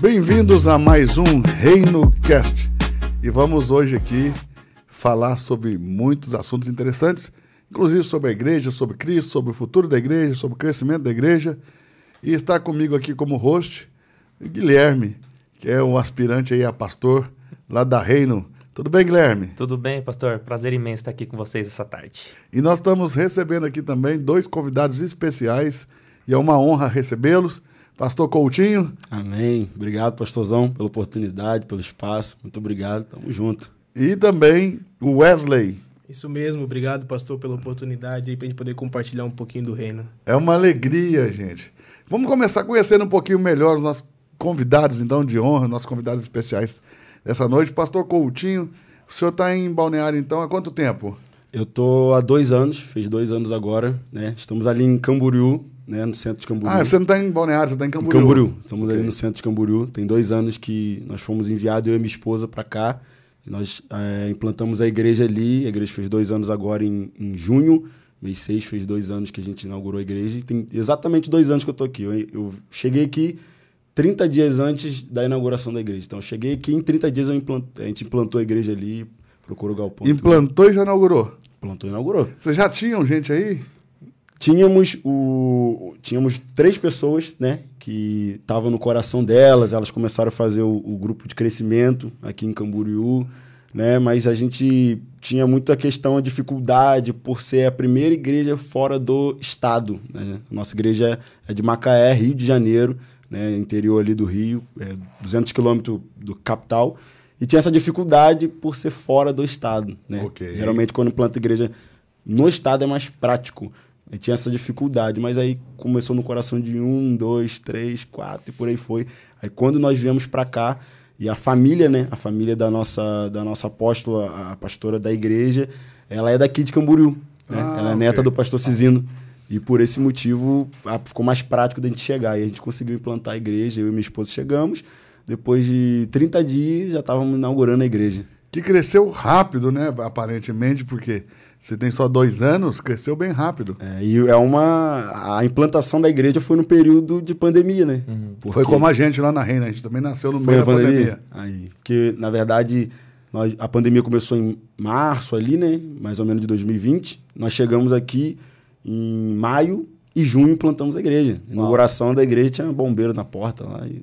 Bem-vindos a mais um Reino Cast. E vamos hoje aqui falar sobre muitos assuntos interessantes, inclusive sobre a igreja, sobre Cristo, sobre o futuro da igreja, sobre o crescimento da igreja. E está comigo aqui como host Guilherme, que é um aspirante aí a pastor lá da Reino. Tudo bem, Guilherme? Tudo bem, pastor. Prazer imenso estar aqui com vocês essa tarde. E nós estamos recebendo aqui também dois convidados especiais e é uma honra recebê-los. Pastor Coutinho. Amém. Obrigado, pastorzão, pela oportunidade, pelo espaço. Muito obrigado. Tamo junto. E também o Wesley. Isso mesmo. Obrigado, pastor, pela oportunidade aí pra gente poder compartilhar um pouquinho do reino. É uma alegria, gente. Vamos começar conhecendo um pouquinho melhor os nossos convidados, então, de honra, nossos convidados especiais dessa noite. Pastor Coutinho, o senhor está em Balneário, então, há quanto tempo? Eu tô há dois anos, fez dois anos agora, né? Estamos ali em Camboriú, né? No centro de Camboriú. Ah, você não está em Balneário, você está em Camboriú. Em Camboriú. Estamos Ok. ali no centro de Camboriú. Tem dois anos que nós fomos enviados, eu e minha esposa, para cá. E nós é, implantamos a igreja ali. A igreja fez dois anos agora em, em junho. Mês 6 fez dois anos que a gente inaugurou a igreja. E tem exatamente dois anos que eu tô aqui. Eu, eu cheguei aqui 30 dias antes da inauguração da igreja. Então, eu cheguei aqui em 30 dias a gente implantou a igreja ali, procurou o galpão. Implantou e já inaugurou. Implantou e inaugurou. Vocês já tinham gente aí? Tínhamos, o, tínhamos três pessoas, né, que estavam no coração delas, elas começaram a fazer o, o grupo de crescimento aqui em Camboriú, né, mas a gente tinha muita questão, a dificuldade por ser a primeira igreja fora do estado, né, nossa igreja é de Macaé, Rio de Janeiro, né, interior ali do Rio, é 200 quilômetros do capital, e tinha essa dificuldade por ser fora do estado, né, Ok. geralmente quando planta igreja no estado é mais prático, e tinha essa dificuldade, mas aí começou no coração de um, dois, três, quatro e por aí foi. Aí quando nós viemos para cá e a família, né, a família da nossa da nossa apóstola, a pastora da igreja, ela é daqui de Camboriú, né? Ah, ela é ok. neta do pastor Cisino. E por esse motivo ficou mais prático da gente chegar. E a gente conseguiu implantar a igreja, eu e minha esposa chegamos. Depois de 30 dias já estávamos inaugurando a igreja. Que cresceu rápido, né? Aparentemente, porque se tem só dois anos, cresceu bem rápido. É, e é uma. A implantação da igreja foi no período de pandemia, né? Foi Porque- como a gente lá na Reina, a gente também nasceu no Foi meio a da pandemia. pandemia? Aí. Porque, na verdade, nós, a pandemia começou em março ali, né? Mais ou menos de 2020. Nós chegamos aqui em maio e junho implantamos a igreja. Inauguração da igreja tinha bombeiro na porta lá. E...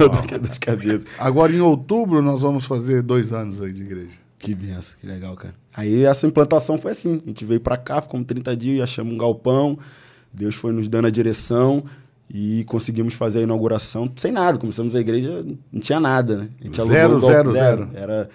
Eu tô aqui de cabeça. Agora, em outubro, nós vamos fazer dois anos aí de igreja. Que benção, que legal, cara. Aí essa implantação foi assim. A gente veio pra cá, ficamos 30 dias, achamos um galpão. Deus foi nos dando a direção e conseguimos fazer a inauguração sem nada. Começamos a igreja, não tinha nada, né? A gente alugou Zero, um galpão- zero, zero. Era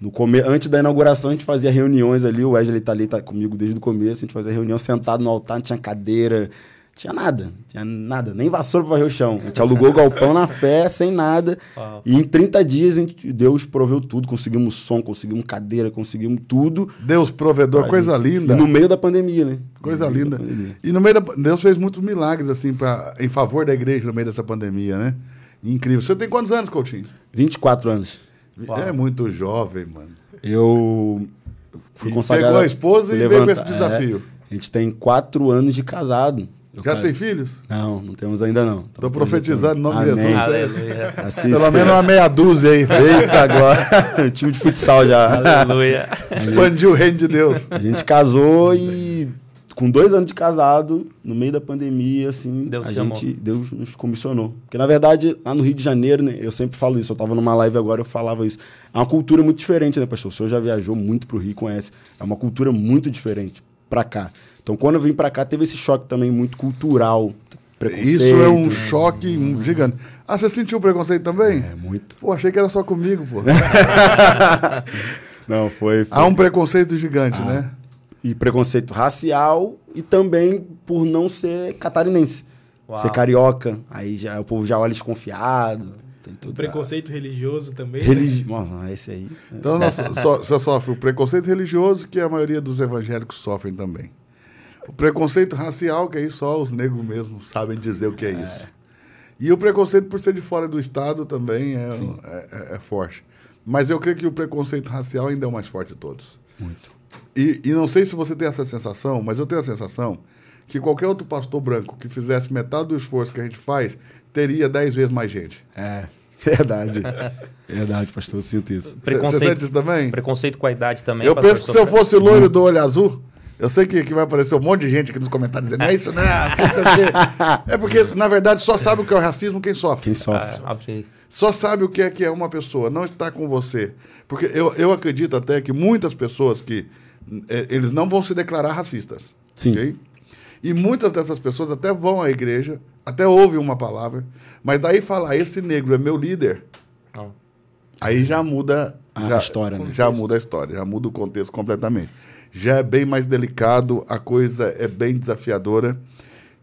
no come... Antes da inauguração, a gente fazia reuniões ali. O Wesley tá ali, tá comigo desde o começo. A gente fazia reunião sentado no altar, não tinha cadeira, tinha nada, tinha nada, nem vassoura pra varrer o chão. A gente alugou o galpão na fé, sem nada. Uau. E em 30 dias, gente, Deus proveu tudo. Conseguimos som, conseguimos cadeira, conseguimos tudo. Deus provedor, coisa gente. linda. E no meio da pandemia, né? Coisa linda. E no meio da Deus fez muitos milagres assim pra, em favor da igreja no meio dessa pandemia, né? Incrível. Você tem quantos anos, Coutinho? 24 anos. Uau. É muito jovem, mano. Eu fui consagrado. pegou a esposa e veio com levanta- esse desafio. É, a gente tem quatro anos de casado. Eu Já tem filhos? Não, não temos ainda não. Tô profetizando em nome de Amém. Jesus. Aleluia. Assim Pelo menos uma meia dúzia aí. Eita, agora. Time de futsal já. Aleluia. Expandiu o reino de Deus. A gente casou e com dois anos de casado, no meio da pandemia, assim, Deus a chamou. gente, Deus nos comissionou. Porque, na verdade, lá no Rio de Janeiro, né, eu sempre falo isso, eu tava numa live agora, eu falava isso. É uma cultura muito diferente, né, pastor? O senhor já viajou muito pro Rio, conhece. É uma cultura muito diferente pra cá. Então, quando eu vim pra cá, teve esse choque também muito cultural, preconceito. Isso é um né? choque gigante. Ah, você sentiu preconceito também? É, muito. Pô, achei que era só comigo, pô. Não, foi... foi... Há um preconceito gigante, Ah. né? E preconceito racial e também por não ser catarinense. Uau. Ser carioca. Aí já, o povo já olha desconfiado. Tem tudo. Preconceito religioso também. né? Religi... Nossa, esse aí. Então nós so- você sofre o preconceito religioso, que a maioria dos evangélicos sofrem também. O preconceito racial, que aí só os negros mesmo sabem dizer o que é isso. E o preconceito por ser de fora do Estado também é, é- é- é forte. Mas eu creio que o preconceito racial ainda é o mais forte de todos. Muito. E, e não sei se você tem essa sensação, mas eu tenho a sensação que qualquer outro pastor branco que fizesse metade do esforço que a gente faz, teria dez vezes mais gente. É, verdade. verdade, pastor, eu sinto isso. Você Preconceito- sente isso também? Preconceito com a idade também. Eu penso que se eu fosse loiro do olho azul, eu sei que, que vai aparecer um monte de gente aqui nos comentários dizendo, é isso, né? Porque não sei o quê." É porque, na verdade, só sabe o que é o racismo quem sofre. Quem sofre. Ah, ok. Só sabe o que é que é uma pessoa, não está com você. Porque eu, eu acredito até que muitas pessoas que eh, eles não vão se declarar racistas. Sim. ok? E muitas dessas pessoas até vão à igreja, até ouvem uma palavra, mas daí falar, esse negro é meu líder, Ó. aí já muda A já, história, né? Já muda a história, já muda o contexto completamente. Já é bem mais delicado, a coisa é bem desafiadora.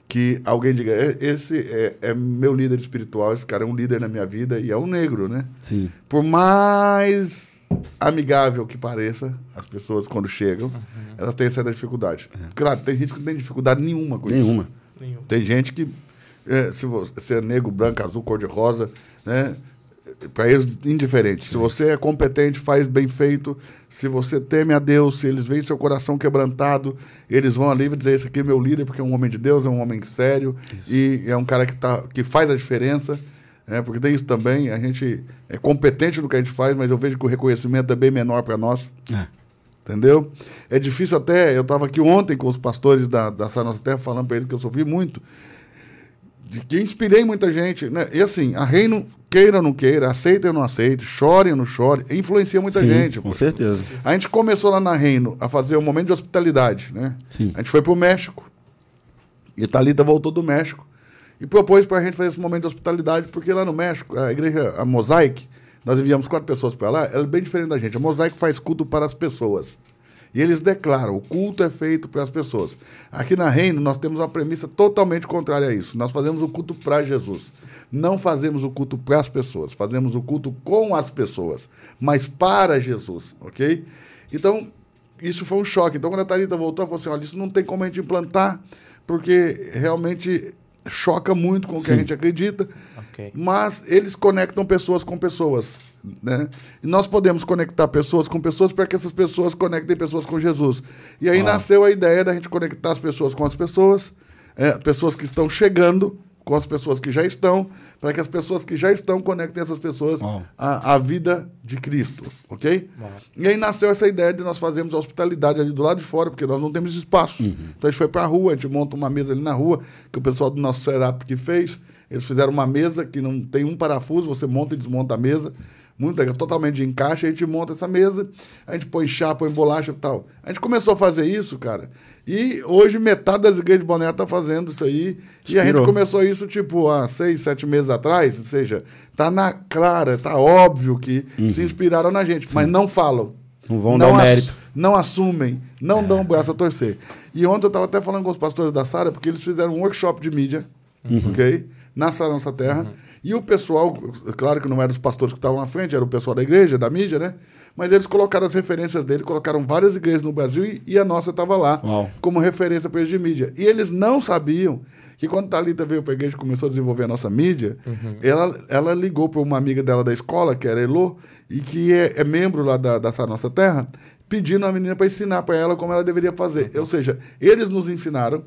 Que alguém diga, "É- esse é, é meu líder espiritual, esse cara é um líder na minha vida e é um negro, né? Sim. Por mais amigável que pareça, as pessoas quando chegam, Uhum. elas têm certa dificuldade. Claro, tem gente que não tem dificuldade nenhuma com isso. Nenhuma. Nenhum. Tem gente que, é, se você é negro, branco, azul, cor de rosa, né? Para eles, indiferente. Se você é competente, faz bem feito. Se você teme a Deus, se eles veem seu coração quebrantado, eles vão ali e dizer: Esse aqui é meu líder, porque é um homem de Deus, é um homem sério e é um cara que, tá, que faz a diferença. É, porque tem isso também. A gente é competente no que a gente faz, mas eu vejo que o reconhecimento é bem menor para nós. É. Entendeu? É difícil até. Eu estava aqui ontem com os pastores da, da Nossa Terra falando para eles que eu sofri muito. Que inspirei muita gente. Né? E assim, a reino, queira ou não queira, aceita ou não aceita, chore ou não chore, influencia muita Sim, gente. com pô. certeza. A gente começou lá na Reino a fazer um momento de hospitalidade, né? Sim. A gente foi pro México. E Thalita voltou do México e propôs para a gente fazer esse momento de hospitalidade, porque lá no México, a igreja, a Mosaic, nós enviamos quatro pessoas para lá, ela é bem diferente da gente. A Mosaic faz culto para as pessoas. E eles declaram, o culto é feito para as pessoas. Aqui na Reino, nós temos uma premissa totalmente contrária a isso. Nós fazemos o culto para Jesus. Não fazemos o culto para as pessoas, fazemos o culto com as pessoas, mas para Jesus, ok? Então, isso foi um choque. Então, quando a Thalita voltou, ela falou assim: olha, isso não tem como a gente implantar, porque realmente choca muito com o que a gente acredita. Ok. Mas eles conectam pessoas com pessoas. Né? E nós podemos conectar pessoas com pessoas para que essas pessoas conectem pessoas com Jesus. E aí Uau. nasceu a ideia da gente conectar as pessoas com as pessoas, é, pessoas que estão chegando com as pessoas que já estão, para que as pessoas que já estão conectem essas pessoas Uau. à, à vida de Cristo, ok? Uau. E aí nasceu essa ideia de nós fazermos a hospitalidade ali do lado de fora, porque nós não temos espaço. Então a gente foi para a rua, a gente monta uma mesa ali na rua, que o pessoal do nosso setup que fez. Eles fizeram uma mesa que não tem um parafuso, você monta e desmonta a mesa. Muito legal, totalmente de encaixe, a gente monta essa mesa, a gente põe chá, põe bolacha e tal. A gente começou a fazer isso, cara, e hoje metade das igrejas de Boné tá fazendo isso aí. E a gente Inspirou. começou isso, tipo, há seis, sete meses atrás, ou seja, tá na clara, tá óbvio que se inspiraram na gente, mas não falam. Não vão dar o ass- mérito. Não assumem, não dão o braço a torcer. E ontem eu estava até falando com os pastores da Sara, porque eles fizeram um workshop de mídia, ok? Na Sara Nossa Terra. E o pessoal, claro que não eram os pastores que estavam à frente, era o pessoal da igreja, da mídia, né? Mas eles colocaram as referências dele, colocaram várias igrejas no Brasil e, e a nossa estava lá Uau. como referência para eles de mídia. E eles não sabiam que quando Thalita veio para a igreja e começou a desenvolver a nossa mídia, ela, ela ligou para uma amiga dela da escola, que era Elô, e que é, é membro lá da, dessa nossa terra, pedindo a menina para ensinar para ela como ela deveria fazer. Ou seja, eles nos ensinaram,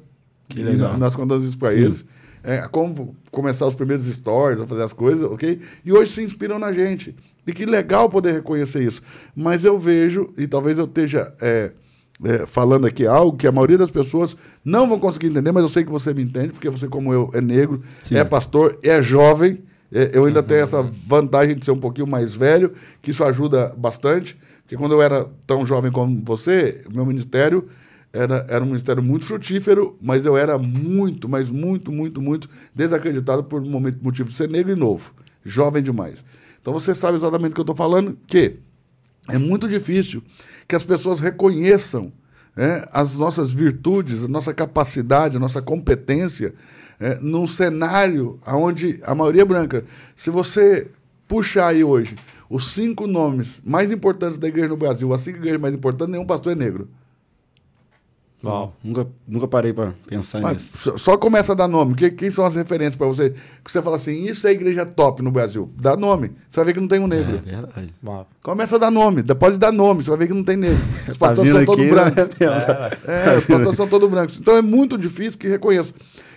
Que e legal. nós contamos isso para Sim. eles, é, como começar os primeiros stories, a fazer as coisas, ok? E hoje se inspiram na gente. E que legal poder reconhecer isso. Mas eu vejo, e talvez eu esteja é, é, falando aqui algo que a maioria das pessoas não vão conseguir entender, mas eu sei que você me entende, porque você, como eu, é negro, Sim. é pastor, é jovem. é, eu ainda tenho essa vantagem de ser um pouquinho mais velho, que isso ajuda bastante. Porque quando eu era tão jovem como você, meu ministério era, era um ministério muito frutífero, mas eu era muito, mas muito, muito, muito desacreditado por um momento, motivo de ser negro e novo, jovem demais. Então você sabe exatamente o que eu estou falando, que é muito difícil que as pessoas reconheçam né, as nossas virtudes, a nossa capacidade, a nossa competência é, num cenário onde a maioria é branca. Se você puxar aí hoje os cinco nomes mais importantes da igreja no Brasil, as cinco igrejas mais importantes, nenhum pastor é negro. Uau. Nunca, nunca parei pra pensar Mas nisso. só, só começa a dar nome. Que, quem são as referências para você? Que você fala assim, isso é igreja top no Brasil. Dá nome. Você vai ver que não tem um É negro. verdade. Uau. Começa a dar nome. Pode dar nome. Você vai ver que não tem negro. Os Tá pastores são todos aqui, brancos. né? É, os pastores são todos brancos. Então é muito difícil que reconheça.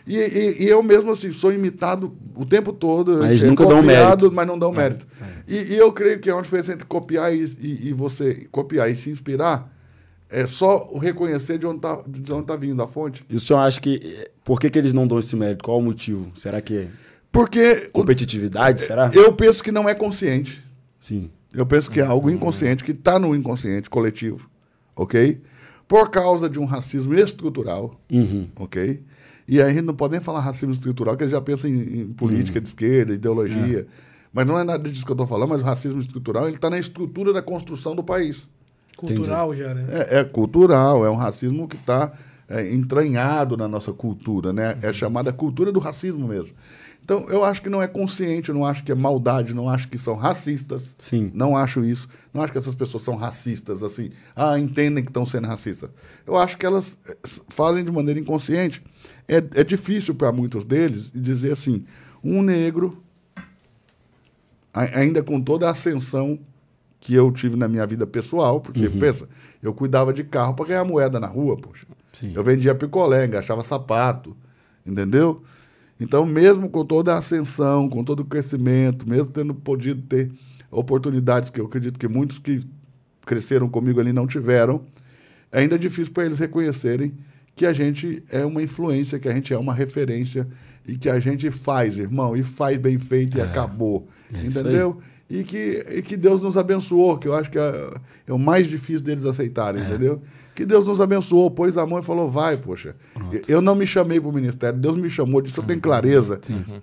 E, e- e eu mesmo, assim, sou imitado o tempo todo. Mas é nunca dão copiado, mérito. Mas não dão mérito. E, e eu creio que é uma diferença entre copiar e, e- e você copiar e se inspirar é só o reconhecer de onde está tá vindo a fonte. E o senhor acha que. eh, Por que, que eles não dão esse mérito? Qual o motivo? Será que é Porque o- competitividade? Será? eu penso que não é consciente. Sim. Eu penso que é algo inconsciente, que está no inconsciente coletivo, ok? Por causa de um racismo estrutural, Uhum. ok? E aí a gente não pode nem falar racismo estrutural, porque já pensa em, em política de esquerda, ideologia. Mas não é nada disso que eu estou falando, mas o racismo estrutural ele está na estrutura da construção do país. Cultural já, né? É, é cultural, é um racismo que está entranhado na nossa cultura, né? É chamada cultura do racismo mesmo. Então, eu acho que não é consciente, não acho que é maldade, não acho que são racistas. Sim. Não acho isso. Não acho que essas pessoas são racistas, assim. Ah, entendem que estão sendo racistas. Eu acho que elas eh, fazem de maneira inconsciente. É, é difícil para muitos deles dizer assim: um negro, ainda com toda a ascensão que eu tive na minha vida pessoal, porque, pensa, eu cuidava de carro para ganhar moeda na rua, poxa. Sim. Eu vendia picolé, engaixava sapato, entendeu? Então, mesmo com toda a ascensão, com todo o crescimento, mesmo tendo podido ter oportunidades que eu acredito que muitos que cresceram comigo ali não tiveram, ainda é difícil para eles reconhecerem que a gente é uma influência, que a gente é uma referência e que a gente faz, irmão, e faz bem feito e acabou. é entendeu? E que, e que Deus nos abençoou, que eu acho que é, é o mais difícil deles aceitarem, É. entendeu? Que Deus nos abençoou, pôs a mão e falou, vai, poxa. Eu não me chamei para o ministério, Deus me chamou, disso eu tenho clareza.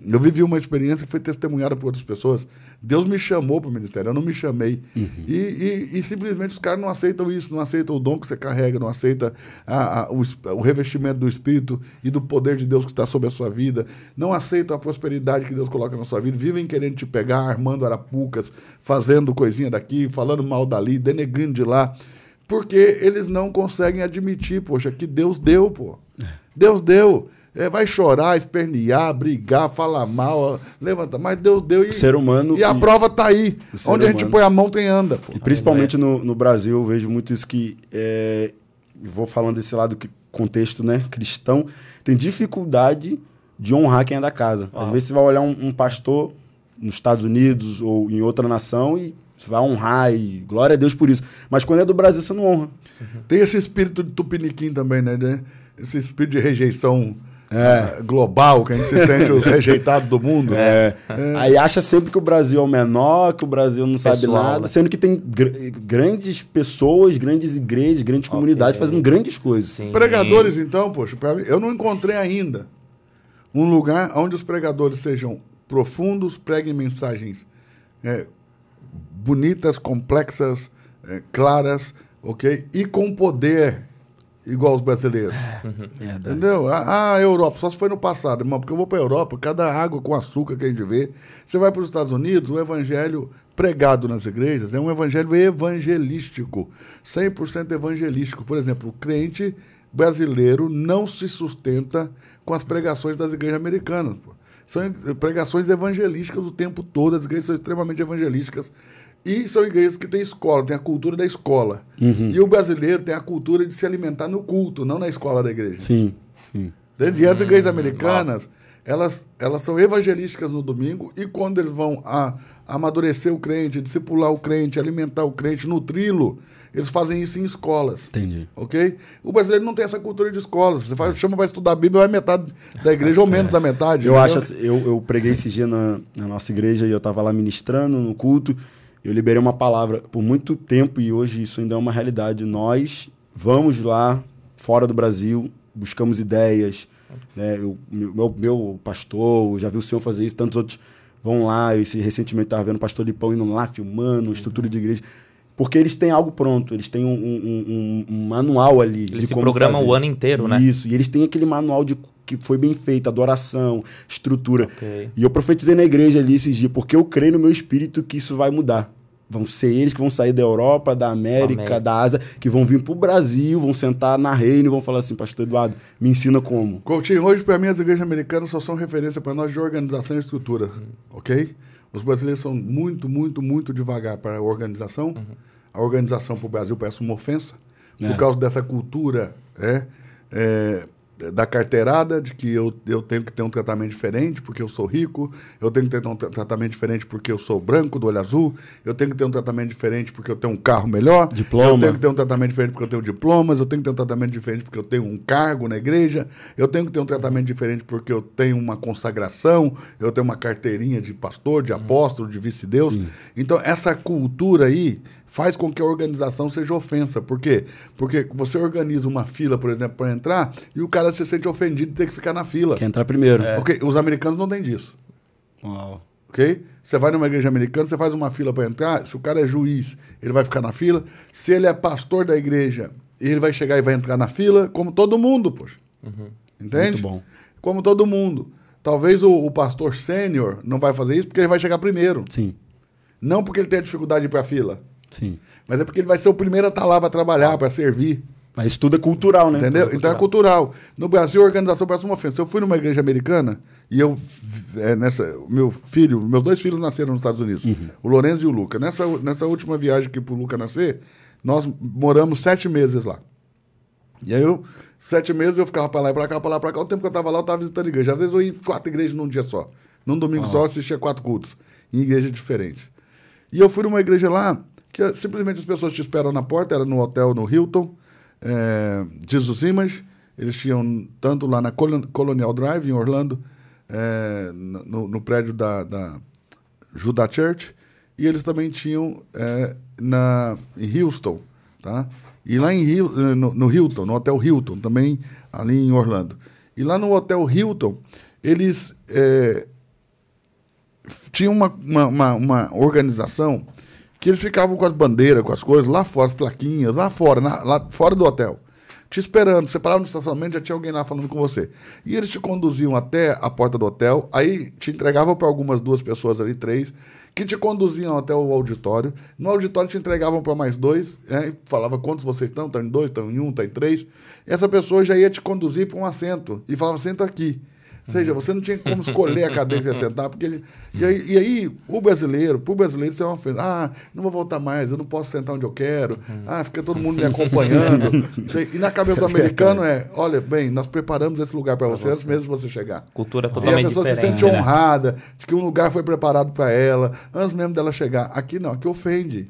Eu vivi uma experiência que foi testemunhada por outras pessoas. Deus me chamou para o ministério, eu não me chamei. Uhum. E, e- e simplesmente os caras não aceitam isso, não aceitam o dom que você carrega, não aceitam a- a- o, o revestimento do Espírito e do poder de Deus que está sobre a sua vida, não aceitam a prosperidade que Deus coloca na sua vida, vivem querendo te pegar, armando arapucas, fazendo coisinha daqui, falando mal dali, denegrindo de lá, porque eles não conseguem admitir, poxa, que Deus deu, pô. Deus deu. É, vai chorar, espernear, brigar, falar mal, levanta, mas Deus deu e, O ser humano e a prova tá aí. Onde a gente humano- põe a mão tem anda, pô. E principalmente no, no Brasil, eu vejo muito isso que. É, vou falando desse lado que contexto né, cristão, tem dificuldade de honrar quem é da casa. Às vezes você vai olhar um, um pastor nos Estados Unidos ou em outra nação e você vai honrar e glória a Deus por isso. Mas quando é do Brasil, você não honra. Tem esse espírito de tupiniquim também, né? né? Esse espírito de rejeição É. ah, global, que a gente se sente os rejeitados do mundo. É. Aí acha sempre que o Brasil é o menor, que o Brasil não sabe Pessoal, nada, né? sendo que tem gr- grandes pessoas, grandes igrejas, grandes comunidades fazendo grandes coisas. Sim. Pregadores, então, poxa, eu não encontrei ainda um lugar onde os pregadores sejam profundos, preguem mensagens é, bonitas, complexas, é, claras, ok? E com poder, igual os brasileiros. Verdade. Entendeu? A, a Europa, só se foi no passado, irmão, porque eu vou para a Europa, cada água com açúcar que a gente vê. Você vai para os Estados Unidos, o evangelho pregado nas igrejas é um evangelho evangelístico, 100% evangelístico. Por exemplo, o crente brasileiro não se sustenta com as pregações das igrejas americanas. pô. São pregações evangelísticas o tempo todo, as igrejas são extremamente evangelísticas. E são igrejas que têm escola, tem a cultura da escola. E o brasileiro tem a cultura de se alimentar no culto, não na escola da igreja. Sim, sim. Entende? E as igrejas americanas, elas, elas são evangelísticas no domingo e quando eles vão a, amadurecer o crente, discipular o crente, alimentar o crente, nutri-lo, eles fazem isso em escolas. Entendi. Ok? O brasileiro não tem essa cultura de escolas. Você faz, chama para estudar a Bíblia, vai metade da igreja ou menos da metade. Eu entendeu? acho eu, eu preguei esse dia na, na nossa igreja e eu estava lá ministrando no culto. Eu liberei uma palavra por muito tempo e hoje isso ainda é uma realidade. Nós vamos lá, fora do Brasil, buscamos ideias. Né? Eu, meu, meu pastor, eu já vi o senhor fazer isso, tantos outros vão lá. Esse, recentemente estava vendo o pastor Lipão indo lá, filmando, estrutura de igreja. Porque eles têm algo pronto, eles têm um, um- um- um manual ali. Eles se programam fazer. o ano inteiro, né? Isso, e eles têm aquele manual de que foi bem feito, adoração, estrutura. Ok. E eu profetizei na igreja ali esses dias, porque eu creio no meu espírito que isso vai mudar. vão ser eles que vão sair da Europa, da América, América. da Ásia, que vão vir pro Brasil, vão sentar na reina e vão falar assim, pastor Eduardo, me ensina como. Coutinho, hoje para mim as igrejas americanas só são referência para nós de organização e estrutura, ok? Os brasileiros são muito, muito, muito devagar para a organização. A organização para o Brasil parece uma ofensa É. por causa dessa cultura é, é, da carteirada, de que eu, eu tenho que ter um tratamento diferente porque eu sou rico, eu tenho que ter um tra- tratamento diferente porque eu sou branco, do olho azul, eu tenho que ter um tratamento diferente porque eu tenho um carro melhor, Diploma. eu tenho que ter um tratamento diferente porque eu tenho diplomas, eu tenho que ter um tratamento diferente porque eu tenho um cargo na igreja, eu tenho que ter um tratamento diferente porque eu tenho uma consagração, eu tenho uma carteirinha de pastor, de apóstolo, de vice-deus. Então, essa cultura aí faz com que a organização seja ofensa. Por quê? Porque você organiza uma fila, por exemplo, para entrar, e o cara se sente ofendido de ter que ficar na fila. Quer entrar primeiro. Ok? Os americanos não têm disso. Uau. Ok? Você vai numa igreja americana, você faz uma fila para entrar. Se o cara é juiz, ele vai ficar na fila. Se ele é pastor da igreja, ele vai chegar e vai entrar na fila, como todo mundo, poxa. Entende? Muito bom. Como todo mundo. Talvez o, o pastor sênior não vai fazer isso porque ele vai chegar primeiro. Sim, Não porque ele tem dificuldade de ir para a fila, sim. mas é porque ele vai ser o primeiro a estar lá para trabalhar, para servir. Mas tudo é cultural, né? Entendeu? Então é cultural. No Brasil, a organização parece uma ofensa. Eu fui numa igreja americana e eu, é, nessa, meu filho, meus dois filhos nasceram nos Estados Unidos, o Lourenço e o Luca. Nessa, nessa última viagem aqui pro Luca nascer, nós moramos sete meses lá. E aí eu, sete meses eu ficava para lá e para cá, para lá, para cá. O tempo que eu estava lá, eu estava visitando igreja. Às vezes eu ia em quatro igrejas num dia só. Num domingo só, eu assistia quatro cultos, em igrejas diferentes. E eu fui numa igreja lá que eh, simplesmente as pessoas te esperam na porta, era no hotel no Hilton, é, Jesus Image. Eles tinham tanto lá na Colon- Colonial Drive, em Orlando, é, no, no prédio da, da Judah Church, e eles também tinham é, na, em Houston, tá? E lá em, Hil- eh, no, no Hilton, no Hotel Hilton, também ali em Orlando. E lá no Hotel Hilton, eles é, tinham uma, uma, uma, uma organização que eles ficavam com as bandeiras, com as coisas, lá fora, as plaquinhas, lá fora, na- lá fora do hotel. Te esperando. Você parava no estacionamento, já tinha alguém lá falando com você. E eles te conduziam até a porta do hotel, aí te entregavam para algumas duas pessoas ali, três, que te conduziam até o auditório. No auditório te entregavam para mais dois, né, e falava quantos vocês estão, estão em dois, estão em um, estão em três. E essa pessoa já ia te conduzir para um assento e falava, senta aqui. Ou seja, você não tinha como escolher a cadeira que você ia sentar, porque ele, e, aí, e aí, o brasileiro, pro brasileiro, isso é uma coisa. Ah, não vou voltar mais, eu não posso sentar onde eu quero. Ah, fica todo mundo me acompanhando. e na cabeça do americano é: olha, bem, nós preparamos esse lugar para você antes mesmo de você chegar. Cultura E a totalmente pessoa se diferente. sente honrada de que um lugar foi preparado para ela, antes mesmo dela chegar. Aqui não, aqui ofende.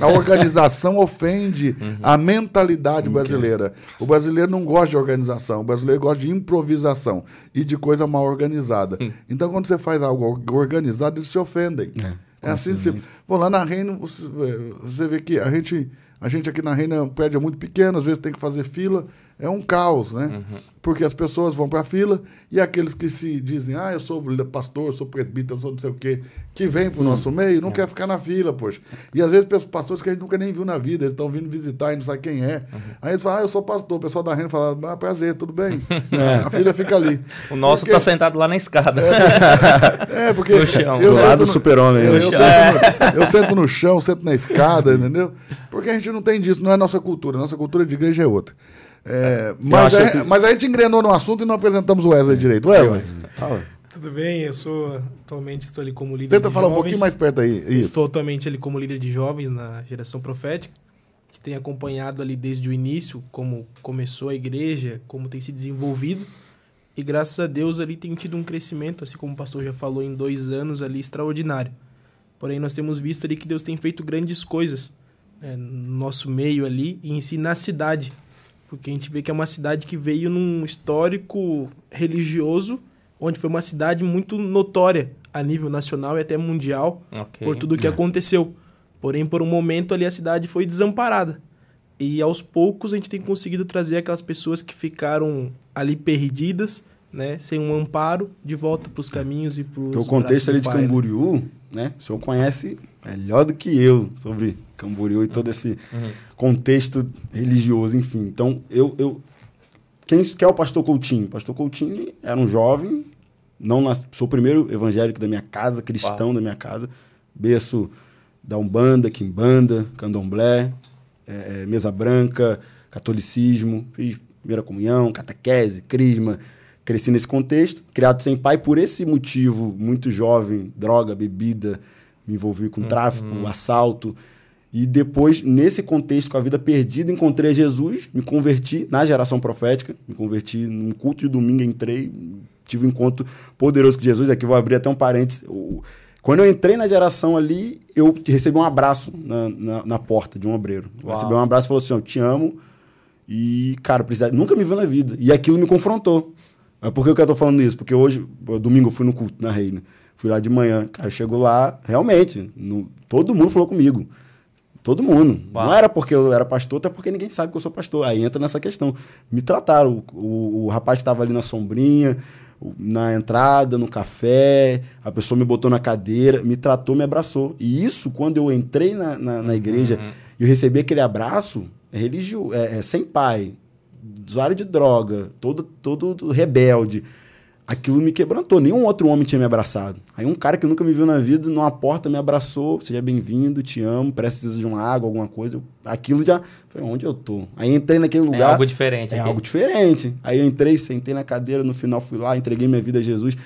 A organização ofende a mentalidade brasileira. O brasileiro não gosta de organização, o brasileiro gosta de improvisação e de coisa mal organizada. Então, quando você faz algo or- organizado, eles se ofendem. É, assim de se... Bom, lá na Reino, você, você vê que a gente, a gente aqui na Reino, o prédio é muito pequeno, às vezes tem que fazer fila, é um caos, né? Porque as pessoas vão para a fila e aqueles que se dizem, ah, eu sou pastor, eu sou presbítero, eu sou não sei o quê, que vem para o nosso meio, não quer ficar na fila, poxa. E às vezes pastores que a gente nunca nem viu na vida, eles estão vindo visitar e não sabe quem é. Aí eles falam, ah, eu sou pastor. O pessoal da Reino fala, ah, prazer, tudo bem. A filha fica ali. O nosso Porque- tá sentado lá na escada. É, porque No chão. eu Do lado do no- super-homem, Eu, né? eu no, eu sento no chão, sento na escada, entendeu? Porque a gente não tem disso, não é nossa cultura. Nossa cultura de igreja é outra. É, mas, aí, assim- mas aí a gente engrenou no assunto e não apresentamos o Wesley direito. Wesley, Fala. Tudo bem, eu sou atualmente estou ali como líder tenta de falar um jovens. pouquinho mais perto aí. Isso. Estou atualmente ali como líder de jovens na geração profética, que tem acompanhado ali desde o início como começou a igreja, como tem se desenvolvido. E graças a Deus ali tem tido um crescimento, assim como o pastor já falou, em dois anos ali extraordinário. Porém, nós temos visto ali que Deus tem feito grandes coisas né, no nosso meio ali e em si na cidade. Porque a gente vê que é uma cidade que veio num histórico religioso, onde foi uma cidade muito notória a nível nacional e até mundial Ok. por tudo que aconteceu. Porém, por um momento ali a cidade foi desamparada. E aos poucos a gente tem conseguido trazer aquelas pessoas que ficaram ali perdidas, né, sem um amparo, de volta para os caminhos e para os o contexto ali de Camboriú, né? O senhor conhece melhor do que eu sobre Camboriú e todo esse contexto religioso, enfim. Então, eu, eu quem que é o pastor Coutinho? O pastor Coutinho era um jovem, não nas, sou o primeiro evangélico da minha casa, cristão da minha casa, berço da Umbanda, Quimbanda, Candomblé, é, é, Mesa Branca, Catolicismo, fiz primeira comunhão, catequese, crisma. Cresci nesse contexto, criado sem pai por esse motivo, muito jovem, droga, bebida, me envolvi com tráfico, assalto. E depois, nesse contexto, com a vida perdida, encontrei Jesus, me converti na geração profética, me converti num culto de domingo, entrei, tive um encontro poderoso com Jesus. Aqui vou abrir até um parênteses. Quando eu entrei na geração ali, eu recebi um abraço na, na, na porta de um obreiro. Recebi um abraço e falou assim: Eu te amo. E, cara, precisa... nunca me viu na vida. E aquilo me confrontou. Mas por que eu tô falando isso? Porque hoje, domingo, eu fui no culto na Reina. Fui lá de manhã. Cara, chegou lá, realmente, no- todo mundo falou comigo. Todo mundo. Uau. Não era porque eu era pastor, até porque ninguém sabe que eu sou pastor. Aí entra nessa questão. Me trataram. O, o- o rapaz estava ali na sombrinha, na entrada, no café, a pessoa me botou na cadeira, me tratou, me abraçou. E isso, quando eu entrei na, na, na igreja e eu recebi aquele abraço, é religio, é, é sem pai, usuário de droga, todo, todo rebelde. Aquilo me quebrantou. Nenhum outro homem tinha me abraçado. Aí um cara que nunca me viu na vida, numa porta, me abraçou. Seja bem-vindo, te amo, precisa de uma água, alguma coisa. Eu- aquilo já... Falei, onde eu tô? Aí entrei naquele É lugar... algo diferente. É aqui. algo diferente. Aí eu entrei, sentei na cadeira, no final fui lá, entreguei minha vida a Jesus.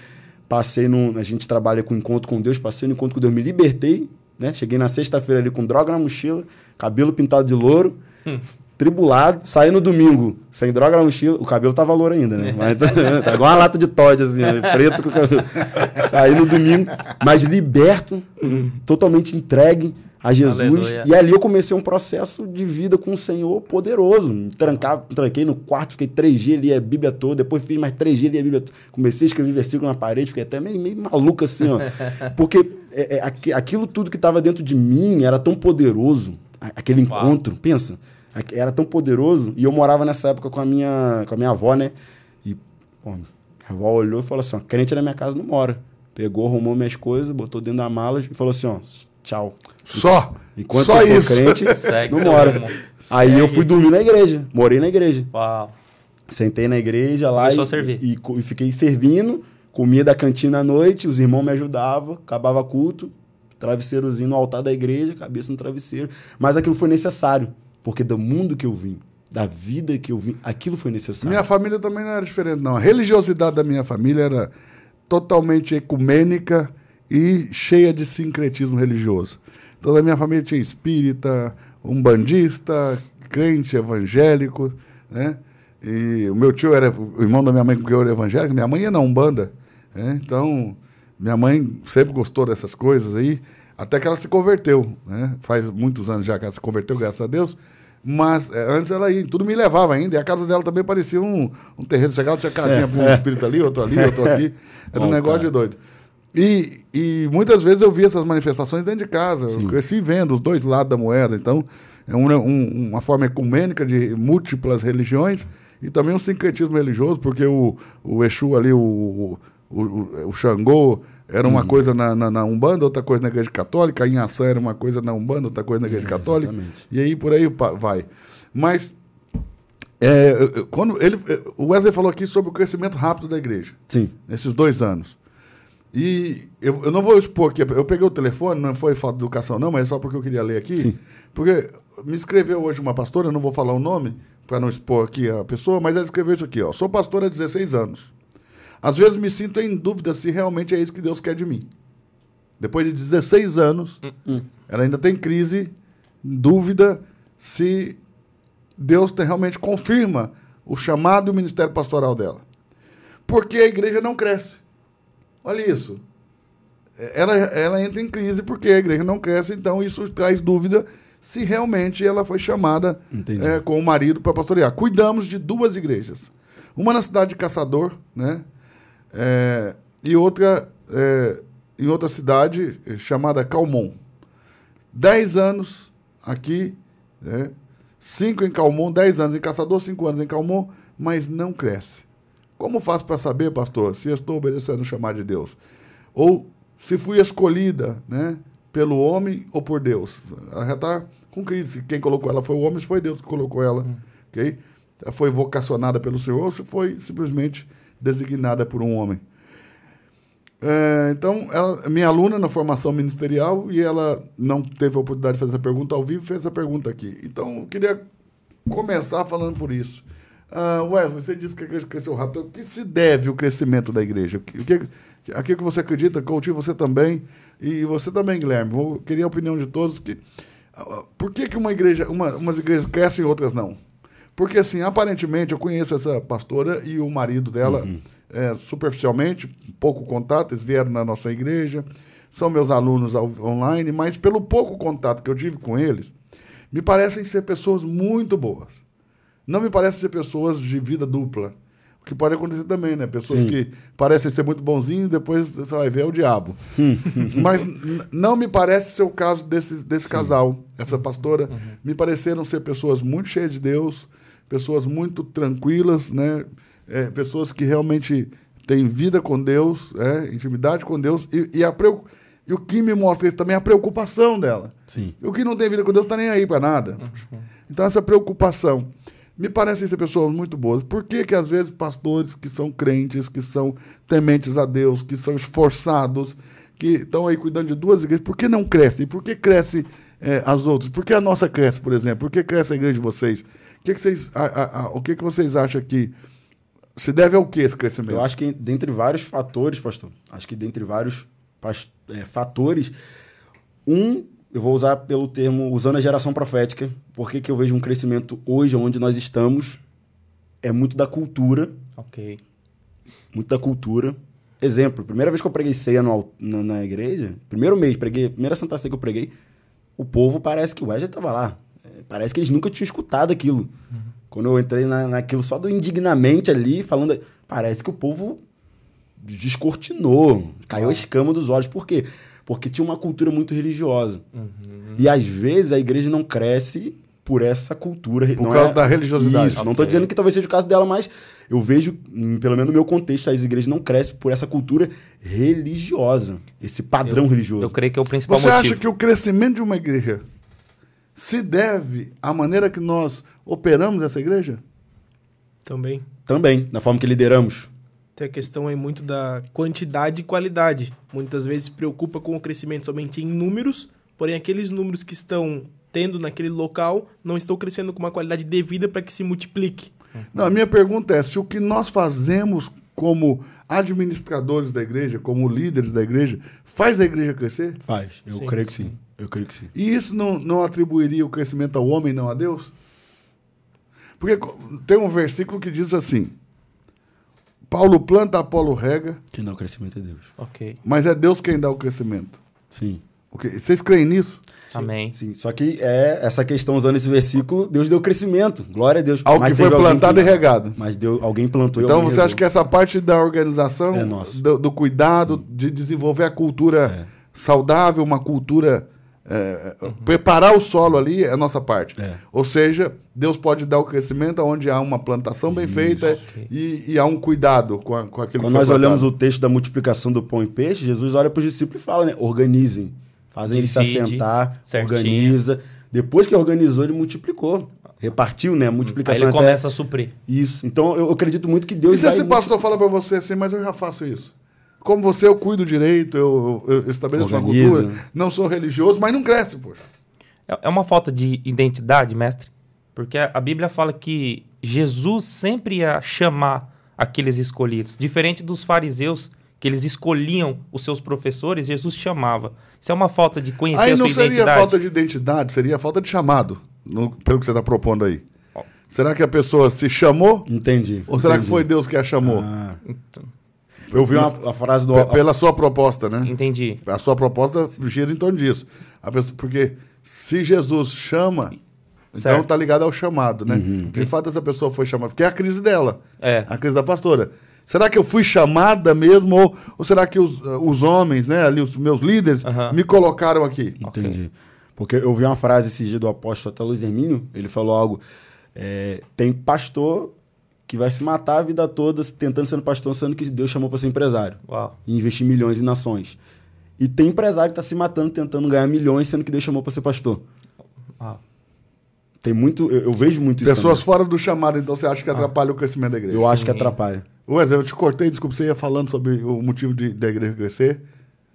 Passei no. A gente trabalha com encontro com Deus, passei no encontro com Deus, me libertei, né? Cheguei na sexta-feira ali com droga na mochila, cabelo pintado de louro, tribulado. Saí no domingo, sem droga na mochila. O cabelo tava louro ainda, né? Mas tá igual uma lata de Todd, assim, preto com o cabelo. Saí no domingo, mas liberto, totalmente entregue a Jesus. Aleluia. E ali eu comecei um processo de vida com o Senhor poderoso. Me trancava, tranquei no quarto, fiquei três dias ali, a Bíblia toda. Depois fiz mais três dias ali, a Bíblia toda. Comecei a escrever versículo na parede, fiquei até meio, meio maluco assim, ó. Porque é, é, aqui- aquilo tudo que estava dentro de mim era tão poderoso. Aquele Uau. encontro, pensa. Era tão poderoso. E eu morava nessa época com a minha, com a minha avó, né? E, pô, minha avó olhou e falou assim: ó, crente na minha casa não mora. Pegou, arrumou minhas coisas, botou dentro da mala e falou assim: ó, tchau. Só. Enquanto Só eu isso. crente, Segue não mora. Aí eu fui dormir na igreja. Morei na igreja. Uau. Sentei na igreja lá Começou e, a servir. E, e fiquei servindo. Comia da cantina à noite, os irmãos me ajudavam, acabava culto, travesseirozinho no altar da igreja, cabeça no travesseiro. Mas aquilo foi necessário, porque do mundo que eu vim, da vida que eu vim, aquilo foi necessário. Minha família também não era diferente, não. A religiosidade da minha família era totalmente ecumênica e cheia de sincretismo religioso. Então, a minha família tinha espírita, umbandista, crente evangélico, né? E o meu tio era o irmão da minha mãe, que eu era evangélico, minha mãe ia na Umbanda. né? Então, minha mãe sempre gostou dessas coisas aí, até que ela se converteu, né? Faz muitos anos já que ela se converteu, graças a Deus. Mas é, antes ela ia, tudo me levava ainda. E a casa dela também parecia um, um terreiro. Chegava, tinha casinha para um espírito ali, outro ali, outro aqui. Era um Bom, negócio cara. de doido. E, e muitas vezes eu vi essas manifestações dentro de casa. Eu cresci vendo os dois lados da moeda. Então, é um- um- uma forma ecumênica de múltiplas religiões e também um sincretismo religioso, porque o, o Exu ali, o, o, o, o Xangô, era Uhum. uma coisa na, na, na Umbanda, outra coisa na Igreja Católica. A Inhaçã era uma coisa na Umbanda, outra coisa na Igreja É, Católica. exatamente. E aí por aí vai. Mas é, quando ele, o Wesley falou aqui sobre o crescimento rápido da igreja, Sim. nesses dois anos. E eu, eu não vou expor aqui, eu peguei o telefone, não foi falta de educação, não, mas é só porque eu queria ler aqui. Sim. Porque me escreveu hoje uma pastora, eu não vou falar o nome, para não expor aqui a pessoa, mas ela escreveu isso aqui: ó. Sou pastora há 16 anos. Às vezes me sinto em dúvida se realmente é isso que Deus quer de mim. Depois de 16 anos, ela ainda tem crise, dúvida se Deus te- realmente confirma o chamado e o ministério pastoral dela. Porque a igreja não cresce. Olha isso. Ela, ela entra em crise porque a igreja não cresce, então isso traz dúvida se realmente ela foi chamada é, com o marido para pastorear. Cuidamos de duas igrejas. Uma na cidade de Caçador, né? É, e outra é, em outra cidade eh, chamada Calmon. Dez anos aqui, né? cinco em Calmon, dez anos em Caçador, cinco anos em Calmon, mas não cresce. Como faço para saber, pastor, se eu estou obedecendo o chamado de Deus? Ou se fui escolhida né, pelo homem ou por Deus? Ela já está com crise. Quem colocou ela foi o homem, se foi Deus que colocou ela. ok? Ela foi vocacionada pelo Senhor ou se foi simplesmente designada por um homem. É, então, ela minha aluna na formação ministerial e ela não teve a oportunidade de fazer essa pergunta ao vivo, fez essa pergunta aqui. Então, eu queria começar falando por isso. Ah, Wesley, você disse que a igreja cresceu rápido. O que se deve o crescimento da igreja? O que, o que, você acredita? Coutinho, você também. E você também, Guilherme. Vou, queria a opinião de todos. que ah, Por que, que uma igreja, uma, umas igrejas crescem e outras não? Porque, assim, aparentemente, eu conheço essa pastora e o marido dela é, superficialmente, pouco contato, eles vieram na nossa igreja, são meus alunos online, mas pelo pouco contato que eu tive com eles, me parecem ser pessoas muito boas. Não me parecem ser pessoas de vida dupla. O que pode acontecer também, né? Pessoas Sim. que parecem ser muito bonzinhos, depois você vai ver é o diabo. Mas não me parece ser o caso desse, desse casal, essa pastora. Me pareceram ser pessoas muito cheias de Deus, pessoas muito tranquilas, né? É, pessoas que realmente têm vida com Deus, é, intimidade com Deus. E, e, a e o que me mostra isso também é a preocupação dela. Sim. E o que não tem vida com Deus está nem aí para nada. Então, essa preocupação. Me parecem ser pessoas muito boas. Por que, que às vezes, pastores que são crentes, que são tementes a Deus, que são esforçados, que estão aí cuidando de duas igrejas, por que não crescem? Por que cresce eh, as outras? Por que a nossa cresce, por exemplo? Por que cresce a igreja de vocês? O que, que vocês, a- a- a- o que, que vocês acham que se deve ao que esse crescimento? Eu acho que dentre vários fatores, pastor, acho que dentre vários é, fatores, um, eu vou usar pelo termo, usando a geração profética, porque que eu vejo um crescimento hoje, onde nós estamos, é muito da cultura, Ok. muito da cultura. Exemplo, primeira vez que eu preguei ceia no na, na igreja, primeiro mês, preguei, primeira Santa Ceia que eu preguei, o povo parece que o Wesley estava lá. É, Parece que eles nunca tinham escutado aquilo. Quando eu entrei na, naquilo só do indignamente ali, falando, parece que o povo descortinou, caiu a escama dos olhos. Por quê? Porque tinha uma cultura muito religiosa. E às vezes a igreja não cresce por essa cultura. Por não causa da religiosidade. Isso, não estou dizendo que talvez seja o caso dela, mas eu vejo, pelo menos no meu contexto, as igrejas não crescem por essa cultura religiosa, esse padrão religioso. Eu creio que é o principal Você motivo. acha que o crescimento de uma igreja se deve à maneira que nós operamos essa igreja? Também. Também, na forma que lideramos. Tem a questão aí muito da quantidade e qualidade. Muitas vezes se preocupa com o crescimento somente em números, porém aqueles números que estão tendo naquele local não estão crescendo com uma qualidade devida para que se multiplique. Não, a minha pergunta é se o que nós fazemos como administradores da igreja, como líderes da igreja, faz a igreja crescer? Faz. Eu Sim, creio que sim. Eu creio que sim. E isso não, não atribuiria o crescimento ao homem, não a Deus? Porque tem um versículo que diz assim: Paulo planta, Apolo rega, Que não, o crescimento é Deus. Ok. mas é Deus quem dá o crescimento. Sim. Ok? Vocês creem nisso? Amém. Sim. Só que é essa questão, usando esse versículo, Deus deu crescimento. Glória a Deus. Algo Mas que foi plantado que- e regado. Mas deu, alguém plantou e Então alguém você regou. acha que essa parte da organização, É do, do cuidado, de desenvolver a cultura saudável, uma cultura. É, Preparar o solo ali é a nossa parte. É. Ou seja, Deus pode dar o crescimento onde há uma plantação bem feita Ok. e, e há um cuidado com, a, com aquilo Quando que nós foi olhamos plantado. o texto da multiplicação do pão e peixe, Jesus olha para os discípulos e fala, né? Organizem. Fazem ele se assentar, certinho. organiza. Depois que organizou, ele multiplicou. Repartiu, né? A Aí multiplicação ele até- começa a suprir. Isso. Então, eu acredito muito que E Deus se vai... esse pastor fala para você assim, mas eu já faço isso? Como você, eu cuido direito, eu, eu, eu estabeleço uma cultura, não sou religioso, mas não cresce, poxa. É é uma falta de identidade, mestre? Porque a Bíblia fala que Jesus sempre ia chamar aqueles escolhidos. Diferente dos fariseus, que eles escolhiam os seus professores, Jesus chamava. Isso é uma falta de conhecer Aí a não sua seria identidade. falta de identidade, seria falta de chamado, no- pelo que você está propondo aí. Ó. Será que a pessoa se chamou? Entendi. Ou será que entendi. foi Deus que a chamou? Ah, Então, eu vi uma, a frase do... Pela sua proposta, né? entendi. A sua proposta gira em torno disso. A pessoa- porque se Jesus chama, então Certo. está ligado ao chamado, né? Uhum. De fato, essa pessoa foi chamada, porque é a crise dela, É. a crise da pastora. Será que eu fui chamada mesmo? Ou, ou será que os, os homens, né, ali, os meus líderes, Aham. me colocaram aqui? Entendi. Porque eu vi uma frase esse dia do apóstolo até Luiz Hermínio, ele falou algo, é, tem pastor que vai se matar a vida toda tentando ser pastor, sendo que Deus chamou para ser empresário Uau. e investir milhões em nações. E tem empresário que está se matando tentando ganhar milhões, sendo que Deus chamou para ser pastor. Uau. Tem muito, eu, eu vejo muito isso. Pessoas também. fora do chamado, então você acha que atrapalha o crescimento da igreja? Eu acho que Sim. atrapalha. Wesley, eu te cortei, desculpa, você ia falando sobre o motivo de, da igreja crescer.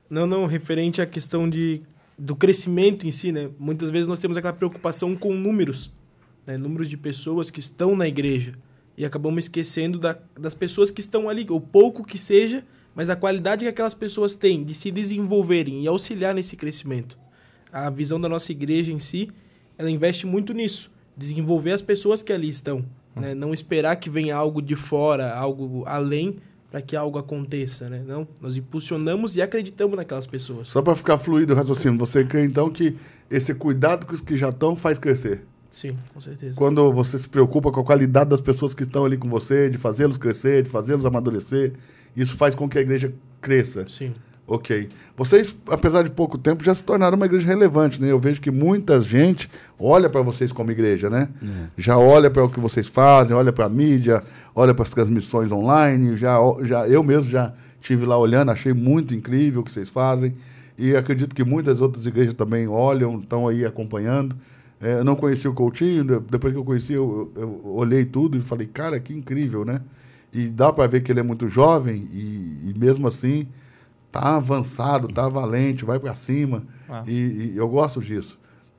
Não, não, referente à questão de, do crescimento em si, né? Muitas vezes nós temos aquela preocupação com números, né? Números de pessoas que estão na igreja. E acabamos esquecendo da, das pessoas que estão ali, o pouco que seja, mas a qualidade que aquelas pessoas têm de se desenvolverem e auxiliar nesse crescimento. A visão da nossa igreja em si, ela investe muito nisso, desenvolver as pessoas que ali estão, né? Não esperar que venha algo de fora, algo além, para que algo aconteça, né? Não, nós impulsionamos e acreditamos naquelas pessoas. Só para ficar fluido o raciocínio, você crê então que esse cuidado com os que já estão faz crescer? Sim, com certeza. Quando você se preocupa com a qualidade das pessoas que estão ali com você, de fazê-los crescer, de fazê-los amadurecer, isso faz com que a igreja cresça. Sim. Ok. Vocês, apesar de pouco tempo, já se tornaram uma igreja relevante, né? Eu vejo que muita gente olha para vocês como igreja, né? Já olha para o que vocês fazem, olha para a mídia, olha para as transmissões online. Já, já, eu mesmo já tive lá olhando, achei muito incrível o que vocês fazem. E acredito que muitas outras igrejas também olham, estão aí acompanhando. É, eu não conheci o Coutinho, de- depois que eu conheci, eu, eu olhei tudo e falei, cara, que incrível, né? E dá para ver que ele é muito jovem e, e mesmo assim tá avançado, tá valente, vai para cima. Ah. E, e eu gosto disso.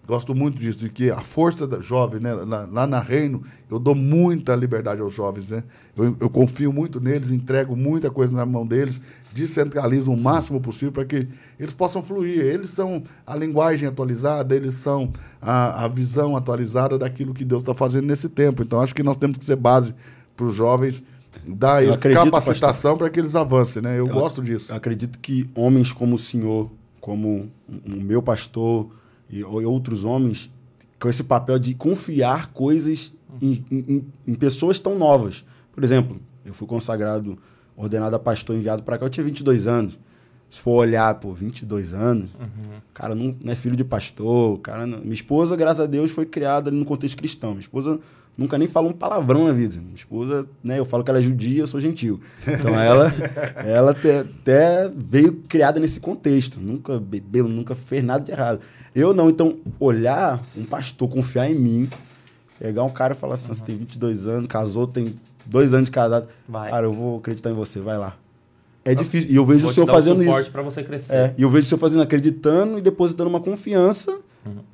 Gosto muito disso, de que a força da jovem, né? Lá, lá na Reino, eu dou muita liberdade aos jovens, né? Eu, eu confio muito neles, entrego muita coisa na mão deles, descentralizo o máximo possível para que eles possam fluir. Eles são a linguagem atualizada, eles são a, a visão atualizada daquilo que Deus está fazendo nesse tempo. Então, acho que nós temos que ser base para os jovens, dar Eu capacitação para que eles avancem, né? Eu, gosto disso. Eu acredito que homens como o senhor, como o meu pastor e outros homens, com esse papel de confiar coisas em, em- em pessoas tão novas. Por exemplo, eu fui consagrado, ordenado a pastor, enviado para cá, eu tinha 22 anos. Se for olhar, pô, 22 anos, o cara não, não é filho de pastor, cara não- minha esposa, graças a Deus, foi criada no contexto cristão. Minha esposa nunca nem falou um palavrão na vida. Minha esposa, né, eu falo que ela é judia, eu sou gentil. Então ela, ela até, até veio criada nesse contexto. Nunca bebeu, nunca fez nada de errado. Eu não. Então, olhar um pastor, confiar em mim, pegar um cara e falar assim: você tem 22 anos, casou, tem dois anos de casado. Vai. Cara, eu vou acreditar em você, vai lá. É difícil. E eu vejo o senhor fazendo suporte isso. para você crescer. É, e eu vejo o senhor fazendo, acreditando e depositando uma confiança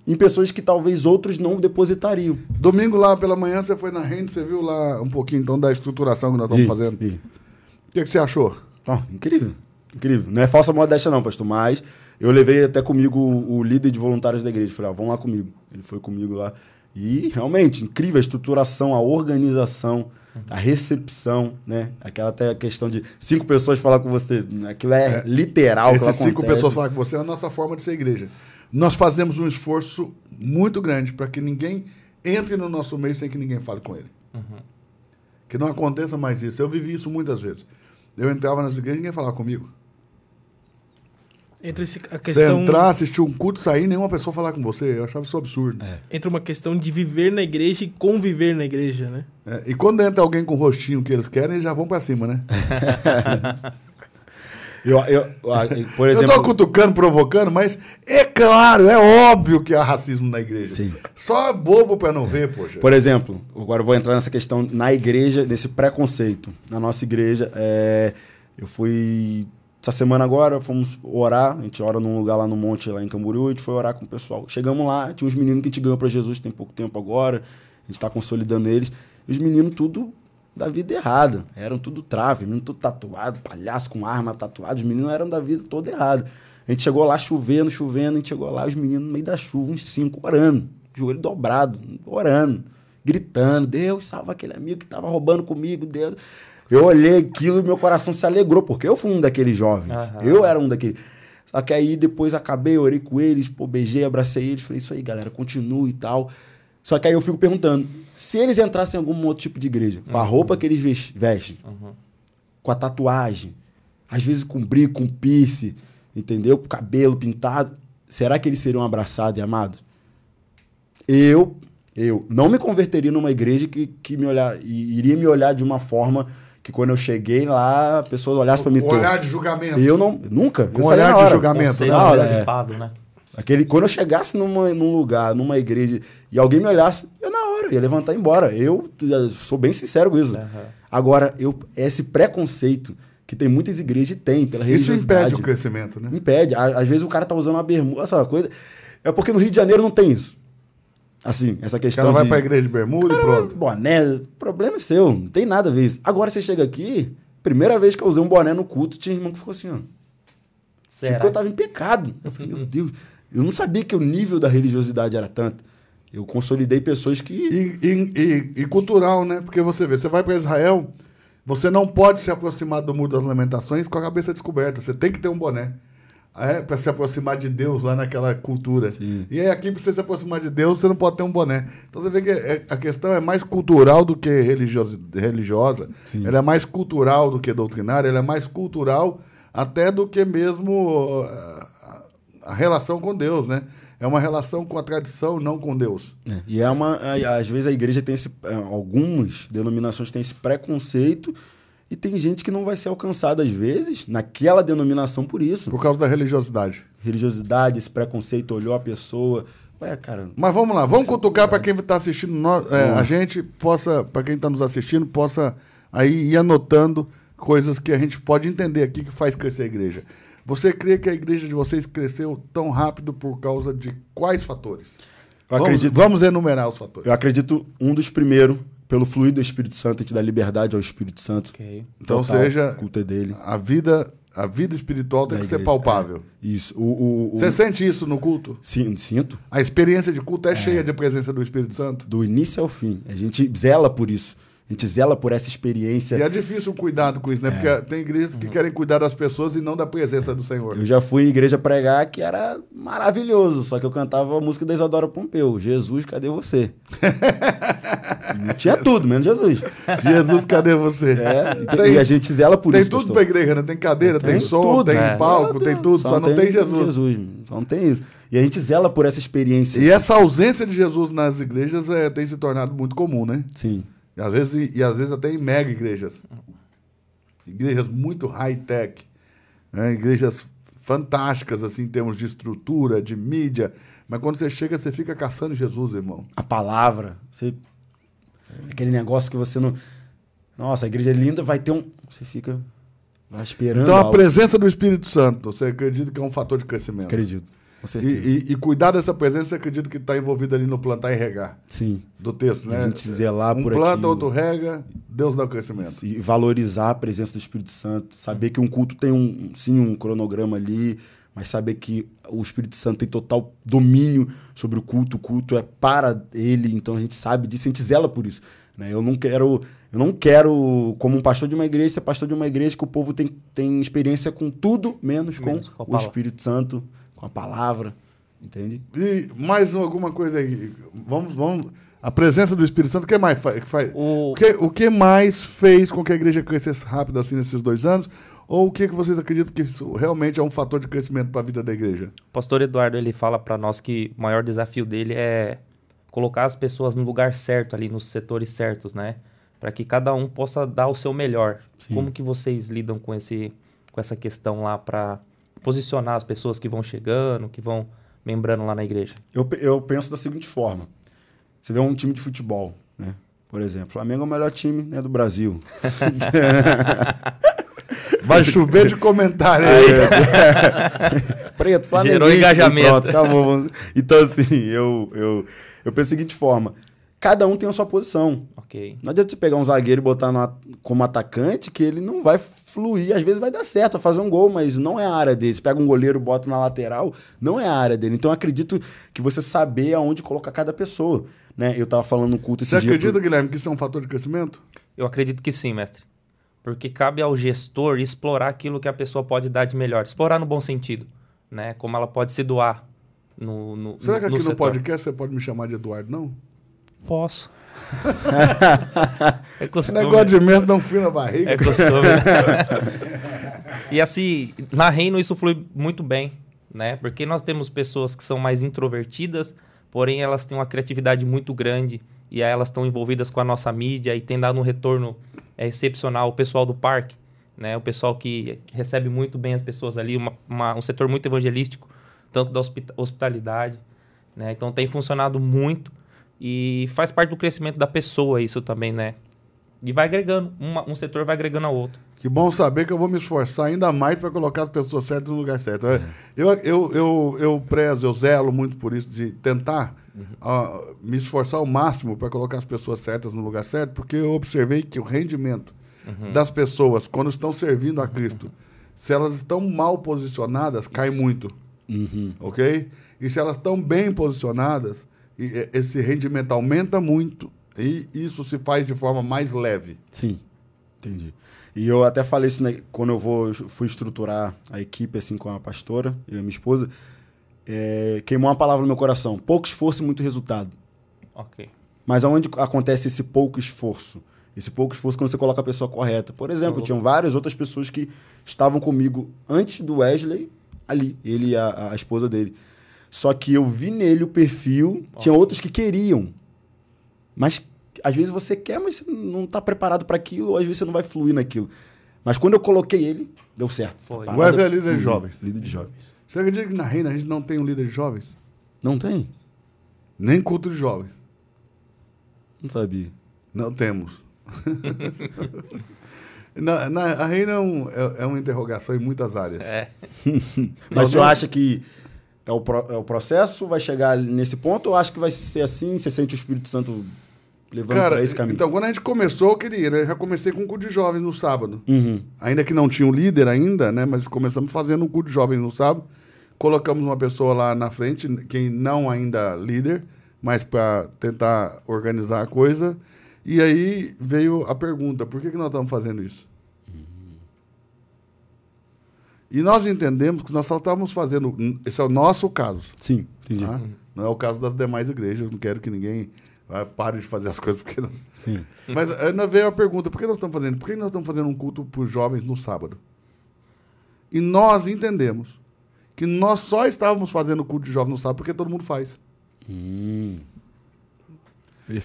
em pessoas que talvez outros não depositariam. Domingo lá pela manhã você foi na Rende, você viu lá um pouquinho então da estruturação que nós estamos Vi, fazendo. vi. O que, que você achou? Ó, incrível. Incrível. Não é falsa modéstia, não, pastor, mas eu levei até comigo o, o líder de voluntários da igreja. Falei, ó, vamos lá comigo. Ele foi comigo lá. E realmente, incrível a estruturação, a organização, a recepção, né? Aquela até a questão de cinco pessoas falar com você. Aquilo é, literal. aquilo Essas cinco acontece. pessoas falam com você é a nossa forma de ser igreja. Nós fazemos um esforço muito grande para que ninguém entre no nosso meio sem que ninguém fale com ele. Que não aconteça mais isso. Eu vivi isso muitas vezes. Eu entrava nas igrejas e ninguém falava comigo. Entra esse, a Você questão, entrar, assistir um culto, sair, nenhuma pessoa falar com você. Eu achava isso absurdo. entra uma questão de viver na igreja e conviver na igreja, né? É, e quando entra alguém com o rostinho que eles querem, eles já vão para cima, né? Eu, eu, por Eu exemplo, tô cutucando, provocando, mas é claro, é óbvio que há racismo na igreja. Sim. Só é bobo pra não ver, poxa. Por exemplo, agora eu vou entrar nessa questão na igreja, nesse preconceito. Na nossa igreja, é, eu fui. Essa semana agora, fomos orar. A gente ora num lugar lá no monte, lá em Camboriú, a gente foi orar com o pessoal. Chegamos lá, tinha uns meninos que a gente ganhou pra Jesus tem pouco tempo agora. A gente tá consolidando eles. E os meninos, tudo da vida errada. Eram tudo trave, menino tudo tatuado, palhaço com arma tatuado. Os meninos eram da vida toda errada. A gente chegou lá chovendo, chovendo, a gente chegou lá, os meninos no meio da chuva, uns cinco, orando, joelho dobrado, orando, gritando, Deus, salva aquele amigo que estava roubando comigo, Deus. Eu olhei aquilo e meu coração se alegrou, porque eu fui um daqueles jovens. Aham. Eu era um daqueles. Só que aí depois acabei, orei com eles, pô, beijei, abracei eles, falei, isso aí, galera, continue e tal. Só que aí eu fico perguntando, se eles entrassem em algum outro tipo de igreja, com a roupa que eles ves- vestem, com a tatuagem, às vezes com brinco, com piercing, entendeu? Com cabelo pintado, será que eles seriam abraçados e amados? Eu, eu não me converteria numa igreja que, que me olhar, iria me olhar de uma forma que quando eu cheguei lá, a pessoa olhasse para mim Com torto. olhar de julgamento. Eu não, nunca. Com eu saía olhar na de julgamento, né? Na hora, antecipado, né? Aquele, quando eu chegasse numa, num lugar, numa igreja, e alguém me olhasse, eu na hora ia levantar e ir embora. Eu já sou bem sincero com isso. Aham. Agora, eu, esse preconceito que tem muitas igrejas e tem pela Isso impede o crescimento, né? Impede. Às vezes o cara tá usando uma bermuda, essa coisa. É porque no Rio de Janeiro não tem isso. Assim, essa O questão cara vai de... pra igreja de bermuda e pronto. Boné, problema é seu, não tem nada a ver isso. Agora você chega aqui, primeira vez que eu usei um boné no culto, tinha irmão que ficou assim, ó. Será? Tipo, eu tava em pecado. Eu falei, meu Deus, eu não sabia que o nível da religiosidade era tanto. Eu consolidei pessoas que. E, e- e- e cultural, né? Porque você vê, você vai para Israel, você não pode se aproximar do Muro das Lamentações com a cabeça descoberta. Você tem que ter um boné. É, para se aproximar de Deus lá naquela cultura. Sim. E aí aqui, para você se aproximar de Deus, você não pode ter um boné. Então você vê que é- a questão é mais cultural do que religiosa. religiosa. Sim. Ela é mais cultural do que doutrinária, ela é mais cultural até do que mesmo uh, a relação com Deus, né? É uma relação com a tradição, não com Deus. É, E é uma. a- Às vezes a igreja tem esse. é, Algumas denominações têm esse preconceito e tem gente que não vai ser alcançada, às vezes, naquela denominação por isso. Por causa da religiosidade. Religiosidade, esse preconceito, olhou a pessoa. Ué, cara. Mas vamos lá, vamos cutucar para quem está assistindo, nós, é, a gente possa, para quem está nos assistindo, possa aí ir anotando coisas que a gente pode entender aqui que faz crescer a igreja. Você crê que a igreja de vocês cresceu tão rápido por causa de quais fatores? Eu vamos, acredito- vamos enumerar os fatores. Eu acredito um dos primeiros, pelo fluir do Espírito Santo, a gente dá liberdade ao Espírito Santo. Ok. Então Total, seja o culto é dele. a vida, a vida espiritual tem Da que ser igreja, palpável. Isso. O, o, o- Você sente isso no culto? Sim, sinto. A experiência de culto é, cheia de presença do Espírito Santo? Do início ao fim. A gente zela por isso. A gente zela por essa experiência. E é difícil o cuidado com isso, né? Porque tem igrejas que querem cuidar das pessoas e não da presença do Senhor. Eu já fui em igreja pregar que era maravilhoso, só que eu cantava a música da Isadora Pompeu. Jesus, cadê você? Tinha tudo, menos Jesus. Jesus, cadê você? É, e, tem- Tem- e a gente zela por tem isso. tudo pastor. pra igreja, né? Tem cadeira, tem, Tem som, tudo, tem é. palco, tem tudo, só, não tem Jesus. Só não tem isso. E a gente zela por essa experiência. E essa ausência de Jesus nas igrejas é, tem se tornado muito comum, né? Sim. E às vezes, e às vezes até em mega igrejas. Igrejas muito high-tech. Né? Igrejas fantásticas, assim, em termos de estrutura, de mídia. Mas quando você chega, você fica caçando Jesus, irmão. A palavra. Você... Aquele negócio que você não. Nossa, a igreja é linda, vai ter um. Você fica. Vai esperando. Então, a algo. presença do Espírito Santo, você acredita que é um fator de crescimento? Acredito. Com E, certeza. e- e cuidar dessa presença, você acredita que está envolvido ali no plantar e regar Sim. do texto, né? A gente zelar um por planta, aquilo. outro rega, Deus dá o crescimento. E valorizar a presença do Espírito Santo. Saber que um culto tem um, sim, um cronograma ali, mas saber que o Espírito Santo tem total domínio sobre o culto. O culto é para ele, então a gente sabe disso, a gente zela por isso. Né? Eu não quero, eu não quero, como um pastor de uma igreja, ser pastor de uma igreja que o povo tem, tem experiência com tudo, menos com, Menos com a o. Espírito Santo, com a palavra. Entende? E mais alguma coisa aí. Vamos, vamos. A presença do Espírito Santo, o que mais faz? faz O- o, que, o que mais fez com que a igreja crescesse rápido assim nesses dois anos? Ou o que, que vocês acreditam que isso realmente é um fator de crescimento para a vida da igreja? O pastor Eduardo ele fala para nós que o maior desafio dele é colocar as pessoas no lugar certo ali, nos setores certos, né? Para que cada um possa dar o seu melhor. Sim. Como que vocês lidam com esse com essa questão lá para posicionar as pessoas que vão chegando, que vão membrando lá na igreja? Eu, eu penso da seguinte forma: você vê um time de futebol, né? Por exemplo, o Flamengo é o melhor time né, do Brasil. Vai chover de comentário aí. Preto, Flamengo. Gerou engajamento. Pronto, acabou. Então, assim, eu, eu, eu penso da seguinte forma: cada um tem a sua posição. Ok. Não adianta você pegar um zagueiro e botar na- como atacante, que ele não vai fluir. Às vezes vai dar certo, vai fazer um gol, mas não é a área dele. Você pega um goleiro e bota na lateral, não é a área dele. Então eu acredito que você saber aonde colocar cada pessoa. Né? Eu tava falando no culto esse Você dia. acredita, pro- Guilherme, que isso é um fator de crescimento? Eu acredito que sim, mestre. Porque cabe ao gestor explorar aquilo que a pessoa pode dar de melhor. Explorar no bom sentido, né? Como ela pode se doar no, no Será que no aqui no setor. podcast você pode me chamar de Eduardo, não? Posso. é costume. negócio de mesmo dá um fio na barriga. É costume. e assim, na Reino isso flui muito bem, né? Porque nós temos pessoas que são mais introvertidas, porém elas têm uma criatividade muito grande e aí elas estão envolvidas com a nossa mídia e tem dado um retorno é, excepcional. O pessoal do parque, né? O pessoal que recebe muito bem as pessoas ali, uma- uma- um setor muito evangelístico, tanto da hospita- hospitalidade, né? Então tem funcionado muito E faz parte do crescimento da pessoa isso também, né? E vai agregando, uma- um setor vai agregando ao outro. Que bom saber que eu vou me esforçar ainda mais para colocar as pessoas certas no lugar certo. É, Eu, eu, eu, eu prezo, eu zelo muito por isso, de tentar ah, me esforçar ao máximo para colocar as pessoas certas no lugar certo, porque eu observei que o rendimento das pessoas, quando estão servindo a Cristo, se elas estão mal posicionadas, cai muito. Ok? E se elas estão bem posicionadas, esse rendimento aumenta muito e isso se faz de forma mais leve. Sim, entendi. E eu até falei isso né, quando eu vou, fui estruturar a equipe assim com a pastora e a minha esposa. é, queimou uma palavra no meu coração: pouco esforço e muito resultado. Ok. Mas aonde acontece esse pouco esforço? Esse pouco esforço quando você coloca a pessoa correta. Por exemplo, tinham várias outras pessoas que estavam comigo antes do Wesley, ali, ele e a, a esposa dele. Só que eu vi nele o perfil, tinha outros que queriam. Mas às vezes você quer, mas você não está preparado para aquilo, ou às vezes você não vai fluir naquilo. Mas quando eu coloquei ele, deu certo. Foi. A O Wesley é parada líder de jovens. Líder de jovens. Você acredita que na Reina a gente não tem um líder de jovens? Não tem? Nem culto de jovens. Não sabia. Não temos. na, na- a Reina é, um- é- é uma interrogação em muitas áreas. É. Mas o senhor acha que é o, pro- é o processo, vai chegar nesse ponto, ou acha que vai ser assim, você sente o Espírito Santo levando Cara, esse caminho? então quando a gente começou, eu queria, né? Eu já comecei com um culto de jovens no sábado. Uhum. Ainda que não tinha um líder ainda, né? Mas começamos fazendo um culto de jovens no sábado. Colocamos uma pessoa lá na frente, quem não ainda líder, mas para tentar organizar a coisa. E aí veio a pergunta: por que, que nós estamos fazendo isso? E nós entendemos que nós só estávamos fazendo. Esse é o nosso caso. Sim, entendi. tá? Não é o caso das demais igrejas. Não quero que ninguém ah, pare de fazer as coisas porque não, Sim. mas aí veio a pergunta: por que nós estamos fazendo? Por que nós estamos fazendo um culto para os jovens no sábado? E nós entendemos que nós só estávamos fazendo culto de jovens no sábado porque todo mundo faz. Hum.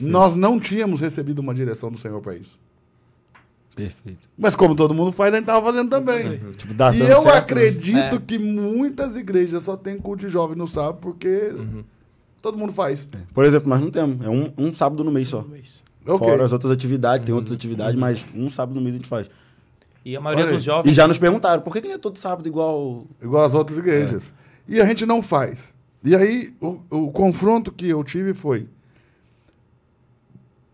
Nós não tínhamos recebido uma direção do Senhor para isso. Perfeito. Mas como todo mundo faz, a gente estava fazendo também. Tipo, dá e eu certo, né? acredito É. que muitas igrejas só têm culto de jovens no sábado porque todo mundo faz. É. Por exemplo, nós não temos. É um, um sábado no mês só. Um mês. Fora as outras atividades, tem outras atividades, mas um sábado no mês a gente faz. E a maioria Olha dos jovens. E já nos perguntaram, por que, que não é todo sábado igual. igual as outras igrejas. E a gente não faz. E aí, o, o confronto que eu tive foi: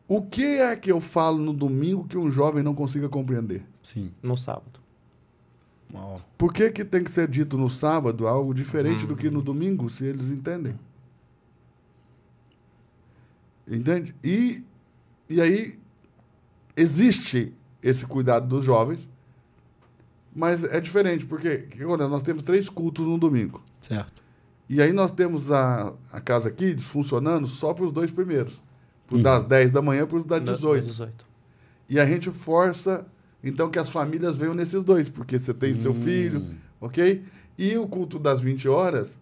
o que é que eu falo no domingo que um jovem não consiga compreender? Sim. No sábado. Uau. Por que, que tem que ser dito no sábado algo diferente do que no domingo, se eles entendem? Entende? E, e aí, existe esse cuidado dos jovens, mas é diferente, porque o que acontece? nós temos três cultos no domingo. Certo. E aí nós temos a, a Casa Kids funcionando só para os dois primeiros. Para das 10 da manhã para os das Da- 18. das 18. E a gente força, então, que as famílias venham nesses dois, porque você tem seu filho, ok? E o culto das 20 horas,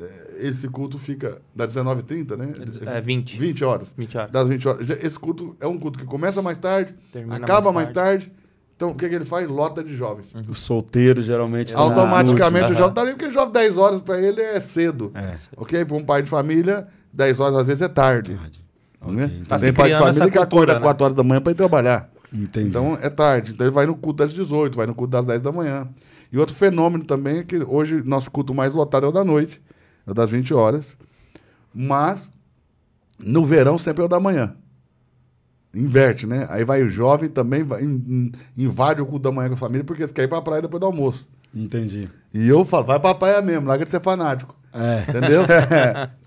eh, esse culto fica das 19h30, né? É 20. 20 horas. 20 horas. Das 20 horas. Esse culto é um culto que começa mais tarde, Termina acaba mais mais tarde. Então, o que, que ele faz? Lota de jovens. O solteiro geralmente. tá Automaticamente no o jovem tá ali, porque jovem 10 horas para ele é cedo. É. Ok? Para um pai de família, 10 horas às vezes é tarde. último. Né? Ok, Tá Tem pai de família que acorda né? 4 horas da manhã para ir trabalhar. Entendi. Então é tarde. Então ele vai no culto das 18, vai no culto das 10 da manhã. E outro fenômeno também é que hoje nosso culto mais lotado é o da noite, é o das 20 horas. Mas no verão sempre é o da manhã. Inverte, né? Aí vai o jovem também, vai, in- in- invade o culto da manhã com a família, porque eles querem ir pra praia depois do almoço. Entendi. E eu falo, vai pra praia mesmo, larga de ser fanático. É. Entendeu?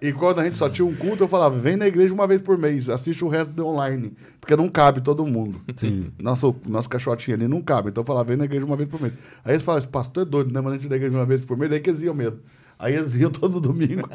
e, e quando a gente só tinha um culto, eu falava, vem na igreja uma vez por mês, assiste o resto online. Porque não cabe todo mundo. Sim. Nosso, nosso caixotinho ali não cabe. Então eu falava, vem na igreja uma vez por mês. Aí eles falavam, esse pastor é doido, né? Mas a gente na igreja uma vez por mês, aí que eles iam mesmo. Aí eles iam todo domingo.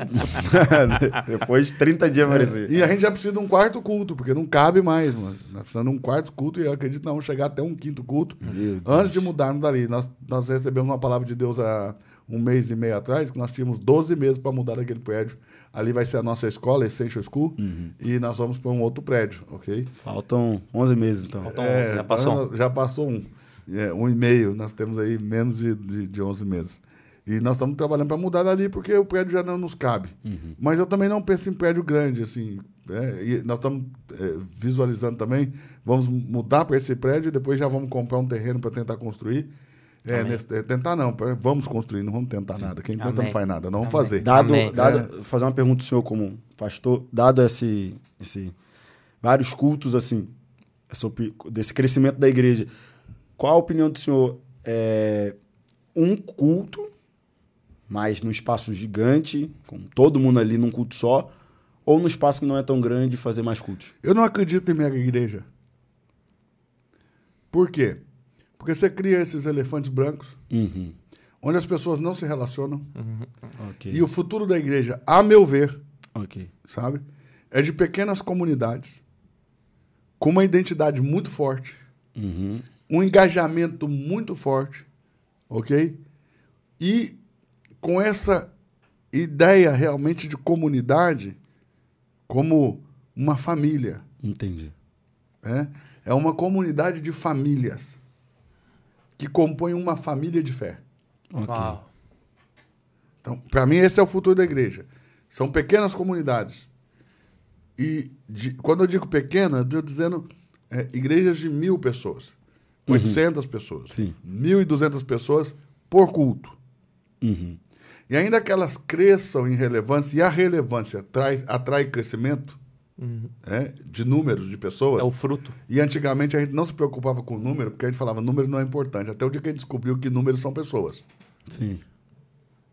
Depois de 30 dias aparecer. e a gente já precisa de um quarto culto, porque não cabe mais, mano. Nós precisamos de um quarto culto e eu acredito que nós vamos chegar até um quinto culto. Antes de mudarmos dali, nós, nós recebemos uma palavra de Deus há um mês e meio atrás, que nós tínhamos 12 meses para mudar daquele prédio. Ali vai ser a nossa escola, Essential School, e nós vamos para um outro prédio, ok? Faltam 11 meses, então. Faltam 11, já passou então, Já passou um. É, um e meio, nós temos aí menos de, de, de 11 meses. E nós estamos trabalhando para mudar dali porque o prédio já não nos cabe. Mas eu também não penso em prédio grande, assim. é, e nós estamos é, visualizando também, vamos mudar para esse prédio e depois já vamos comprar um terreno para tentar construir. É, nesse- é, tentar não, vamos construir, não vamos tentar nada. Quem tenta não Amém. faz nada, não vamos fazer. Dado, Amém. dado fazer uma pergunta ao senhor como pastor, dado esse, esse vários cultos assim, essa desse crescimento da igreja, qual a opinião do senhor é um culto, mas num espaço gigante, com todo mundo ali num culto só, ou num espaço que não é tão grande fazer mais cultos? Eu não acredito em mega igreja. Por quê? Porque você cria esses elefantes brancos, Uhum. onde as pessoas não se relacionam. Ok. E o futuro da igreja, a meu ver, Ok. sabe, é de pequenas comunidades, com uma identidade muito forte, Uhum. um engajamento muito forte, ok? E com essa ideia realmente de comunidade como uma família. Entendi. É, é uma comunidade de famílias que compõem uma família de fé. Ok. Uau. Então, para mim, esse é o futuro da igreja. São pequenas comunidades. E de- quando eu digo pequena, eu estou dizendo é, igrejas de mil pessoas, 800 pessoas, Sim. 1.200 pessoas por culto. Uhum. E ainda que elas cresçam em relevância, e a relevância traz, atrai crescimento é, de números de pessoas. É o fruto. E antigamente a gente não se preocupava com o número, porque a gente falava número não é importante. Até o dia que a gente descobriu que números são pessoas. Sim.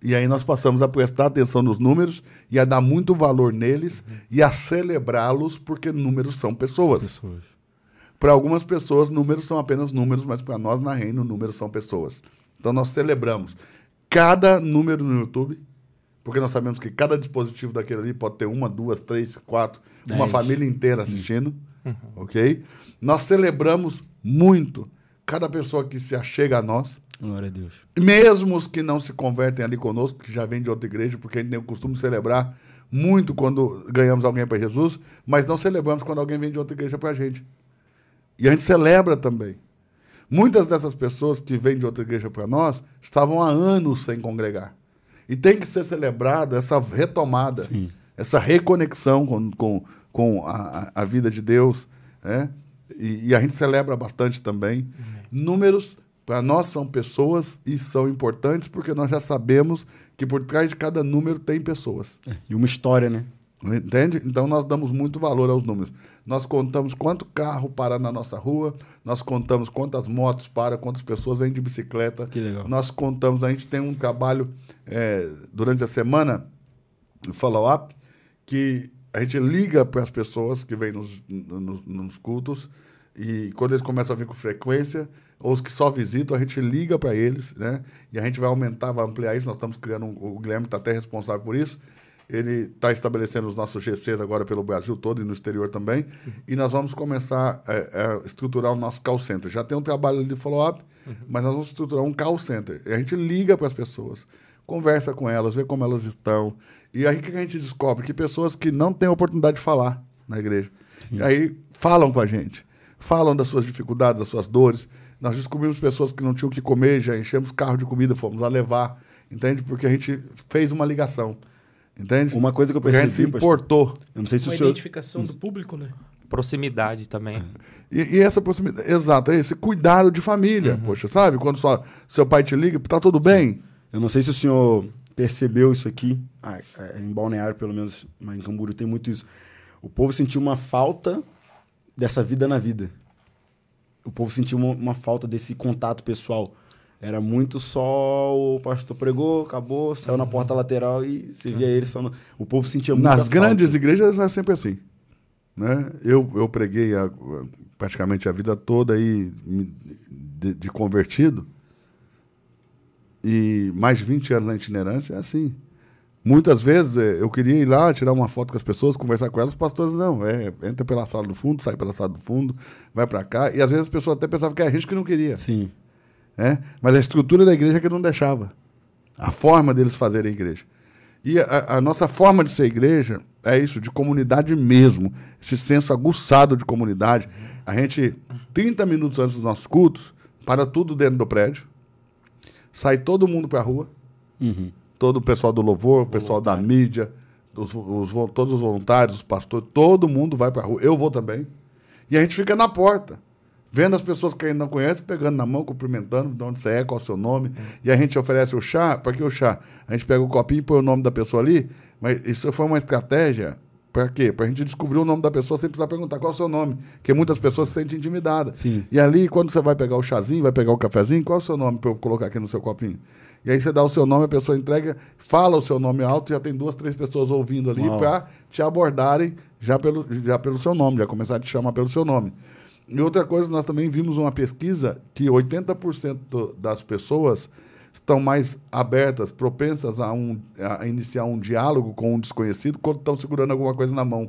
E aí nós passamos a prestar atenção nos números e a dar muito valor neles e a celebrá-los, porque números são pessoas. Pessoas. Para algumas pessoas, números são apenas números, mas para nós na Reino, números são pessoas. Então nós celebramos cada número no YouTube, porque nós sabemos que cada dispositivo daquele ali pode ter uma, duas, três, quatro, uma Dez. família inteira assistindo, ok? Nós celebramos muito cada pessoa que se achega a nós, Glória a Deus. mesmo os que não se convertem ali conosco, que já vêm de outra igreja, porque a gente tem o costume de celebrar muito quando ganhamos alguém para Jesus, mas não celebramos quando alguém vem de outra igreja para a gente. E a gente celebra também. Muitas dessas pessoas que vêm de outra igreja para nós estavam há anos sem congregar. E tem que ser celebrado essa retomada, Sim. Essa reconexão com, com, com a, a- vida de Deus. Né? E, e a gente celebra bastante também. Números, para nós, são pessoas e são importantes porque nós já sabemos que por trás de cada número tem pessoas. E uma história, né? Entende? Então nós damos muito valor aos números. Nós contamos quanto carro para na nossa rua, nós contamos quantas motos para, quantas pessoas vêm de bicicleta. Que legal. Nós contamos, a gente tem um trabalho é, durante a semana, follow-up, que a gente liga para as pessoas que vêm nos, nos, nos cultos e quando eles começam a vir com frequência, ou os que só visitam, a gente liga para eles, né? E a gente vai aumentar, vai ampliar isso. Nós estamos criando, um, o Guilherme está até responsável por isso. Ele está estabelecendo os nossos GCs agora pelo Brasil todo e no exterior também. E nós vamos começar a, a estruturar o nosso call center. Já tem um trabalho de follow-up, mas nós vamos estruturar um call center. E a gente liga para as pessoas, conversa com elas, vê como elas estão. E aí o que a gente descobre? Que pessoas que não têm oportunidade de falar na igreja. E aí falam com a gente. Falam das suas dificuldades, das suas dores. Nós descobrimos pessoas que não tinham o que comer, já enchemos carro de comida, fomos lá levar. Entende? Porque a gente fez uma ligação. Entende? Uma coisa que eu Porque a gente se percebi, importou. eu não sei se Uma o senhor... identificação do público, né? Proximidade também. E, e essa proximidade, exato, é esse cuidado de família, poxa, sabe? Quando só, seu pai te liga, tá tudo bem? Eu não sei se o senhor percebeu isso aqui. Ah, é, em Balneário, pelo menos, mas em Camburu tem muito isso. O povo sentiu uma falta dessa vida na vida. O povo sentiu uma, uma falta desse contato pessoal. Era muito só o pastor pregou, acabou, saiu na porta lateral e você via ele só no... O povo sentia muita Nas falta. grandes igrejas é sempre assim. Né? Eu, eu preguei a- praticamente a vida toda aí de, de convertido. E mais de 20 anos na itinerância é assim. Muitas vezes eh, eu queria ir lá, tirar uma foto com as pessoas, conversar com elas, os pastores não, é, entra pela sala do fundo, sai pela sala do fundo, vai para cá. E às vezes as pessoas até pensavam que era a gente que não queria. Sim. né? Mas a estrutura da igreja é que não deixava. A forma deles fazerem a igreja. E a, a nossa forma de ser igreja é isso, de comunidade mesmo. Esse senso aguçado de comunidade. A gente, 30 minutos antes dos nossos cultos, para tudo dentro do prédio. Sai todo mundo para a rua. Todo o pessoal do louvor, o pessoal da mídia, dos, os todos os voluntários, os pastores, todo mundo vai pra rua. Eu vou também. E a gente fica na porta, vendo as pessoas que ainda não conhecem, pegando na mão, cumprimentando, de onde você é, qual é o seu nome. E a gente oferece o chá, para que o chá? A gente pega o copinho e põe o nome da pessoa ali, mas isso foi uma estratégia. Para quê? Para a gente descobrir o nome da pessoa sem precisar perguntar qual é o seu nome. Porque muitas pessoas se sentem intimidadas. Sim. E ali, quando você vai pegar o chazinho, vai pegar o cafezinho, qual é o seu nome para eu colocar aqui no seu copinho? E aí você dá o seu nome, a pessoa entrega, fala o seu nome alto, já tem duas, três pessoas ouvindo ali para te abordarem já pelo, já pelo seu nome, já começar a te chamar pelo seu nome. E outra coisa, nós também vimos uma pesquisa que 80% das pessoas estão mais abertas, propensas a, um, a iniciar um diálogo com um desconhecido quando estão segurando alguma coisa na mão.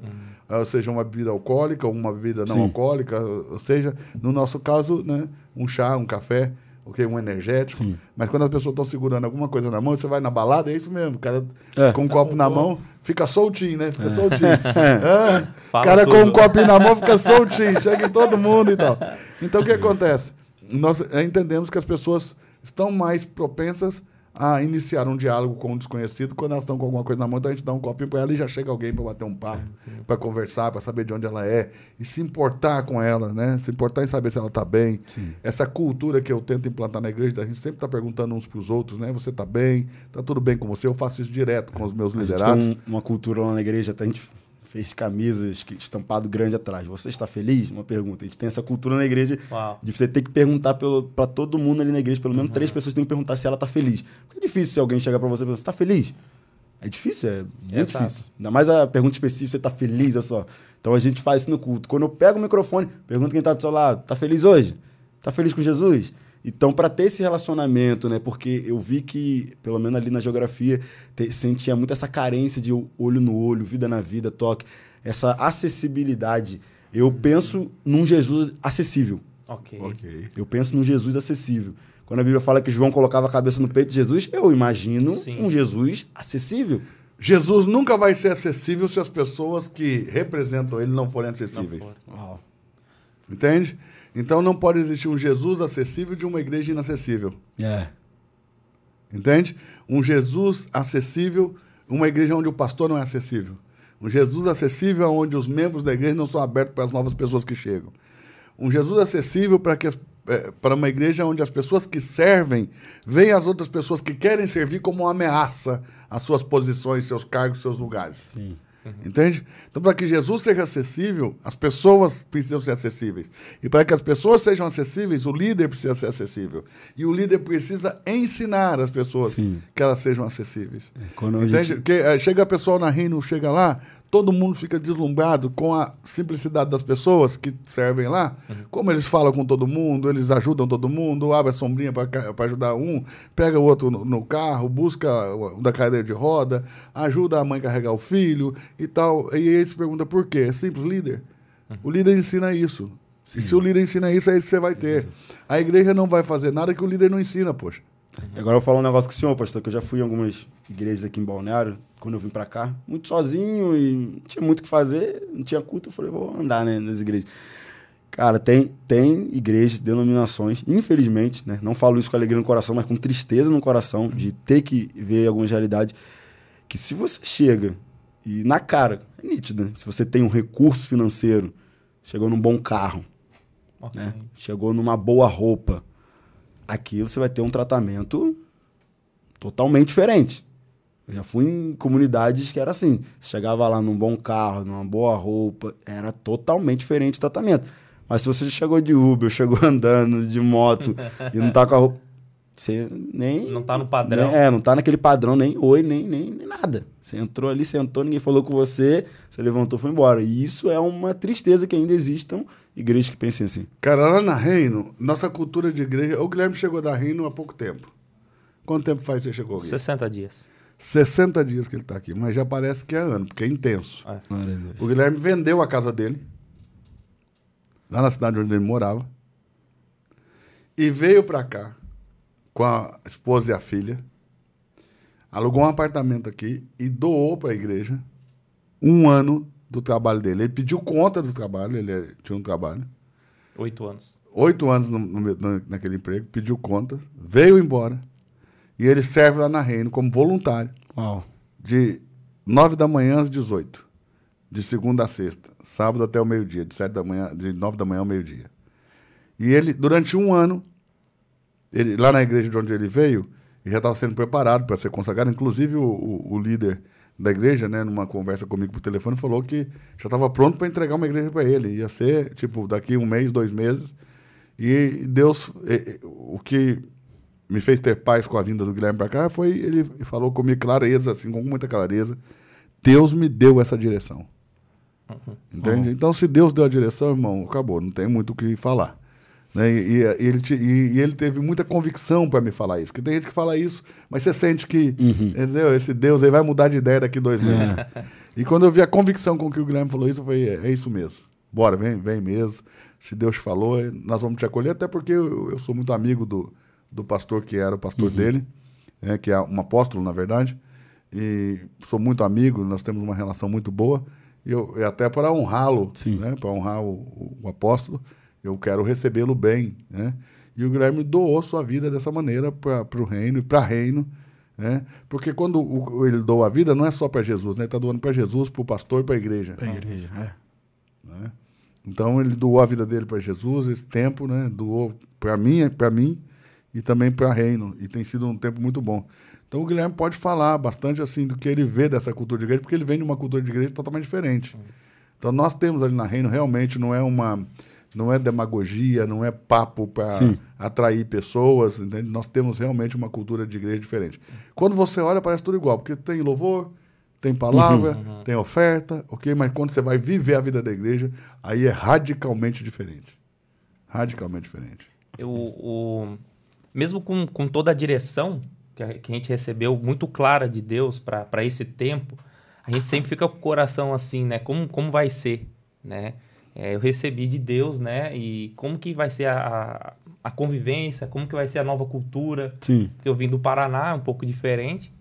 Ah, Ou seja, uma bebida alcoólica, ou uma bebida não Sim. alcoólica, ou seja, no nosso caso, né, um chá, um café, ok, um energético. Sim. Mas quando as pessoas estão segurando alguma coisa na mão, você vai na balada, é isso mesmo. O cara É. com um copo na mão fica soltinho, né? Fica soltinho. Ah, o Fala cara com um tudo. copinho na mão fica soltinho, chega em todo mundo e tal. Então o que acontece? Nós eh, entendemos que as pessoas estão mais propensas a iniciar um diálogo com um desconhecido quando elas estão com alguma coisa na mão, então a gente dá um copinho para ela e já chega alguém para bater um papo, para conversar, para saber de onde ela é e se importar com ela, né? Se importar em saber se ela está bem. Essa cultura que eu tento implantar na igreja, a gente sempre está perguntando uns para os outros, né? Você está bem? Está tudo bem com você? Eu faço isso direto com os meus liderados. tem um- uma cultura lá na igreja, até a gente fez camisas que- estampado grande atrás. Você está feliz? Uma pergunta. A gente tem essa cultura na igreja Uau. de você ter que perguntar para todo mundo ali na igreja, pelo menos três pessoas têm que perguntar se ela está feliz. Porque é difícil se alguém chegar para você e perguntar, você está feliz? É difícil, é muito Exato. difícil. Ainda mais a pergunta específica, você está feliz, é só. Então a gente faz isso no culto. Quando eu pego o microfone, pergunto quem está do seu lado, tá feliz hoje? Tá feliz com Jesus? Então, para ter esse relacionamento, né? Porque eu vi que, pelo menos ali na geografia, te- sentia muito essa carência de olho no olho, vida na vida, toque, essa acessibilidade. Eu penso num Jesus acessível. Ok. Ok. Eu penso num Jesus acessível. Quando a Bíblia fala que João colocava a cabeça no peito de Jesus, eu imagino Sim. um Jesus acessível. Jesus nunca vai ser acessível se as pessoas que representam ele não forem acessíveis. for. Uau. Entende? Então não pode existir um Jesus acessível de uma igreja inacessível. É. Entende? Um Jesus acessível, uma igreja onde o pastor não é acessível. Um Jesus acessível onde os membros da igreja não são abertos para as novas pessoas que chegam. Um Jesus acessível para que as- eh, para uma igreja onde as pessoas que servem veem as outras pessoas que querem servir como uma ameaça às suas posições, seus cargos, seus lugares. Sim. Entende? Então, para que Jesus seja acessível, as pessoas precisam ser acessíveis. E para que as pessoas sejam acessíveis, o líder precisa ser acessível. E o líder precisa ensinar as pessoas Sim. que elas sejam acessíveis. Quando a Entende? gente- Porque eh, chega a pessoa na Reino, chega lá, todo mundo fica deslumbrado com a simplicidade das pessoas que servem lá. Como eles falam com todo mundo, eles ajudam todo mundo, abre a sombrinha para ajudar um, pega o outro no, no carro, busca o da cadeira de roda, ajuda a mãe a carregar o filho e tal. E aí se perguntam por quê? É simples, líder. O líder ensina isso. E se o líder ensina isso, é isso que você vai ter. A igreja não vai fazer nada que o líder não ensina, poxa. Agora eu vou falar um negócio com o senhor, pastor, que eu já fui em algumas igrejas aqui em Balneário, quando eu vim pra cá, muito sozinho e não tinha muito o que fazer, não tinha culto, eu falei, vou andar, né, nas igrejas. Cara, tem, tem igrejas, denominações, infelizmente, né, não falo isso com alegria no coração, mas com tristeza no coração, de ter que ver algumas realidades, que se você chega e na cara, é nítido, né, se você tem um recurso financeiro, chegou num bom carro, né? Chegou numa boa roupa. Aquilo você vai ter um tratamento totalmente diferente. Eu já fui em comunidades que era assim. Você chegava lá num bom carro, numa boa roupa, era totalmente diferente o tratamento. Mas se você chegou de Uber, chegou andando de moto e não tá com a roupa. Você nem. Não tá no padrão. nem- é, não tá naquele padrão, nem oi, nem, nem, nem nada. Você entrou ali, sentou, ninguém falou com você, você levantou e foi embora. E isso é uma tristeza que ainda existam igrejas que pensem assim. Cara, lá na Reino, nossa cultura de igreja. O Guilherme chegou da Reino há pouco tempo. Quanto tempo faz que você chegou, Guilherme? 60 dias. 60 dias que ele está aqui, mas já parece que é ano, porque é intenso. É. O Guilherme vendeu a casa dele, lá na cidade onde ele morava, e veio para cá com a esposa e a filha, alugou um apartamento aqui e doou para a igreja um ano do trabalho dele. Ele pediu conta do trabalho, ele é- tinha um trabalho, Oito anos. oito anos no- no- na- naquele emprego, pediu conta, veio embora E ele serve lá na Reino como voluntário, Uau. de 9 da manhã às 18. De segunda a sexta. Sábado até o meio-dia, de, sete da manhã, de 9 da manhã ao meio-dia. E ele, durante um ano, ele, lá na igreja de onde ele veio, ele já estava sendo preparado para ser consagrado. Inclusive, o, o, o líder da igreja, né, numa conversa comigo por telefone, falou que já estava pronto para entregar uma igreja para ele. Ia ser, tipo, daqui um mês, dois meses. E Deus, o que me fez ter paz com a vinda do Guilherme para cá foi ele falou comigo clareza, assim, com muita clareza. Deus me deu essa direção. Entende? Então, se Deus deu a direção, irmão, acabou, não tem muito o que falar. Né? E, e- ele, te- e- e ele teve muita convicção para me falar isso. Porque tem gente que fala isso, mas você sente que entendeu? esse Deus aí vai mudar de ideia daqui dois meses. E quando eu vi a convicção com que o Guilherme falou isso, eu falei: é, é isso mesmo. Bora, vem, vem mesmo. Se Deus falou, nós vamos te acolher, até porque eu, eu sou muito amigo do, do pastor que era o pastor dele, né, que é um apóstolo, na verdade. E sou muito amigo, nós temos uma relação muito boa. E eu, e até para honrá-lo, né, para honrar o, o apóstolo, eu quero recebê-lo bem. Né? E o Guilherme doou sua vida dessa maneira para o reino e para reino. Né? Porque quando o- ele doa a vida, não é só para Jesus, né? ele está doando para Jesus, para o pastor e para a igreja. Pra igreja, é. né? Então ele doou a vida dele para Jesus, esse tempo, né? Doou para mim, para mim e também para reino, e tem sido um tempo muito bom. Então o Guilherme pode falar bastante assim do que ele vê dessa cultura de igreja, porque ele vem de uma cultura de igreja totalmente diferente. Então nós temos ali na reino realmente não é uma não é demagogia, não é papo para atrair pessoas, entende? Nós temos realmente uma cultura de igreja diferente. Quando você olha parece tudo igual, porque tem louvor, tem palavra, tem oferta, ok? Mas quando você vai viver a vida da igreja, aí é radicalmente diferente. Radicalmente diferente. Eu, o, mesmo com, com toda a direção que a, que a gente recebeu muito clara de Deus para esse tempo, a gente sempre fica com o coração assim, né? Como, como vai ser, né? É, eu recebi de Deus, né? E como que vai ser a, a, a convivência, como que vai ser a nova cultura, Sim. porque eu vim do Paraná, um pouco diferente.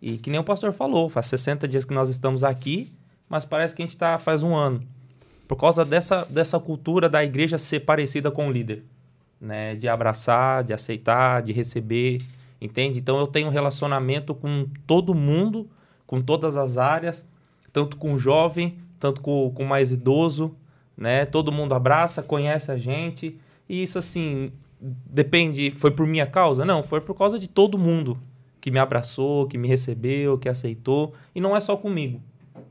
E que nem o pastor falou, faz 60 dias que nós estamos aqui, mas parece que a gente está faz um ano. Por causa dessa, dessa cultura da igreja ser parecida com o líder. Né? De abraçar, de aceitar, de receber. Entende? Então eu tenho um relacionamento com todo mundo, com todas as áreas, tanto com o jovem, tanto com com o mais idoso, né? Todo mundo abraça, conhece a gente. E isso assim, depende, foi por minha causa? Não, foi por causa de todo mundo que me abraçou, que me recebeu, que aceitou. E não é só comigo.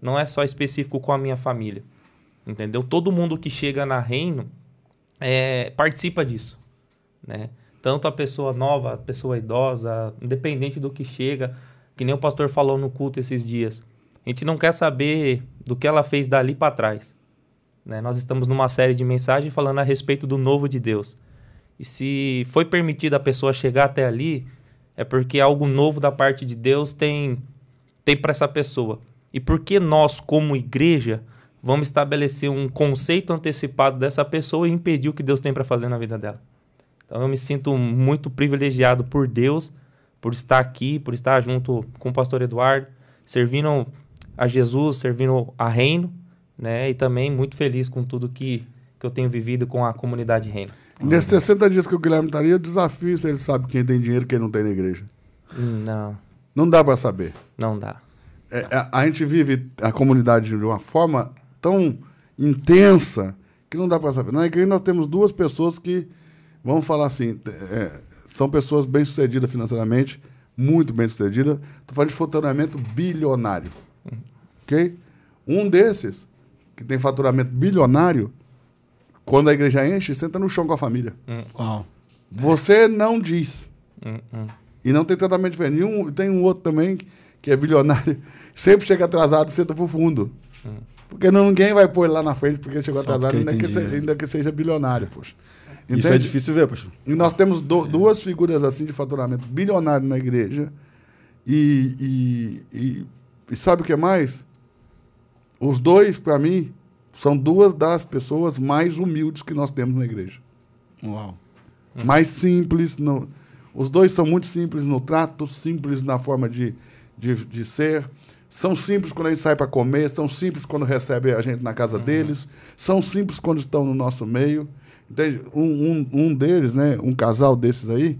Não é só específico com a minha família. Entendeu? Todo mundo que chega na Reino é, participa disso. Né? Tanto a pessoa nova, a pessoa idosa, independente do que chega, que nem o pastor falou no culto esses dias. A gente não quer saber do que ela fez dali para trás. Né? Nós estamos numa série de mensagens falando a respeito do novo de Deus. E se foi permitido a pessoa chegar até ali, é porque algo novo da parte de Deus tem, tem para essa pessoa. E porque nós, como igreja, vamos estabelecer um conceito antecipado dessa pessoa e impedir o que Deus tem para fazer na vida dela. Então eu me sinto muito privilegiado por Deus, por estar aqui, por estar junto com o pastor Eduardo, servindo a Jesus, servindo a Reino, né? E também muito feliz com tudo que, que eu tenho vivido com a comunidade Reino. Nesses 60 dias que o Guilherme estaria, eu desafio se ele sabe quem tem dinheiro e quem não tem na igreja. Não, Não dá para saber. não dá. É, a, a gente vive a comunidade de uma forma tão intensa que não dá para saber. Na igreja nós temos duas pessoas que, vamos falar assim, é, são pessoas bem-sucedidas financeiramente, muito bem-sucedidas. Estou falando de faturamento bilionário. Ok? Um desses, que tem faturamento bilionário, quando a igreja enche, senta no chão com a família. Uau. Você não diz. Hum, hum. E não tem tratamento diferente. E um- tem um outro também que é bilionário, sempre chega atrasado e senta pro fundo. Porque não, ninguém vai pôr ele lá na frente porque chegou Hum. Só atrasado, porque ainda que, se- dinheiro. ainda que seja bilionário, poxa. Isso é Entende? difícil ver, pastor. E nós temos do- duas figuras assim de faturamento bilionário na igreja. E, e, e, e sabe o que mais? Os dois, para mim, são duas das pessoas mais humildes que nós temos na igreja Uau. mais simples. No, os dois são muito simples no trato, simples na forma de, de, de ser. São simples quando a gente sai para comer, são simples quando recebe a gente na casa deles, são simples quando estão no nosso meio. Entende? Um, um, um deles, né, um casal desses aí,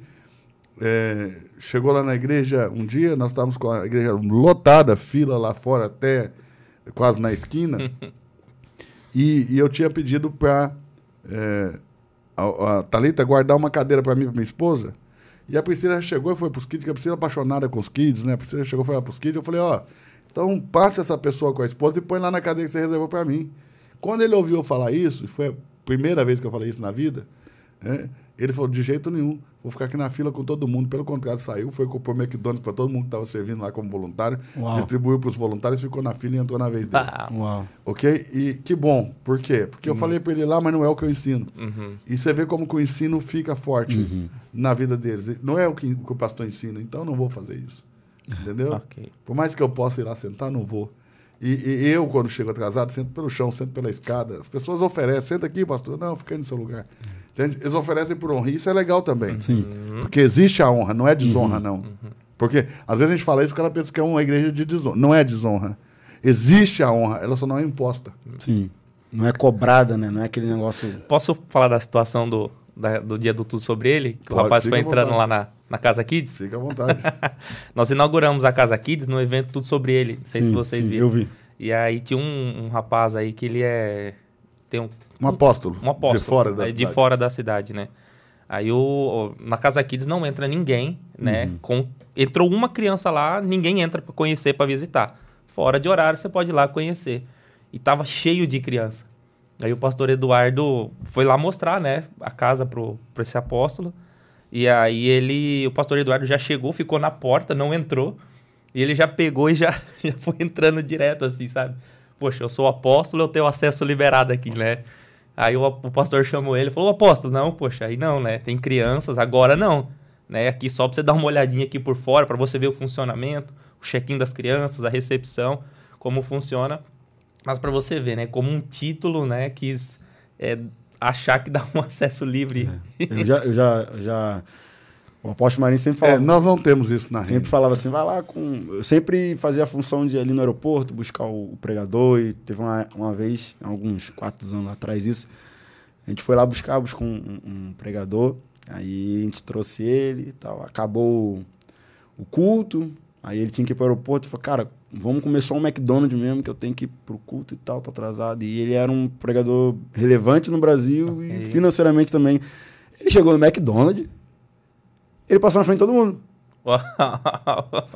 é, chegou lá na igreja um dia, nós estávamos com a igreja lotada, fila lá fora até quase na esquina. e, e eu tinha pedido para é, a, a Thalita guardar uma cadeira para mim e para minha esposa. E a Priscila chegou e foi para os kids, que a Priscila é apaixonada com os kids, né? A Priscila chegou e foi para os kids. Eu falei, ó, então passa essa pessoa com a esposa e põe lá na cadeira que você reservou para mim. Quando ele ouviu eu falar isso, e foi a primeira vez que eu falei isso na vida, né? Ele falou, de jeito nenhum, vou ficar aqui na fila com todo mundo. Pelo contrário, saiu, foi comprou McDonald's para todo mundo que estava servindo lá como voluntário, Uau. distribuiu para os voluntários, ficou na fila e entrou na vez dele. Ah, Uau. Ok? E que bom. Por quê? Porque eu falei para ele lá, mas não é o que eu ensino. uhum. E você vê como que o ensino fica forte Uhum. na vida deles. Não é o que, o que o pastor ensina, então não vou fazer isso. Entendeu? Ok. Por mais que eu possa ir lá sentar, não vou. E, e eu, quando chego atrasado, sento pelo chão, sento pela escada. As pessoas oferecem, senta aqui, pastor. Não, fica aí no seu lugar. Entende? Eles oferecem por honra. E isso é legal também. Sim. Porque existe a honra, não é desonra, não. Porque às vezes a gente fala isso, o cara pensa que é uma igreja de desonra. Não é desonra. Existe a honra, ela só não é imposta. Sim. Não é cobrada, né? Não é aquele negócio. Posso falar da situação do, da- do dia do Tudo Sobre Ele? Que o Pode, rapaz fica foi entrando lá na, na Casa Kids? Fica à vontade. Nós inauguramos a Casa Kids no evento Tudo Sobre Ele. Não sei se Sim, vocês sim, viram. Eu vi. E aí tinha um, um rapaz aí que ele é. Tem um, Um apóstolo. um apóstolo. De fora da é, cidade. De fora da cidade, né? Aí o, o- na Casa Kids não entra ninguém, né? Uhum. Com, entrou uma criança lá, ninguém entra para conhecer, para visitar. Fora de horário, você pode ir lá conhecer. E tava cheio de criança. Aí o pastor Eduardo foi lá mostrar, né, a casa pro, pro esse apóstolo. E aí ele, o pastor Eduardo já chegou, ficou na porta, não entrou. E ele já pegou e já, já foi entrando direto, assim, sabe? Poxa, eu sou apóstolo, eu tenho acesso liberado aqui, né? Aí o, o pastor chamou ele e falou, apóstolo, não, poxa, aí não, né? Tem crianças, agora não. Né? Aqui só pra você dar uma olhadinha aqui por fora, para você ver o funcionamento, o check-in das crianças, a recepção, como funciona. Mas para você ver, né? Como um título, né? Quis é, achar que dá um acesso livre. Eu já, eu já, já. O apóstolo Marinho sempre É, falava. nós não temos isso na Sempre rede. falava assim, vai lá com. Eu sempre fazia a função de ir ali no aeroporto, buscar o, pregador. E teve uma, uma vez, alguns quatro anos atrás, isso. A gente foi lá buscar, buscou um, um- pregador. Aí a gente trouxe ele e tal. Acabou o, o culto. Aí ele tinha que ir para o aeroporto. Falei, cara, vamos comer só um McDonald's mesmo, que eu tenho que ir pro culto e tal, tô atrasado. E ele era um pregador relevante no Brasil Ok. e financeiramente também. Ele chegou no McDonald's. Ele passou na frente de todo mundo. Foi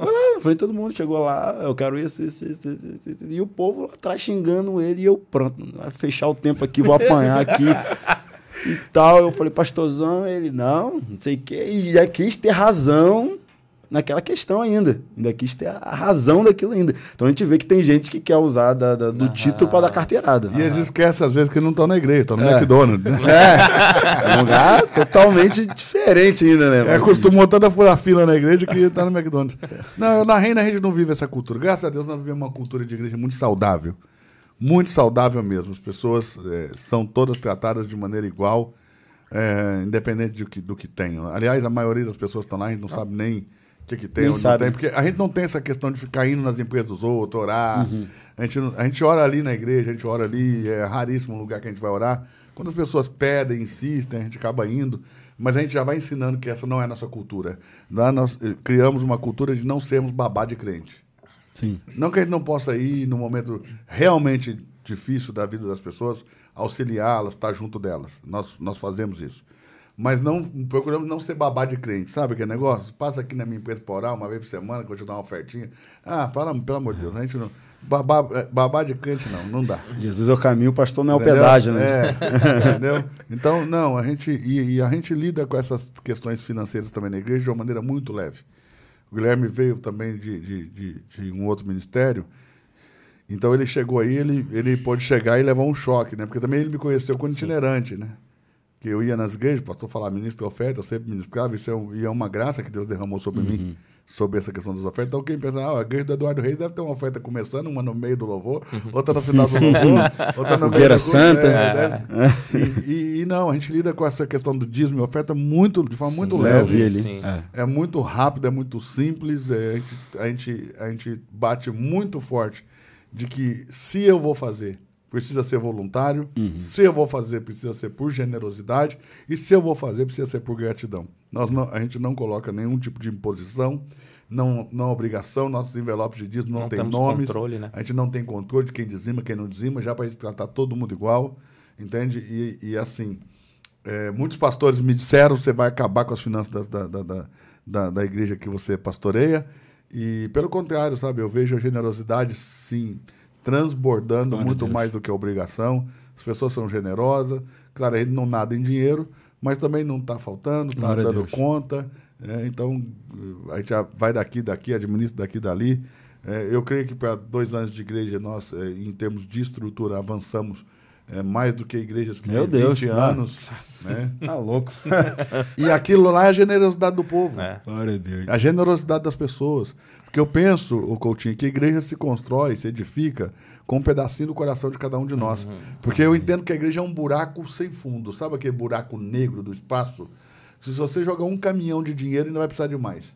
lá, na frente de todo mundo. Chegou lá, eu quero isso, isso, isso, isso, isso, isso. E o povo lá atrás xingando ele. E eu, pronto, vai fechar o tempo aqui, vou apanhar aqui. e tal. Eu falei, pastorzão, ele, não, não sei o quê. E já quis ter razão naquela questão ainda. Ainda quis ter a razão daquilo ainda. Então a gente vê que tem gente que quer usar da- da- do título para dar carteirada. E eles esquecem, às vezes, que não estão na igreja, estão no É. McDonald's. Né? É, é um lugar totalmente diferente ainda, né? É, acostumou tanto a furar fila na igreja que tá no McDonald's. Não, na Reina a gente não vive essa cultura. Graças a Deus nós vivemos uma cultura de igreja muito saudável. Muito saudável mesmo. As pessoas é, são todas tratadas de maneira igual, é, independente do que, do que tenham. Aliás, a maioria das pessoas que estão lá, a gente não sabe nem o que, que tem Nem ou não sabe. tem. Porque a gente não tem essa questão de ficar indo nas empresas dos outros, orar. A, gente, a gente ora ali na igreja, a gente ora ali, é raríssimo o lugar que a gente vai orar. Quando as pessoas pedem, insistem, a gente acaba indo. Mas a gente já vai ensinando que essa não é a nossa cultura. Lá nós eh, criamos uma cultura de não sermos babá de crente. Sim. Não que a gente não possa ir no momento realmente difícil da vida das pessoas, auxiliá-las, estar junto delas. Nós, nós fazemos isso. Mas não procuramos não ser babá de crente, sabe aquele negócio? Passa aqui na minha empresa para orar uma vez por semana, que eu te dar uma ofertinha. Ah, fala, pelo amor de Deus, a gente não. Babá, eh, babá de crente não, não dá. Jesus é o caminho, o pastor não é o pedágio, né? É, entendeu? Então, não, a gente, e, e a gente lida com essas questões financeiras também na igreja de uma maneira muito leve. O Guilherme veio também de, de, de, de um outro ministério, então ele chegou aí, ele, ele pôde chegar e levar um choque, né? Porque também ele me conheceu como itinerante, né? Que eu ia nas igrejas, o pastor falava, ministra oferta, eu sempre ministrava, isso é, um- e é uma graça que Deus derramou sobre mim, sobre essa questão das ofertas. Então quem pensa, ah, a igreja do Eduardo Reis deve ter uma oferta começando, uma no meio do louvor, outra no final do louvor, outra no meio do santa. é, deve- e, e- e não, a gente lida com essa questão do dízimo e oferta muito, de forma muito Sim, É, eu leve. Sim. É. É muito rápido, é muito simples. é, a, gente, a, gente, a gente bate muito forte de que se eu vou fazer, precisa ser voluntário. Se eu vou fazer, precisa ser por generosidade. E se eu vou fazer, precisa ser por gratidão. Nós não- a gente não coloca nenhum tipo de imposição, não, não obrigação. Nossos envelopes de dízimo não, Não tem nomes. controle, né? A gente não tem controle de quem dizima, quem não dizima, já para tratar todo mundo igual. Entende? E, e assim, é, muitos pastores me disseram você vai acabar com as finanças da, da, da, da, da igreja que você pastoreia. E pelo contrário, sabe, eu vejo a generosidade, sim, transbordando muito mais do que a obrigação. As pessoas são generosas. Claro, a gente não nada em dinheiro, mas também não está faltando, está dando conta. é, então, a gente vai daqui, daqui, administra daqui, dali. É, eu creio que para dois anos de igreja, nós, é, em termos de estrutura, avançamos é, mais do que igrejas que Meu têm Deus, 20 ah. anos. Né? Tá louco. E aquilo lá é a generosidade do povo. É. Glória a Deus. A generosidade das pessoas. Porque eu penso, o Coutinho, que a igreja se constrói, se edifica com um pedacinho do coração de cada um de nós. Porque eu entendo que a igreja é um buraco sem fundo. Sabe aquele buraco negro do espaço? Se você jogar um caminhão de dinheiro, ainda vai precisar de mais.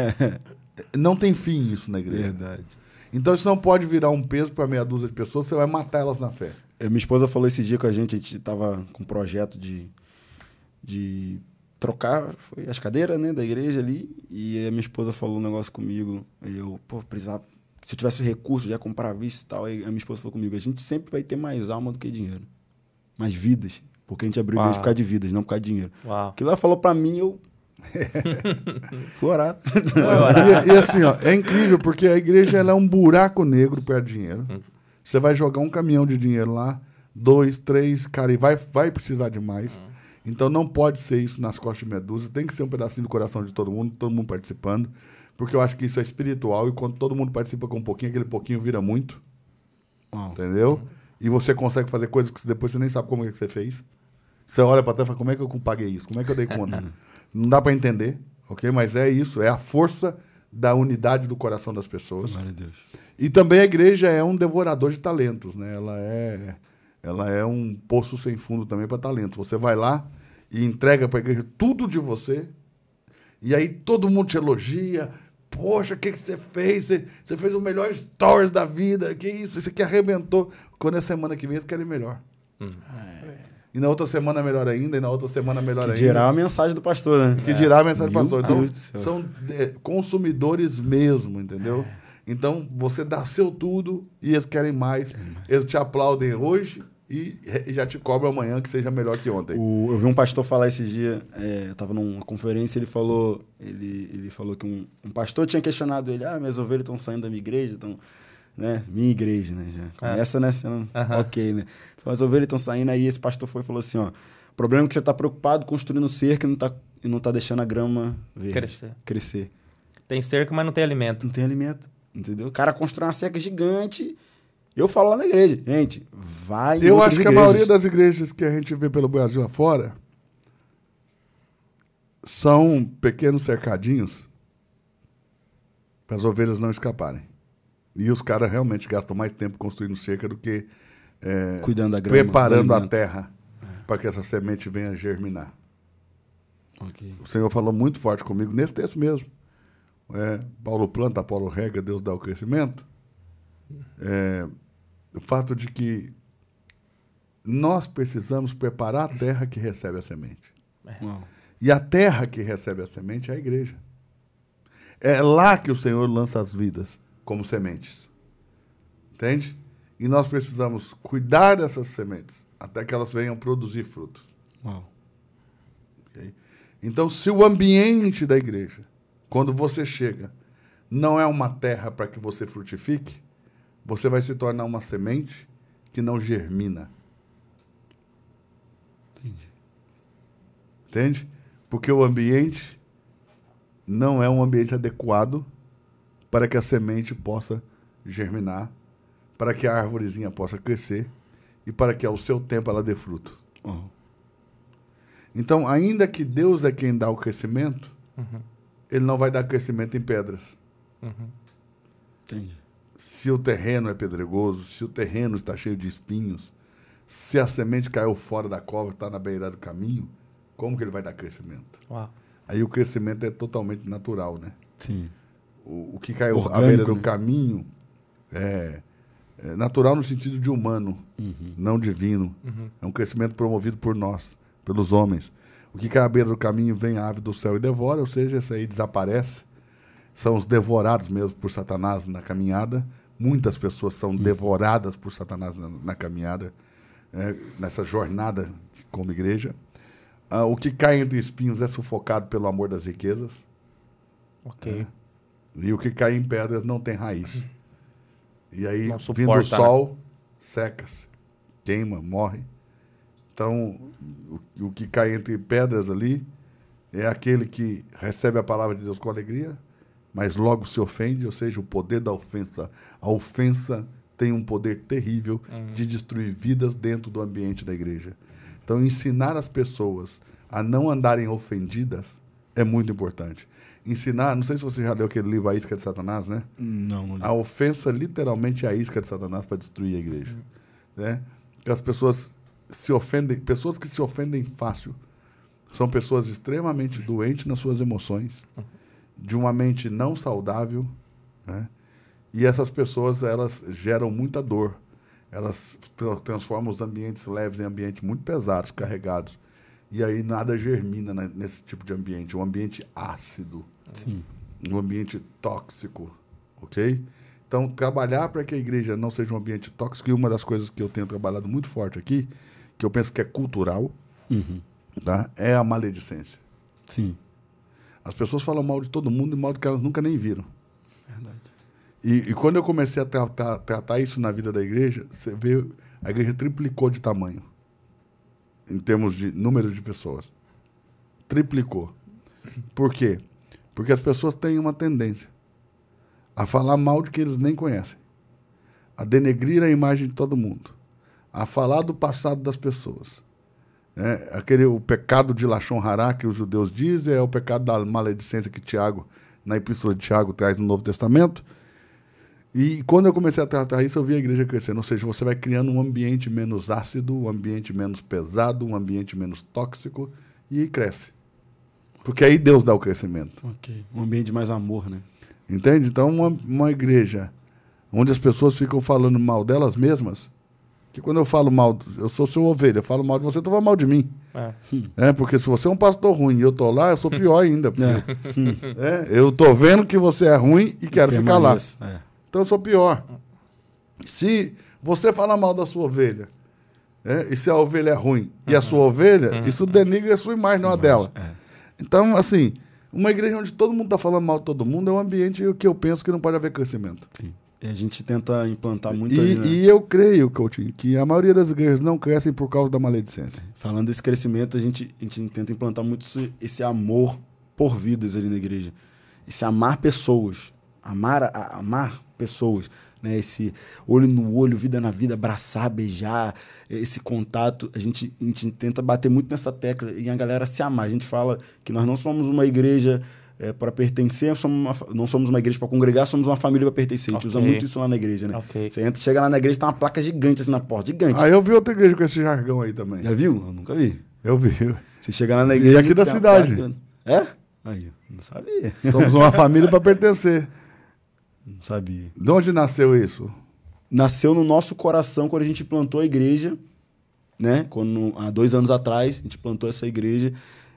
não tem fim isso na igreja. Verdade. Então isso não pode virar um peso para meia dúzia de pessoas, você vai matar elas na fé. É, Minha esposa falou esse dia com a gente, a gente tava com um projeto de, de trocar foi as cadeiras né, da igreja ali, e a minha esposa falou um negócio comigo, e eu, pô, precisava, se eu tivesse recurso, já comprar à vista e tal, aí a minha esposa falou comigo, a gente sempre vai ter mais alma do que dinheiro, mais vidas, porque a gente abriu a igreja Uau. por causa de vidas, não por causa de dinheiro. Uau. Aquilo ela falou pra mim, eu fui orar. E, e assim, ó, é incrível, porque a igreja ela é um buraco negro perto de dinheiro. Você vai jogar um caminhão de dinheiro lá, dois, três, cara, e vai, vai precisar de mais. Então não pode ser isso nas costas de medusa, tem que ser um pedacinho do coração de todo mundo, todo mundo participando, porque eu acho que isso é espiritual e quando todo mundo participa com um pouquinho, aquele pouquinho vira muito, Uau. entendeu? E você consegue fazer coisas que depois você nem sabe como é que você fez. Você olha para trás e fala, como é que eu paguei isso? Como é que eu dei conta? Não dá para entender, ok? Mas é isso, é a força da unidade do coração das pessoas. Glória a Deus. E também a igreja é um devorador de talentos, né? Ela é, ela é um poço sem fundo também para talentos. Você vai lá e entrega para a igreja tudo de você, e aí todo mundo te elogia. Poxa, o que, que você fez? Você, você fez o melhor stories da vida. Que isso? Isso aqui arrebentou. Quando é semana que vem, eles querem melhor. E na outra semana melhor ainda, e na outra semana melhor Que ainda. dirá a mensagem do pastor, né? Que dirá a mensagem do Meu pastor. Então, do são é, consumidores mesmo, entendeu? Então, você dá seu tudo e eles querem mais. Eles te aplaudem hoje e já te cobram amanhã que seja melhor que ontem. O- eu vi um pastor falar esse dia, é, eu tava numa conferência, ele falou, ele, ele falou que um, um pastor tinha questionado ele, ah, minhas ovelhas estão saindo da minha igreja, estão, né, minha igreja, né, já começa, né, sendo ok, né, as ovelhas estão saindo, aí esse pastor foi e falou assim, ó, o problema é que você tá preocupado construindo cerca e não tá, e não tá deixando a grama verde, Crescer. crescer. Tem cerca, mas não tem alimento. Não tem alimento, entendeu? O cara constrói uma cerca gigante, eu falo lá na igreja, gente, vai Eu acho que a igrejas. maioria das igrejas que a gente vê pelo Brasil afora são pequenos cercadinhos para as ovelhas não escaparem. E os caras realmente gastam mais tempo construindo cerca do que é, Cuidando da grama, preparando do a terra para que essa semente venha a germinar. Ok. O Senhor falou muito forte comigo nesse texto mesmo. É, Paulo planta, Paulo rega, Deus dá o crescimento. É, o fato de que nós precisamos preparar a terra que recebe a semente. Uau. E a terra que recebe a semente é a igreja. É lá que o Senhor lança as vidas como sementes. Entende? E nós precisamos cuidar dessas sementes até que elas venham produzir frutos. Uau. ok? Então, se o ambiente da igreja, quando você chega, não é uma terra para que você frutifique, você vai se tornar uma semente que não germina. Entendi. Entende? Porque o ambiente não é um ambiente adequado para que a semente possa germinar, para que a árvorezinha possa crescer e para que ao seu tempo ela dê fruto. Uau. Então, ainda que Deus é quem dá o crescimento, ele não vai dar crescimento em pedras. Entendi. Se o terreno é pedregoso, se o terreno está cheio de espinhos, se a semente caiu fora da cova, está na beira do caminho, como que ele vai dar crescimento? Uau. Aí o crescimento é totalmente natural, né? Sim. O, o que caiu à beira do né? caminho é, É natural no sentido de humano, não divino. É um crescimento promovido por nós, pelos homens. O que cai à beira do caminho vem a ave do céu e devora, ou seja, esse aí desaparece. São os devorados mesmo por Satanás na caminhada. Muitas pessoas são devoradas por Satanás na, na caminhada, é, nessa jornada como igreja. Ah, o que cai entre espinhos é sufocado pelo amor das riquezas. Ok. E o que cai em pedras não tem raiz. E aí, Não vindo o suporta, né? sol, seca-se, queima, morre. Então, o, o que cai entre pedras ali é aquele que recebe a palavra de Deus com alegria, mas logo se ofende, ou seja, o poder da ofensa. A ofensa tem um poder terrível de destruir vidas dentro do ambiente da igreja. Então, ensinar as pessoas a não andarem ofendidas é muito importante. Ensinar, não sei se você já leu aquele livro A Isca de Satanás, né? Não, não A ofensa literalmente é a isca de Satanás para destruir a igreja. Né? Que as pessoas se ofendem, pessoas que se ofendem fácil, são pessoas extremamente doentes nas suas emoções, de uma mente não saudável, né? E essas pessoas elas geram muita dor. Elas tra- transformam os ambientes leves em ambientes muito pesados, carregados. E aí nada germina né, nesse tipo de ambiente, um ambiente ácido Sim. um ambiente tóxico, ok? Então, trabalhar para que a igreja não seja um ambiente tóxico, e uma das coisas que eu tenho trabalhado muito forte aqui, que eu penso que é cultural, Uhum. tá? é a maledicência. Sim. As pessoas falam mal de todo mundo e mal do que elas nunca nem viram. Verdade. E, e quando eu comecei a tratar, tratar isso na vida da igreja, você vê, a igreja triplicou de tamanho, em termos de número de pessoas. Triplicou. Por quê? Porque as pessoas têm uma tendência a falar mal de que eles nem conhecem, a denegrir a imagem de todo mundo, a falar do passado das pessoas. É, aquele, o pecado de Lachon Hará, que os judeus dizem, é o pecado da maledicência que Tiago, na epístola de Tiago, traz no Novo Testamento. E quando eu comecei a tratar isso, eu vi a igreja crescendo. Ou seja, você vai criando um ambiente menos ácido, um ambiente menos pesado, um ambiente menos tóxico e cresce. Porque aí Deus dá o crescimento. Ok. Um ambiente mais amor, né? Entende? Então, uma, uma igreja onde as pessoas ficam falando mal delas mesmas, que quando eu falo mal, eu sou seu ovelha, eu falo mal de você, tu fala mal de mim. É. É, porque se você é um pastor ruim e eu tô lá, eu sou pior ainda. porque- É, eu tô vendo que você é ruim e quero ficar lá. É. Então eu sou pior. Se você fala mal da sua ovelha, é, e se a ovelha é ruim e a sua ovelha, isso denigra a sua imagem, não a dela. É. Então, assim, uma igreja onde todo mundo está falando mal de todo mundo é um ambiente que eu penso que não pode haver crescimento. Sim. A gente tenta implantar muito E, aí, né? e eu creio, Coutinho, que a maioria das igrejas não crescem por causa da maledicência. Falando desse crescimento, a gente, a gente tenta implantar muito esse, esse amor por vidas ali na igreja. Esse amar pessoas. Amar, a- amar pessoas. Né? Esse olho no olho, vida na vida, abraçar, beijar, esse contato. A gente, a gente tenta bater muito nessa tecla e a galera se amar. A gente fala que nós não somos uma igreja para pertencer, somos uma não somos uma igreja para congregar, somos uma família para pertencer. A gente usa Ok. muito isso lá na igreja, né? Ok. Você entra, chega lá na igreja, tem uma placa gigante assim na porta, gigante. Aí eu vi outra igreja com esse jargão aí também. Já viu? Eu nunca vi. Eu vi. Você chega lá na igreja. aqui da cidade. placa. É? Aí, não sabia. Somos uma família para pertencer. Não sabia. De onde nasceu isso? Nasceu no nosso coração quando a gente plantou a igreja, né? Quando, há dois anos atrás, a gente plantou essa igreja,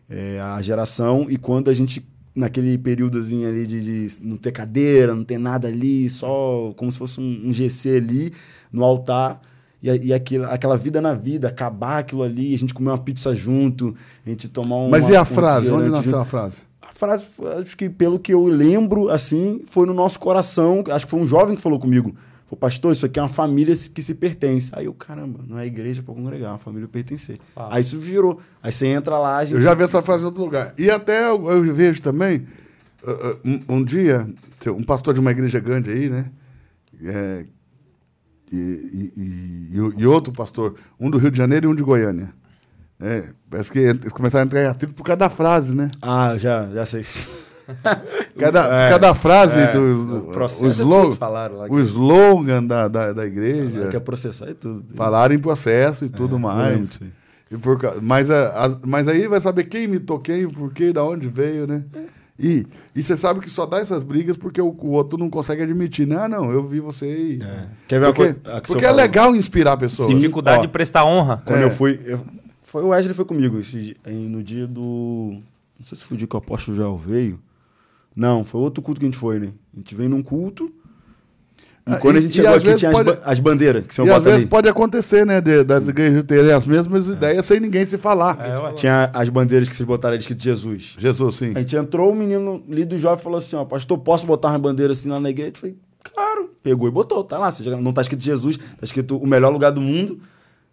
é, a geração, e quando a gente, naquele períodozinho ali de, de não ter cadeira, não ter nada ali, só como se fosse um, um GC ali no altar. E, e aquilo, aquela vida na vida, acabar aquilo ali, a gente comer uma pizza junto, a gente tomar um. Mas e a frase? Onde nasceu junto. a frase? A frase, acho que pelo que eu lembro, assim, foi no nosso coração. Acho que foi um jovem que falou comigo. Falou, pastor, isso aqui é uma família que se pertence. Aí eu, caramba, não é igreja para congregar, é uma família pertencer. Ah. Aí isso virou. Aí você entra lá, a gente. Eu já vi essa frase em outro lugar. E até eu, eu vejo também, uh, uh, um, um dia, um pastor de uma igreja grande aí, né? É, e, e- e- e outro pastor, um do Rio de Janeiro e um de Goiânia. É, parece que eles começaram a entrar em atrito por causa da frase, né? Ah, já, já sei. Cada, É, cada frase é, do o processo o é slogan, tudo falaram lá o que- slogan da, da, da igreja, Quer processar e tudo. falaram em processo e tudo eu lembro mais. E por mas, a- a- mas aí vai saber quem imitou quem, por quê, da onde veio, né? E, e você sabe que só dá essas brigas porque o, o outro não consegue admitir. Né? Ah, não, eu vi você e. Quer ver Porque, coisa? a que porque é legal inspirar pessoas. Dificuldade Ó, de prestar honra. Quando É. eu fui. eu- foi o Wesley foi comigo. esse no dia do. Não sei se foi o dia que o apóstolo Joel veio. Não, foi outro culto que a gente foi, né? A gente veio num culto. E Ah, quando e- a gente chegou aqui, tinha pode- as, ba- as bandeiras que são E às vezes ali. pode acontecer, né? de- das igrejas terem as mesmas ideias sem ninguém se falar. É. Tinha as bandeiras que vocês botaram ali escrito Jesus. Jesus, sim. A gente entrou, o menino do jovem falou assim: ó, pastor, posso botar uma bandeira assim lá na igreja? Eu falei, claro. Pegou e botou, tá lá. Não tá escrito Jesus, tá escrito o melhor lugar do mundo.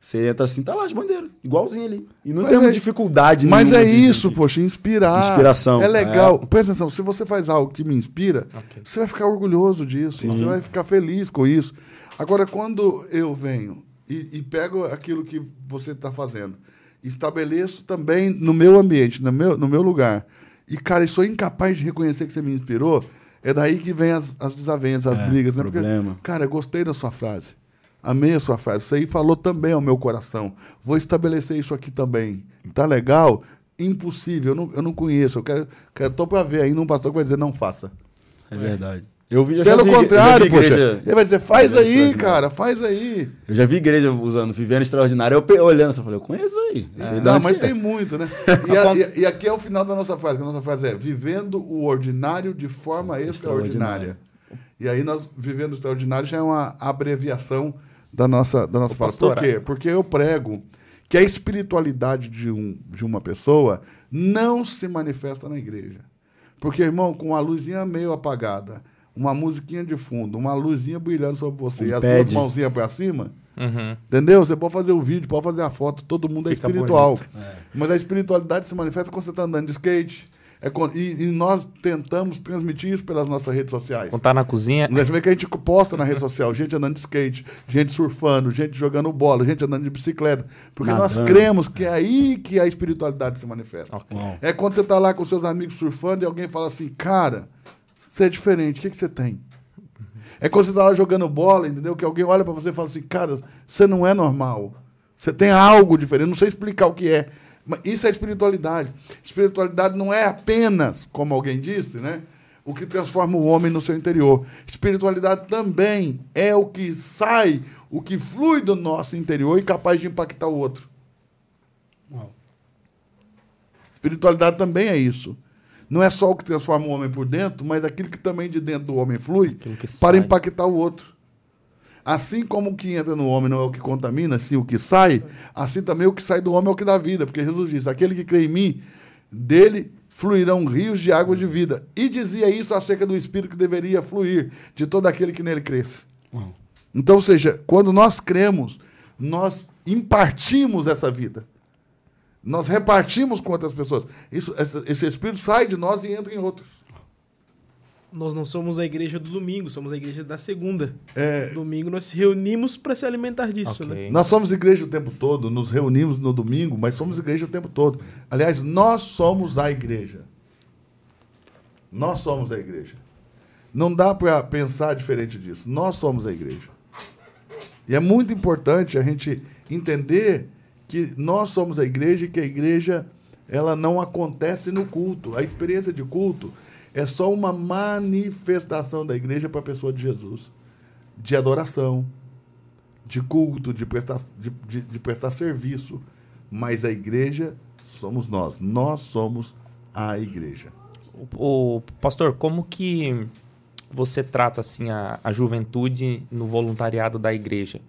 Você entra assim, tá lá as bandeiras, igualzinho ali. E não Mas temos é- dificuldade Mas nenhuma é isso, poxa, inspirar. Inspiração. É legal. Presta atenção, se você faz algo que me inspira, Ok. você vai ficar orgulhoso disso. Você vai ficar feliz com isso. Agora, quando eu venho e, e pego aquilo que você está fazendo, estabeleço também no meu ambiente, no meu, no meu lugar, e, cara, eu sou incapaz de reconhecer que você me inspirou, é daí que vem as, as desavenças, as É, brigas. Né? problema. cara, eu gostei da sua frase. Amei a sua frase. Isso aí falou também ao meu coração. Vou estabelecer isso aqui também. Tá legal? Impossível. Eu não, eu não conheço. Eu quero, quero tô para ver ainda um pastor que vai dizer não faça. É verdade. Eu vi, eu já Pelo vi- contrário, vi poxa. igreja- Ele vai dizer, faz aí, extraordinária. cara, faz aí. Eu já vi igreja usando Vivendo Extraordinário. Eu olhando eu falei, eu conheço aí. De Não, mas é? tem muito, né? E, a- e- e aqui é o final da nossa frase. que A nossa frase é vivendo o ordinário de forma extraordinária. E aí nós, vivendo extraordinário, já é uma abreviação da nossa, da nossa Ô, fala. Por quê? Porque eu prego que a espiritualidade de, um, de uma pessoa não se manifesta na igreja. Porque, irmão, com uma luzinha meio apagada, uma musiquinha de fundo, uma luzinha brilhando sobre você Um e as pad. duas mãozinhas para cima, Uhum. Entendeu? Você pode fazer o vídeo, pode fazer a foto, todo mundo é Fica espiritual. bonito. Mas a espiritualidade se manifesta quando você está andando de skate. É e, e nós tentamos transmitir isso pelas nossas redes sociais. Quando tá na cozinha, Você vê que a gente posta na rede social, gente andando de skate, gente surfando, gente jogando bola, gente andando de bicicleta. Porque nós Nadando. cremos que é aí que a espiritualidade se manifesta. Ok. Uau. É quando você está lá com seus amigos surfando e alguém fala assim, cara, você é diferente, o que, que você tem? É quando você está lá jogando bola, entendeu? Que alguém olha para você e fala assim, cara, você não é normal. Você tem algo diferente, não sei explicar o que é. Isso é espiritualidade. Espiritualidade não é apenas, como alguém disse, né? O que transforma o homem no seu interior. Espiritualidade também é o que sai, o que flui do nosso interior e capaz de impactar o outro. Uau. Espiritualidade também é isso. Não é só o que transforma o homem por dentro, mas aquilo que também de dentro do homem flui para impactar o outro. Assim como o que entra no homem não é o que contamina, sim o que sai, assim também o que sai do homem é o que dá vida. Porque Jesus disse: aquele que crê em mim, dele fluirão rios de água de vida. E dizia isso acerca do Espírito que deveria fluir de todo aquele que nele cresce. Uau. Então, ou seja, quando nós cremos, nós impartimos essa vida. Nós repartimos com outras pessoas. Isso, esse Espírito sai de nós e entra em outros. Nós não somos a igreja do domingo, somos a igreja da segunda. É, Domingo nós se reunimos para se alimentar disso, Ok. né? Nós somos igreja o tempo todo, nos reunimos no domingo, mas somos igreja o tempo todo. Aliás, nós somos a igreja. Nós somos a igreja. Não dá para pensar diferente disso. Nós somos a igreja. E é muito importante a gente entender que nós somos a igreja e que a igreja ela não acontece no culto. A experiência de culto é só uma manifestação da igreja para a pessoa de Jesus, de adoração, de culto, de prestar, de, de- de prestar serviço. Mas a igreja somos nós. Nós somos a igreja. O, o- pastor, como que você trata assim a, a juventude no voluntariado da igreja?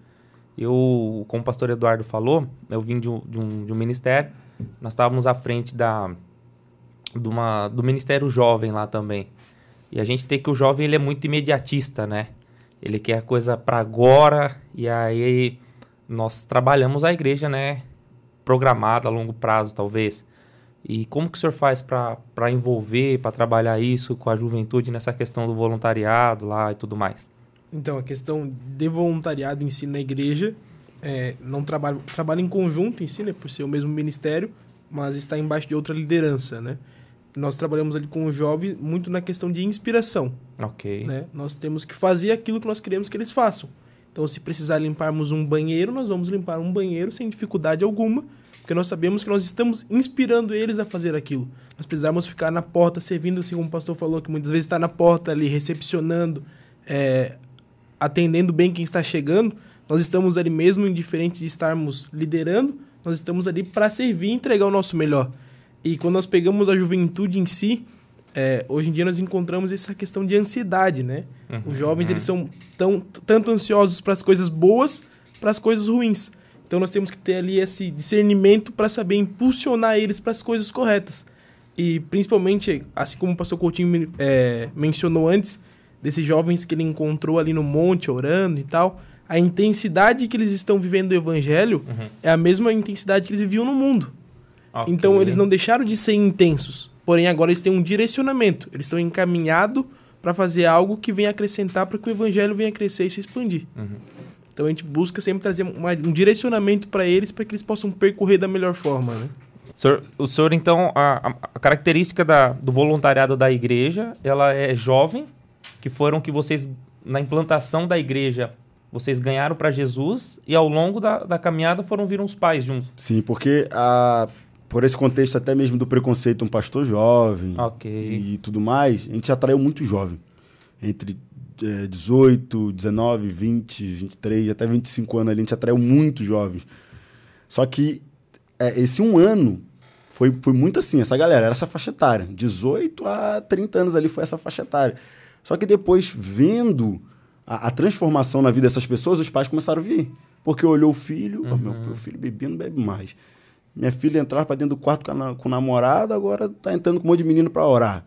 Eu, como o pastor Eduardo falou, eu vim de um, de um, de um ministério, nós estávamos à frente da, de uma, do Ministério Jovem lá também. E a gente tem que o jovem ele é muito imediatista, né? Ele quer a coisa para agora e aí nós trabalhamos a igreja, né? Programada a longo prazo, talvez. E como que o senhor faz para envolver, para trabalhar isso com a juventude nessa questão do voluntariado lá e tudo mais? Então, a questão de voluntariado em si na igreja, é, não trabalha, trabalha em conjunto em si, né, por ser o mesmo ministério, mas está embaixo de outra liderança, né? Nós trabalhamos ali com os jovens muito na questão de inspiração, Ok. né? Nós temos que fazer aquilo que nós queremos que eles façam. Então, se precisar limparmos um banheiro, nós vamos limpar um banheiro sem dificuldade alguma, porque nós sabemos que nós estamos inspirando eles a fazer aquilo. Nós precisamos ficar na porta, servindo, assim como o pastor falou, que muitas vezes está na porta ali, recepcionando, é, atendendo bem quem está chegando. Nós estamos ali mesmo, indiferente de estarmos liderando, nós estamos ali para servir e entregar o nosso melhor. E quando nós pegamos a juventude em si, é, hoje em dia nós encontramos essa questão de ansiedade, né? Uhum, Os jovens uhum. eles são tão, tanto ansiosos para as coisas boas, para as coisas ruins. Então nós temos que ter ali esse discernimento para saber impulsionar eles para as coisas corretas. E principalmente, assim como o pastor Coutinho é, mencionou antes, desses jovens que ele encontrou ali no monte orando e tal, a intensidade que eles estão vivendo o evangelho uhum. é a mesma intensidade que eles viviam no mundo. Okay. Então eles não deixaram de ser intensos, porém agora eles têm um direcionamento, eles estão encaminhados para fazer algo que venha acrescentar para que o evangelho venha crescer e se expandir. Uhum. Então a gente busca sempre trazer uma, um direcionamento para eles para que eles possam percorrer da melhor forma, né? O senhor, o senhor então, a, a característica da, do voluntariado da igreja, ela é jovem, que foram que vocês, na implantação da igreja, vocês ganharam para Jesus e ao longo da, da caminhada foram viram os pais juntos. Sim, porque a, por esse contexto até mesmo do preconceito, um pastor jovem okay. e tudo mais, a gente atraiu muito jovem. Entre é, 18, 19, 20, 23, até 25 anos ali, a gente atraiu muito jovens. Só que é, esse um ano foi, foi muito assim, essa galera, era essa faixa etária. 18 a 30 anos ali foi essa faixa etária. Só que depois, vendo a, a transformação na vida dessas pessoas, os pais começaram a vir. Porque olhou o filho, uhum. oh, meu, meu filho bebia, não bebe mais. Minha filha entrava para dentro do quarto com, a, com o namorado, agora tá entrando com um monte de menino para orar.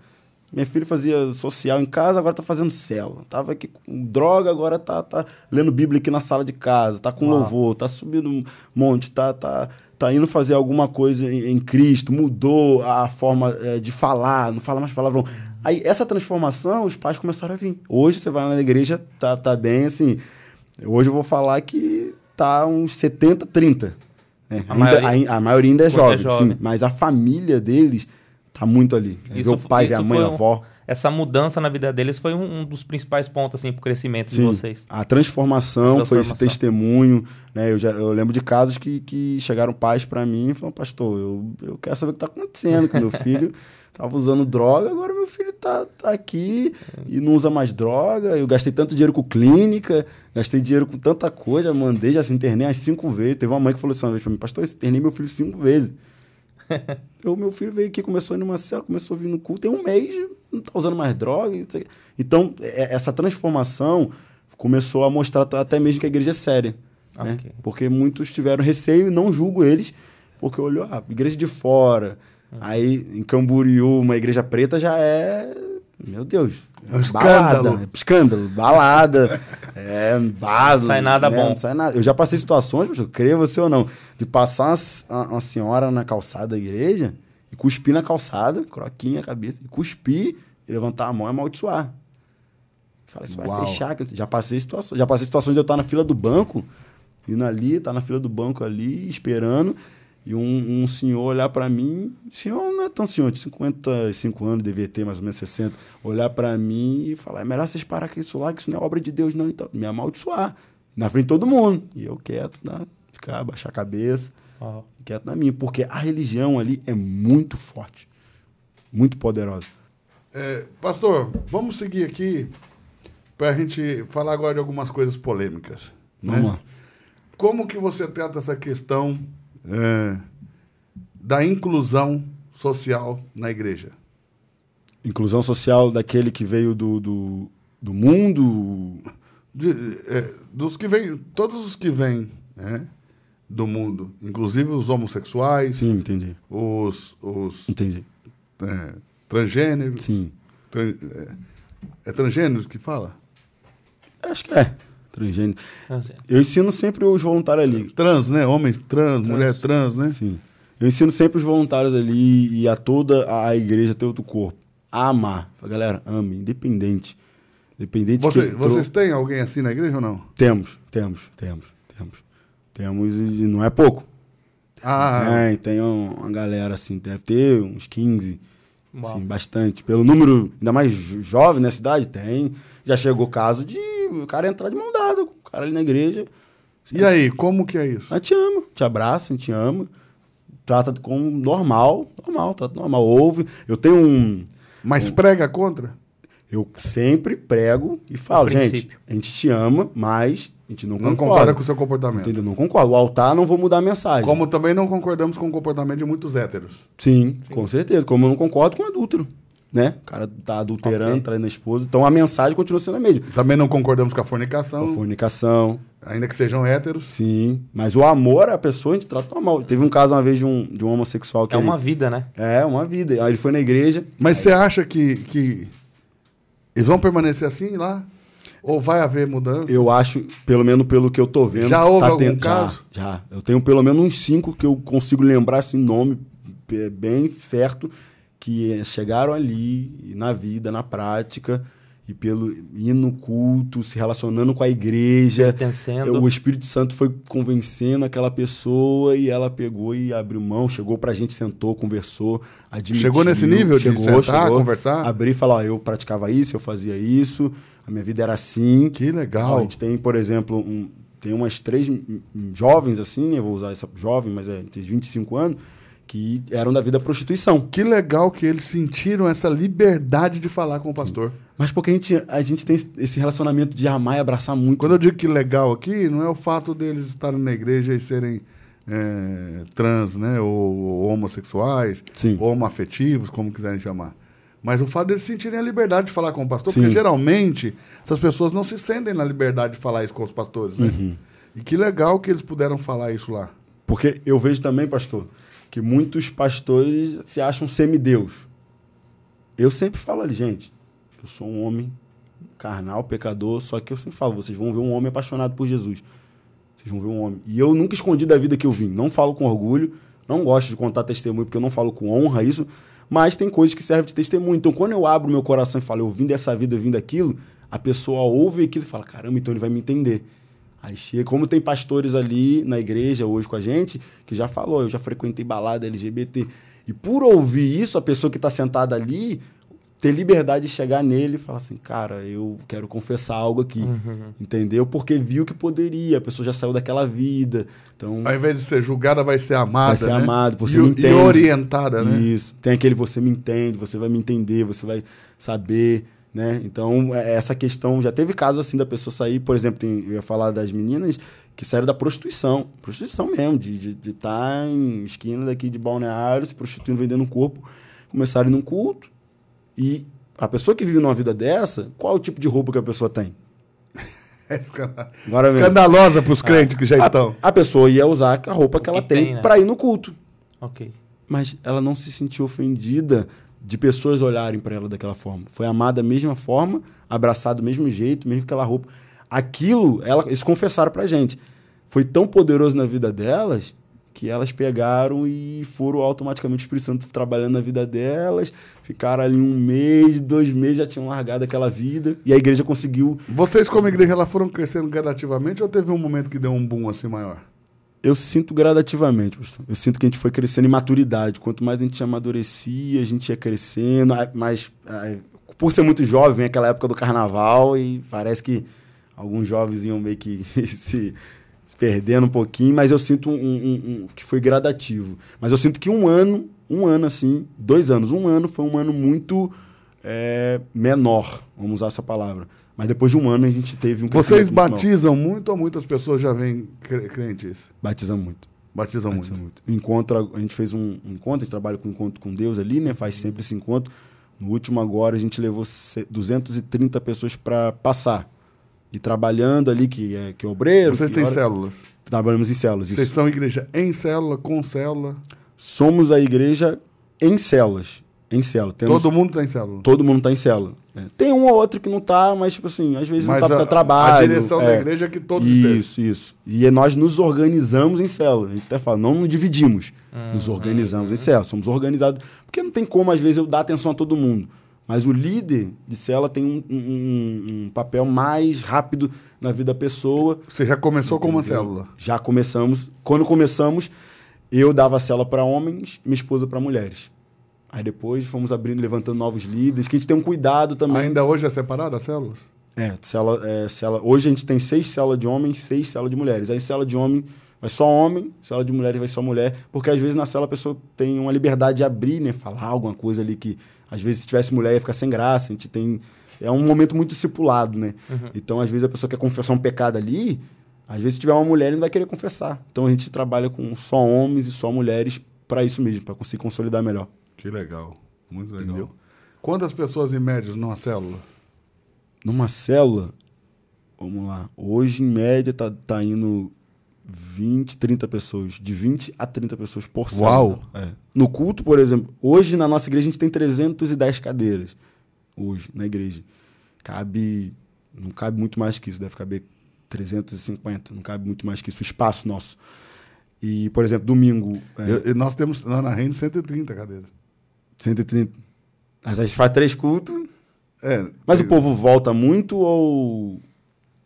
Minha filha fazia social em casa, agora tá fazendo cela. Tava aqui com droga, agora tá, tá lendo Bíblia aqui na sala de casa, tá com Uau. louvor, tá subindo um monte, tá, tá, tá indo fazer alguma coisa em, em Cristo, mudou a forma é, de falar, não fala mais palavrão. Aí essa transformação, os pais começaram a vir. Hoje você vai lá na igreja, tá, tá bem assim. Hoje eu vou falar que tá uns 70, 30. Né? A, ainda, maioria, a, a, maioria ainda é jovem, é jovem. Sim, mas a família deles tá muito ali. Isso, ver o pai, ver a mãe, a avó. Essa mudança na vida deles foi um, um dos principais pontos assim, para o crescimento Sim, de vocês. A transformação, a transformação, foi esse testemunho. Né? Eu, já, eu lembro de casos que, que chegaram pais para mim e falaram, pastor, eu, eu quero saber o que está acontecendo com meu filho. Tava usando droga, agora meu filho tá, tá aqui e não usa mais droga. Eu gastei tanto dinheiro com clínica, gastei dinheiro com tanta coisa, mandei, já se internei as cinco vezes. Teve uma mãe que falou assim uma vez pra mim, pastor, eu internei meu filho cinco vezes. eu, meu filho veio aqui, começou a ir numa cela, começou a vir no culto, tem um mês, não tá usando mais droga. Então, é, essa transformação começou a mostrar até mesmo que a igreja é séria. Né? Okay. Porque muitos tiveram receio e não julgo eles, porque olhou, a ah, igreja de fora. Uhum. Aí, em Camboriú, uma igreja preta já é. Meu Deus. É um escândalo. Balada, é escândalo, balada, é, bado. Não sai nada né? bom. Não sai nada. Eu já passei situações, mas eu creio você ou não, de passar uma, uma, senhora na calçada da igreja e cuspir na calçada, croquinha a cabeça, e cuspir e levantar a mão e amaldiçoar. Fala, isso vai Uau. fechar. Já passei situações. Já passei situações de eu estar na fila do banco, indo ali, estar tá na fila do banco ali, esperando. E um, um senhor olhar para mim, senhor não é tão senhor, de 55 anos, devia ter mais ou menos 60, olhar para mim e falar: é melhor vocês parar com isso lá, que isso não é obra de Deus, não. Então, me amaldiçoar, na frente de todo mundo. E eu quieto, né? ficar, baixar a cabeça, uhum. quieto na minha, porque a religião ali é muito forte, muito poderosa. É, pastor, vamos seguir aqui para a gente falar agora de algumas coisas polêmicas. Né? Vamos lá. Como que você trata essa questão é, da inclusão social na igreja. Inclusão social daquele que veio do, do, do mundo? De, é, dos que vêm, todos os que vêm né, do mundo, inclusive os homossexuais. Sim, entendi. Os, os entendi. É, transgêneros. Sim. é, é transgêneros que fala? Acho que é. Transgênero. Eu ensino sempre os voluntários ali. Trans, né? Homens trans, trans, mulher trans, né? Sim. Eu ensino sempre os voluntários ali e a toda a igreja ter outro corpo. A amar. Galera, ame, independente. Independente Você, Vocês têm alguém assim na igreja ou não? Temos, temos, temos, temos. Temos e não é pouco. Ah. Tem, tem uma galera assim, deve ter uns 15. Sim, bastante. Pelo número, ainda mais jovem na cidade, tem. Já chegou caso de o cara entrar de mão dada com o cara ali na igreja. E aí, como que é isso? A gente ama, te abraça, a gente ama. trata como normal, normal, trata normal. Ouve. Eu tenho um. Mas prega contra? Eu sempre prego e falo, gente, a gente te ama, mas a gente não, Não concorda. concorda com o seu comportamento. Entendeu? Não concordo. O altar não vou mudar a mensagem. Como também não concordamos com o comportamento de muitos héteros. Sim, com certeza. Como eu não concordo com o adúltero. Né? O cara tá adulterando, Ok. traindo a esposa. Então a mensagem continua sendo a mesma. Também não concordamos com a fornicação, A fornicação, ainda que sejam héteros. sim. Mas o amor à pessoa a gente trata normal. Teve um caso uma vez de um, de um homossexual que É ele- uma vida, né? É, uma vida. Aí ele foi na igreja. Mas você acha que, que eles vão permanecer assim lá? Ou vai haver mudança? Eu acho, pelo menos pelo que eu tô vendo. tá Já houve algum tendo- caso? Já, já. Eu tenho pelo menos uns cinco que eu consigo lembrar assim, nome é, bem certo, que eh, chegaram ali na vida, na prática, e pelo ir no culto, se relacionando com a igreja. Pertencendo. O Espírito Santo foi convencendo aquela pessoa e ela pegou e abriu mão, chegou pra gente, sentou, conversou, admitiu. Chegou nesse nível de chegou, sentar, chegou, conversar? Abrir e falar, ó, eu praticava isso, eu fazia isso, a minha vida era assim. Que legal. Ó, a gente tem, por exemplo, um- tem umas três jovens assim, eu vou usar essa jovem, mas é entre 25 anos, que eram da vida da prostituição. Que legal que eles sentiram essa liberdade de falar com o pastor. Mas porque a gente, a gente tem esse relacionamento de amar e abraçar muito. Quando eu digo que legal aqui, não é o fato deles estarem na igreja e serem é, trans, né? Ou, ou homossexuais, Sim. ou homoafetivos, como quiserem chamar. Mas o fato deles sentirem a liberdade de falar com o pastor, Sim. porque geralmente essas pessoas não se sentem na liberdade de falar isso com os pastores, né? Uhum. E que legal que eles puderam falar isso lá. Porque eu vejo também, pastor, que muitos pastores se acham semideus. Eu sempre falo ali, gente, eu sou um homem carnal, pecador, só que eu sempre falo, vocês vão ver um homem apaixonado por Jesus. Vocês vão ver um homem. E eu nunca escondi da vida que eu vim. Não falo com orgulho, não gosto de contar testemunho, porque eu não falo com honra isso, mas tem coisas que servem de testemunho. Então, quando eu abro meu coração e falo, eu vim dessa vida, eu vim daquilo, a pessoa ouve aquilo e fala, caramba, então ele vai me entender. Aí chega, como tem pastores ali na igreja hoje com a gente, que já falou, eu já frequentei balada LGBT. E por ouvir isso, a pessoa que está sentada ali ter liberdade de chegar nele e falar assim, cara, eu quero confessar algo aqui. Entendeu? Porque viu que poderia, a pessoa já saiu daquela vida. Então, Ao invés de ser julgada, vai ser amada. Vai ser né? amado, você e, me e entende. orientada, né? Isso. Tem aquele você me entende, você vai me entender, você vai saber, né? Então, é- essa questão já teve casos assim da pessoa sair, por exemplo, tem, eu ia falar das meninas que saíram da prostituição, prostituição mesmo, de estar de, estar em esquina daqui de balneário, se prostituindo, vendendo um corpo, começaram a ir num culto e a pessoa que vive numa vida dessa, qual é o tipo de roupa que a pessoa tem? É Agora escandalosa para os crentes que já estão. A, a pessoa ia usar a roupa que O ela que tem, tem, né? para ir no culto. Ok. mas ela não se sentiu ofendida de pessoas olharem para ela daquela forma. Foi amada da mesma forma, abraçada do mesmo jeito, mesmo com aquela roupa. Aquilo, ela, eles confessaram pra gente. Foi tão poderoso na vida delas que elas pegaram e foram automaticamente o Espírito Santo trabalhando na vida delas, ficaram ali um mês, dois meses, já tinham largado aquela vida, e a igreja conseguiu. Vocês, como igreja, ela foram crescendo gradativamente ou teve um momento que deu um boom assim maior? Eu sinto gradativamente. Eu sinto que a gente foi crescendo em maturidade. Quanto mais a gente amadurecia, a gente ia crescendo. Mas, por ser muito jovem, vem aquela época do carnaval e parece que alguns jovens iam meio que se se perdendo um pouquinho. Mas eu sinto um, um- um- que foi gradativo. Mas eu sinto que um ano, um ano assim, dois anos, um ano foi um ano muito é, menor, vamos usar essa palavra. Mas depois de um ano a gente teve um Vocês crescimento muito batizam muito ou muitas pessoas já vêm cre- crentes? Batizamos muito. Batizam Batizamos muito. muito. Encontro, a gente fez um encontro, a gente trabalha com encontro com Deus ali, né? Faz sempre esse encontro. No último agora a gente levou se- 230 pessoas para passar. E trabalhando ali, que é, que é obreiro. Vocês têm hora- células? Trabalhamos em células. Vocês Isso. são igreja em célula, com célula? Somos a igreja em células. Em célula. Temos, Todo mundo tem célula? todo mundo tá em célula. É. Tem um ou outro que não tá, mas, tipo assim, às vezes Mas não tá a, para trabalho. a direção da é. igreja é que todos. Isso, isso. E nós nos organizamos em célula. A gente até fala, não nos dividimos. nos organizamos em célula. Somos organizados. Porque não tem como, às vezes, eu dar atenção a todo mundo. Mas o líder de célula tem um, um- um- papel mais rápido na vida da pessoa. Você já começou com uma Entendeu? célula. Já começamos. Quando começamos, eu dava a célula para homens e minha esposa para mulheres. Aí depois fomos abrindo, levantando novos líderes, que a gente tem um cuidado também. Ainda hoje é separada as células? É, célula, é, célula. Hoje a gente tem seis células de homens, seis células de mulheres. Aí célula de homem vai só homem, célula de mulheres vai só mulher, porque às vezes na célula a pessoa tem uma liberdade de abrir, né? Falar alguma coisa ali que, às vezes, se tivesse mulher ia ficar sem graça. A gente tem. É um momento muito discipulado, né? Então, às vezes, a pessoa quer confessar um pecado ali, às vezes, se tiver uma mulher, ele não vai querer confessar. Então, a gente trabalha com só homens e só mulheres para isso mesmo, para conseguir consolidar melhor. Que legal. Muito legal. Entendeu? Quantas pessoas em média numa célula? Numa célula, vamos lá, hoje em média tá, tá indo 20, 30 pessoas. De 20 a 30 pessoas por célula. Uau! É. No culto, por exemplo, hoje na nossa igreja a gente tem 310 cadeiras. Hoje, na igreja. Cabe. Não cabe muito mais que isso, deve caber 350, não cabe muito mais que isso, o espaço nosso. E, por exemplo, domingo, é, Eu- nós temos lá na Rende 130 cadeiras. 130. Mas a gente faz três cultos. É, Mas o povo volta muito ou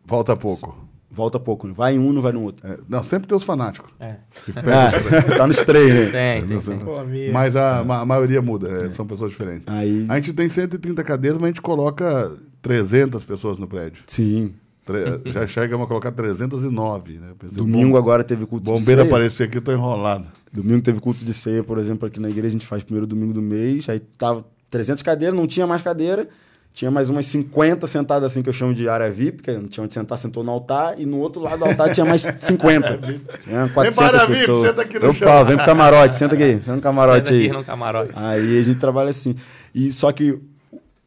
Volta pouco. volta pouco? né? Vai em um, não vai no outro. É, não, sempre tem os fanáticos. É. Ah, tá nos três, né? Tem, tem, tem. Pô, amigo. Mas a, a maioria muda, é, são pessoas diferentes. Aí, A gente tem 130 cadeiras, mas a gente coloca 300 pessoas no prédio. sim. Já chegamos a colocar 309. Né? Pensei, Domingo bom, agora teve culto de Bombeiro ceia. aparecer aqui, eu tô enrolado. Domingo teve culto de ceia, por exemplo, aqui na igreja a gente faz primeiro domingo do mês, aí tava 300 cadeiras, não tinha mais cadeira, tinha mais umas 50 sentadas assim que eu chamo de área VIP, que não tinha onde sentar, sentou no altar, e no outro lado do altar tinha mais 50. tinha 400 pra área VIP, pessoas. senta aqui no eu chão. falo, vem pro camarote, senta aqui, senta no camarote Senta aí. aqui no camarote. Aí a gente trabalha assim. E só que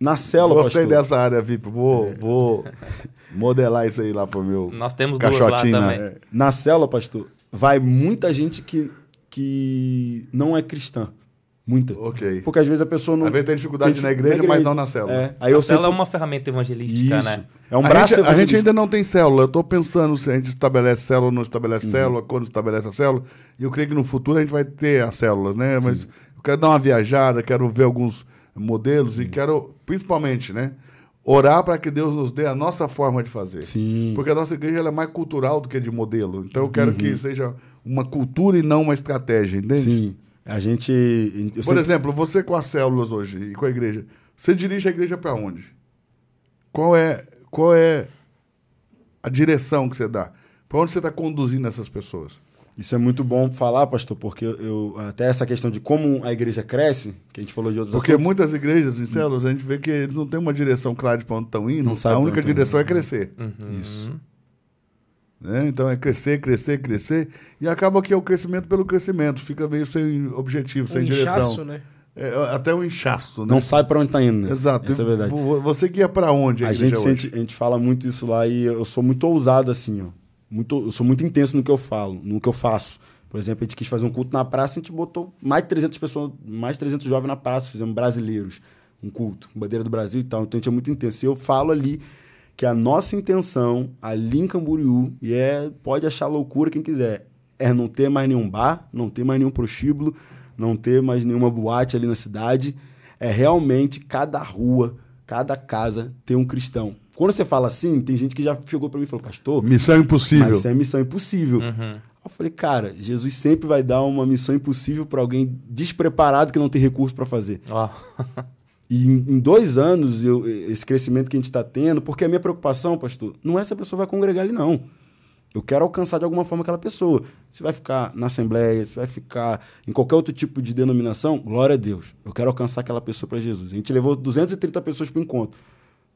na célula, Gostei pastor, dessa área VIP. Vou, vou modelar isso aí lá pro meu Nós temos duas lá caixotinho. também. né? na célula, pastor, vai muita gente que, que não é cristã. Muita. Ok. Porque às vezes a pessoa não. Às vezes tem dificuldade na igreja, mas não na célula. É. Aí eu a célula é sempre- uma ferramenta evangelística, Isso. né? É um a, braço gente, a gente ainda não tem célula. Eu estou pensando se a gente estabelece célula ou não Uhum. estabelece célula, quando estabelece a célula. E eu creio que no futuro a gente vai ter as células, né? Mas eu quero dar uma viajada, quero ver alguns modelos e quero, principalmente, né? Orar para que Deus nos dê a nossa forma de fazer. Sim. Porque a nossa igreja é mais cultural do que de modelo. Então eu quero Uhum. que seja uma cultura e não uma estratégia, entende? Sim. A gente. Por sempre- exemplo, você com as células hoje e com a igreja, você dirige a igreja para onde? Qual é, qual é a direção que você dá? Para onde você está conduzindo essas pessoas? Isso é muito bom falar, pastor, porque eu. Até essa questão de como a igreja cresce, que a gente falou de outros Porque assuntos. muitas igrejas em células a gente vê que eles não têm uma direção clara de para onde estão indo. Não sabe a única direção é indo. crescer. Isso. né? Então é crescer, crescer, crescer. E acaba que é o crescimento pelo crescimento. Fica meio sem objetivo, Um sem inchaço, direção. né? É, até o inchaço, né? Não sabe pra onde tá indo. né? Exato. Essa é verdade. Vo- Você que ia para onde a, A gente, hoje? sente, a gente fala muito isso lá e eu sou muito ousado assim, ó. Muito, eu sou muito intenso no que eu falo, no que eu faço. Por exemplo, a gente quis fazer um culto na praça, a gente botou mais de 300 pessoas, mais de 300 jovens na praça, fizemos brasileiros, um culto, bandeira do Brasil e tal. Então a gente é muito intenso. E eu falo ali que a nossa intenção ali em Camboriú, e é, pode achar loucura quem quiser, é não ter mais nenhum bar, não ter mais nenhum prostíbulo, não ter mais nenhuma boate ali na cidade. É realmente cada rua, cada casa ter um cristão. Quando você fala assim, tem gente que já chegou para mim e falou, pastor, Missão impossível. mas isso é missão impossível. Eu falei, cara, Jesus sempre vai dar uma missão impossível para alguém despreparado que não tem recurso para fazer. Ó. E em, em dois anos, eu, esse crescimento que a gente está tendo, porque a minha preocupação, pastor, não é se a pessoa vai congregar ali, não. Eu quero alcançar de alguma forma aquela pessoa. Se vai ficar na Assembleia, se vai ficar em qualquer outro tipo de denominação, glória a Deus. Eu quero alcançar aquela pessoa para Jesus. A gente levou 230 pessoas para o encontro.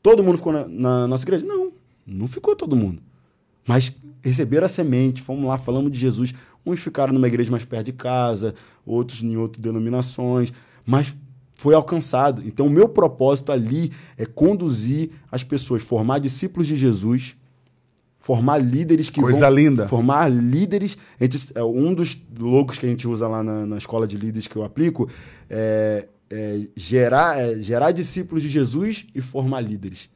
Todo mundo ficou na, na nossa igreja? Não, não ficou todo mundo. Mas receberam a semente, fomos lá, falamos de Jesus. Uns ficaram numa igreja mais perto de casa, outros em outras denominações, mas foi alcançado. Então, o meu propósito ali é conduzir as pessoas, formar discípulos de Jesus, formar líderes que Coisa vão... linda. Formar líderes... Gente, é, um dos logos que a gente usa lá na, na escola de líderes que eu aplico é, é gerar, é gerar discípulos de Jesus e formar líderes.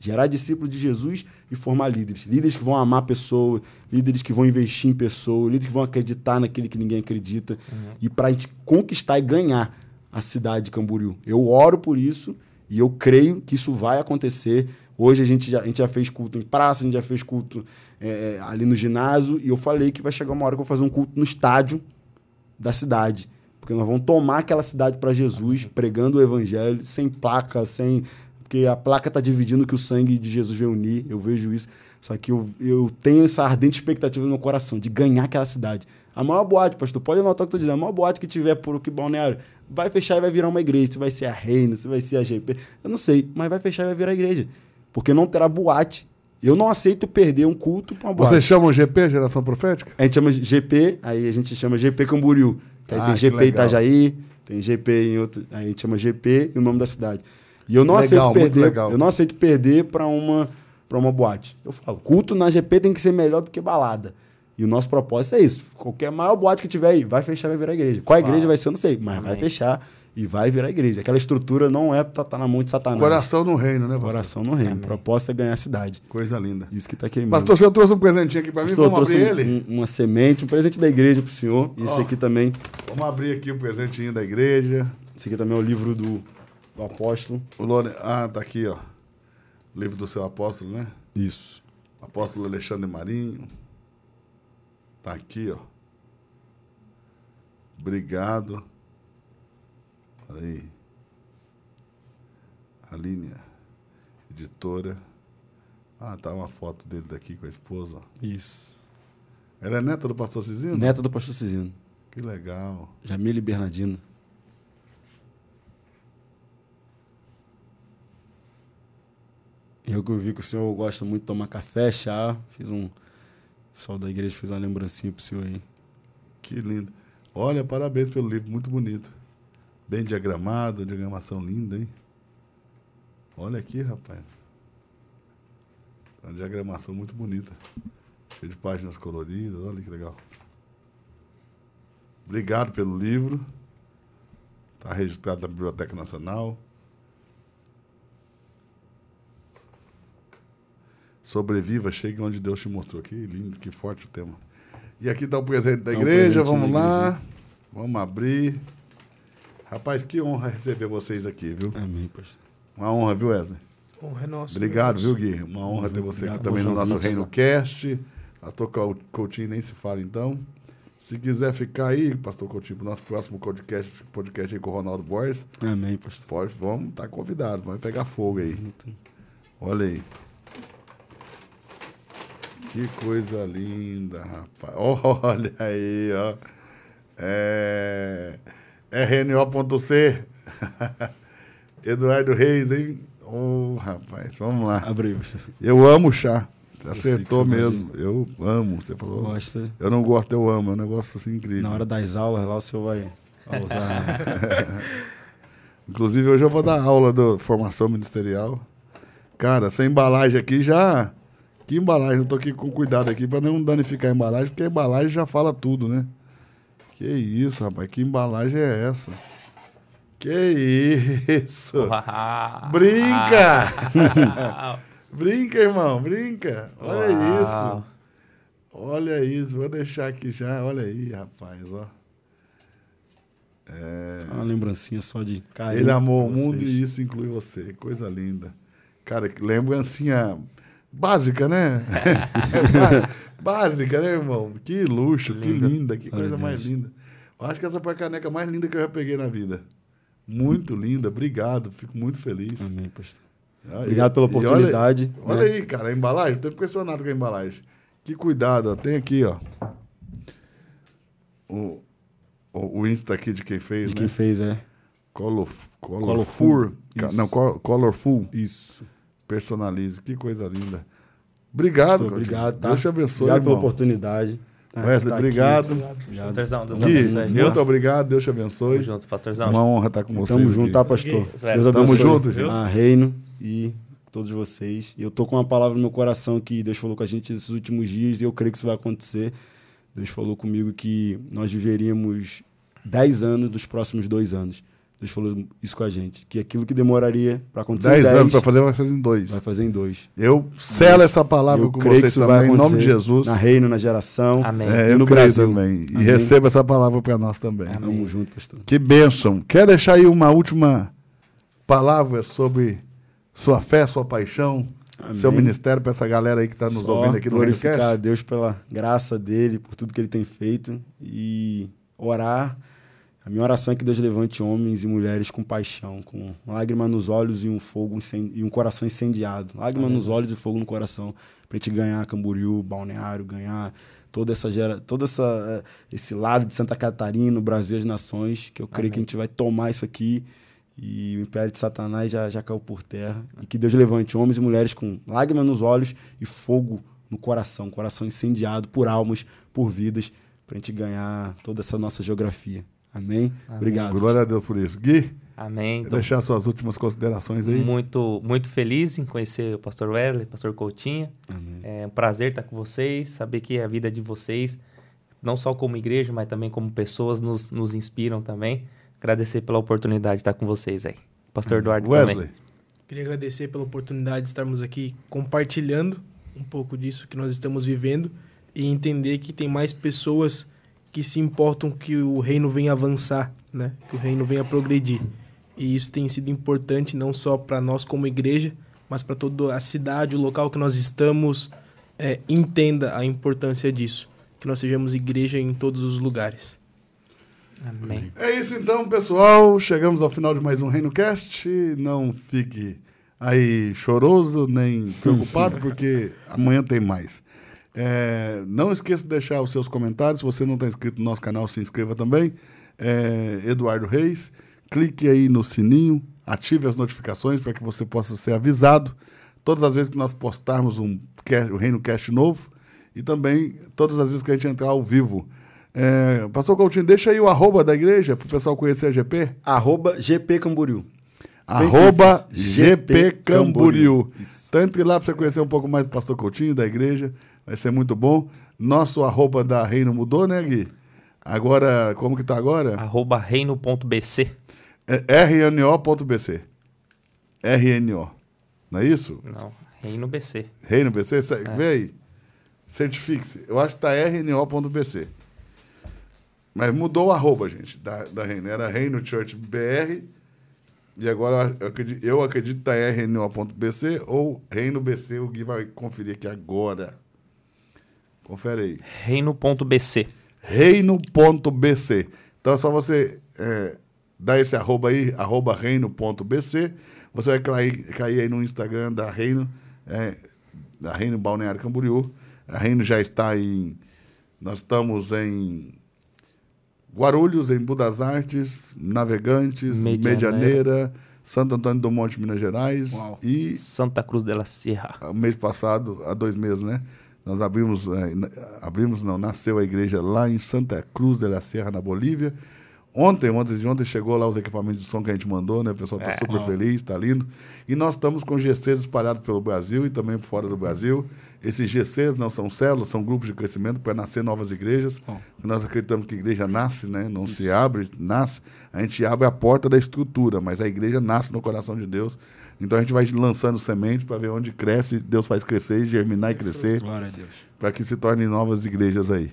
Gerar discípulos de Jesus e formar líderes. Líderes que vão amar pessoas, líderes que vão investir em pessoas, líderes que vão acreditar naquele que ninguém acredita. E para a gente conquistar e ganhar a cidade de Camboriú. Eu oro por isso e eu creio que isso vai acontecer. Hoje a gente já, a gente já fez culto em praça, a gente já fez culto é, ali no ginásio e eu falei que vai chegar uma hora que eu vou fazer um culto no estádio da cidade. Porque nós vamos tomar aquela cidade para Jesus, pregando o evangelho, sem placa, sem porque a placa está dividindo que o sangue de Jesus veio unir, eu vejo isso. Só que eu, eu tenho essa ardente expectativa no meu coração de ganhar aquela cidade. A maior boate, pastor, pode anotar o que eu estou dizendo, a maior boate que tiver por que balneário, vai fechar e vai virar uma igreja. Se vai ser a Reina, se vai ser a GP, eu não sei, mas vai fechar e vai virar igreja. Porque não terá boate. Eu não aceito perder um culto para uma boate. Vocês chamam GP, Geração Profética? A gente chama GP, aí a gente chama GP Camboriú. Aí Ah, tem GP legal. Itajaí, tem GP em outro. A gente chama GP e o nome da cidade. E eu não Legal, aceito perder. Eu não aceito perder para uma para uma boate. Eu falo, culto na GP tem que ser melhor do que balada. E o nosso propósito é isso. Qualquer maior boate que tiver aí, vai fechar, vai virar igreja. Qual igreja vai ser, eu não sei, mas vai fechar e vai virar igreja. Aquela estrutura não é estar na mão de Satanás. Coração no reino, né, pastor? Coração no reino. O propósito é ganhar a cidade. Coisa linda. Isso que tá queimando. Pastor, o senhor trouxe um presentinho aqui para mim, Pastor, vamos abrir trouxe um- ele? um- uma semente, um presente da igreja pro senhor. E esse Ó. aqui também. Vamos abrir aqui o presentinho da igreja. Esse aqui também é o livro do, do apóstolo. O Lore... Ah, tá aqui, ó. Livro do seu apóstolo, né? Isso. Apóstolo Alexandre Marinho. Tá aqui, ó. Obrigado. Olha aí. Aline, editora. Ah, tá uma foto dele daqui com a esposa. Isso. Ela é neta do pastor Cizinho? Neta do pastor Cisino. Que legal. Jamile Bernardino. Eu que vi que o senhor gosta muito de tomar café, chá. Fiz um. O pessoal da igreja fez uma lembrancinha pro senhor aí. Que lindo. Olha, parabéns pelo livro, muito bonito. Bem diagramado, diagramação linda, hein? Olha aqui, rapaz. Uma diagramação muito bonita. Cheio de páginas coloridas, olha que legal. Obrigado pelo livro. Está registrado na Biblioteca Nacional. Sobreviva, chegue onde Deus te mostrou. Que lindo, que forte o tema. E aqui está o presente da Tá um igreja, presente vamos lá. Vamos abrir. Rapaz, que honra receber vocês aqui, viu? Amém, pastor. Uma honra, viu, Wesley? Honra é nossa. Obrigado, viu. Gui? Uma honra ter você aqui também no nosso Reino Cast. Pastor Coutinho nem se fala, então. Se quiser ficar aí, Pastor Coutinho, pro nosso próximo podcast, podcast aí com o Ronaldo Borges, Amém, pastor. pode, vamos, tá convidado, vai pegar fogo aí. Olha aí. Que coisa linda, rapaz. Olha aí, ó. É... RNO.C. Eduardo Reis, hein? Ô, rapaz, vamos lá. Pastor. Eu amo chá. Eu acertou mesmo. Eu amo. Você falou. Gosta. Eu não gosto, eu amo. É um negócio assim incrível. Na hora das aulas lá, o senhor vai, usar. Inclusive, hoje eu vou dar aula de formação ministerial. Cara, essa embalagem aqui já. Que embalagem? Eu tô aqui com cuidado aqui para não danificar a embalagem, porque a embalagem já fala tudo, né? Que isso, rapaz? Que embalagem é essa? Que isso? Uau. Brinca! brinca, irmão, brinca. Olha Uau. isso. Olha isso. Vou deixar aqui já. Olha aí, rapaz, ó. uma lembrancinha só de carinho. Ele amou o mundo e isso inclui você. Coisa linda. Cara, que lembrancinha básica, né? Básica, né, irmão? Que luxo, que linda, que coisa Deus. mais linda. Eu acho que essa foi a caneca mais linda que eu já peguei na vida. Muito linda, obrigado, fico muito feliz. Amém, pastor. Ah, Obrigado pela e olha- oportunidade, Olha, né? aí, cara, a embalagem, estou impressionado com a embalagem. Que cuidado, ó. tem aqui, ó. O, o, o Insta aqui de quem fez, De né? quem fez, é. Color, Colorful. colorful. Não, col- colorful. Isso. Personalize. Que coisa linda. Obrigado, Pastor, obrigado, tá? Deus te abençoe, Obrigado pela irmão. oportunidade. tá? Wesley, Tá obrigado. Obrigado. Pastorzão, Deus Gui, abençoe, viu? muito obrigado. Deus te abençoe. Tamo junto, pastorzão. Uma honra estar com vocês. Tamo junto, tá, pastor? Deus tamo abençoe junto, gente. a Reino e todos vocês. E eu tô com uma palavra no meu coração que Deus falou com a gente esses últimos dias e eu creio que isso vai acontecer. Deus falou comigo que nós viveríamos 10 anos dos próximos dois anos. Deus falou isso com a gente. Que aquilo que demoraria para acontecer em 10 anos 10, para fazer, vai fazer em dois. vai fazer em dois. Eu selo essa palavra eu com creio que vocês isso vai também, em acontecer nome de Jesus. Na Reino, na geração. Amém. É, E eu no creio Brasil. também. E Amém. receba essa palavra para nós também. Tamo junto, pastor. Que bênção. Quer deixar aí uma última palavra sobre sua fé, sua paixão, Amém. seu ministério para essa galera aí que está nos Só ouvindo aqui no glorificar a? Deus pela graça dele, por tudo que ele tem feito e orar A minha oração é que Deus levante homens e mulheres com paixão, com lágrima nos olhos e um fogo e um coração incendiado. Lágrima Amém. nos olhos e fogo no coração, para a gente ganhar Camboriú, Balneário, ganhar toda essa gera, todo essa eh, esse lado de Santa Catarina, o Brasil as nações, que eu creio Amém. que a gente vai tomar isso aqui e o império de Satanás já, já caiu por terra. E que Deus levante homens e mulheres com lágrimas nos olhos e fogo no coração, coração incendiado por almas, por vidas, para a gente ganhar toda essa nossa geografia. Amém? Amém. Obrigado. Glória a Deus por isso. Gui? Amém. Então, deixar suas últimas considerações aí. Muito, muito feliz em conhecer o pastor Wesley, o pastor Coutinho. Amém. É um prazer estar com vocês, saber que a vida de vocês, não só como igreja, mas também como pessoas, nos, nos inspiram também. Agradecer pela oportunidade de estar com vocês aí. Pastor Eduardo Wesley. também. Queria agradecer pela oportunidade de estarmos aqui compartilhando um pouco disso que nós estamos vivendo e entender que tem mais pessoas que se importam que o reino venha avançar, né? Que o reino venha progredir. E isso tem sido importante não só para nós como igreja, mas para toda a cidade, o local que nós estamos, é, entenda a importância disso. Que nós sejamos igreja em todos os lugares. Amém. É isso então, pessoal. Chegamos ao final de mais um Reino Cast. Não fique aí choroso nem preocupado, porque amanhã tem mais. É, não esqueça de deixar os seus comentários. Se você não está inscrito no nosso canal, se inscreva também. É, Eduardo Reis. Clique aí no sininho, ative as notificações para que você possa ser avisado todas as vezes que nós postarmos um, um Reino Cast novo e também todas as vezes que a gente entrar ao vivo. É, Pastor Coutinho, deixa aí o arroba da igreja para o pessoal conhecer a GP. Arroba GP Camboriú. Arroba GP Camboriú. Então entre lá para você conhecer um pouco mais do Pastor Coutinho, da igreja. Vai ser muito bom. Nosso arroba da Reino mudou, né, Gui? Agora, como que tá agora? Arroba reino.bc. É rno.bc. RNO. Não é isso? Não, Reino BC. Reino BC? É. Vê aí. Certifique-se. Eu acho que tá rno.bc. Mas mudou o arroba, gente, da, da Reino. Era Reino Church BR. E agora eu acredito, eu acredito que tá rno.bc ou Reino BC. O Gui vai conferir aqui agora. Confere aí. Reino.bc. Reino.bc. Então é só você é, dar esse arroba aí, arroba reino.bc. Você vai cair, cair aí no Instagram da Reino, é, da Reino Balneário Camboriú. A Reino já está em. Nós estamos em Guarulhos, em Budas Artes, Navegantes, Medianeira, Medianeira Santo Antônio do Monte, Minas Gerais Uau. e Santa Cruz de la Sierra. Mês passado, há dois meses, né? Nós abrimos, é, abrimos não, nasceu a igreja lá em Santa Cruz de la Sierra, na Bolívia. Ontem, ontem de ontem, chegou lá os equipamentos de som que a gente mandou, né? O pessoal está é, super feliz, está lindo. E nós estamos com GCs espalhados pelo Brasil e também fora do Brasil. Esses GCs não são células, são grupos de crescimento para nascer novas igrejas. Bom. Nós acreditamos que a igreja nasce, né? Não Isso. se abre, nasce. A gente abre a porta da estrutura, mas a igreja nasce no coração de Deus. Então a gente vai lançando sementes para ver onde cresce, Deus faz crescer, germinar e crescer. Glória a Deus. Para que se tornem novas igrejas aí.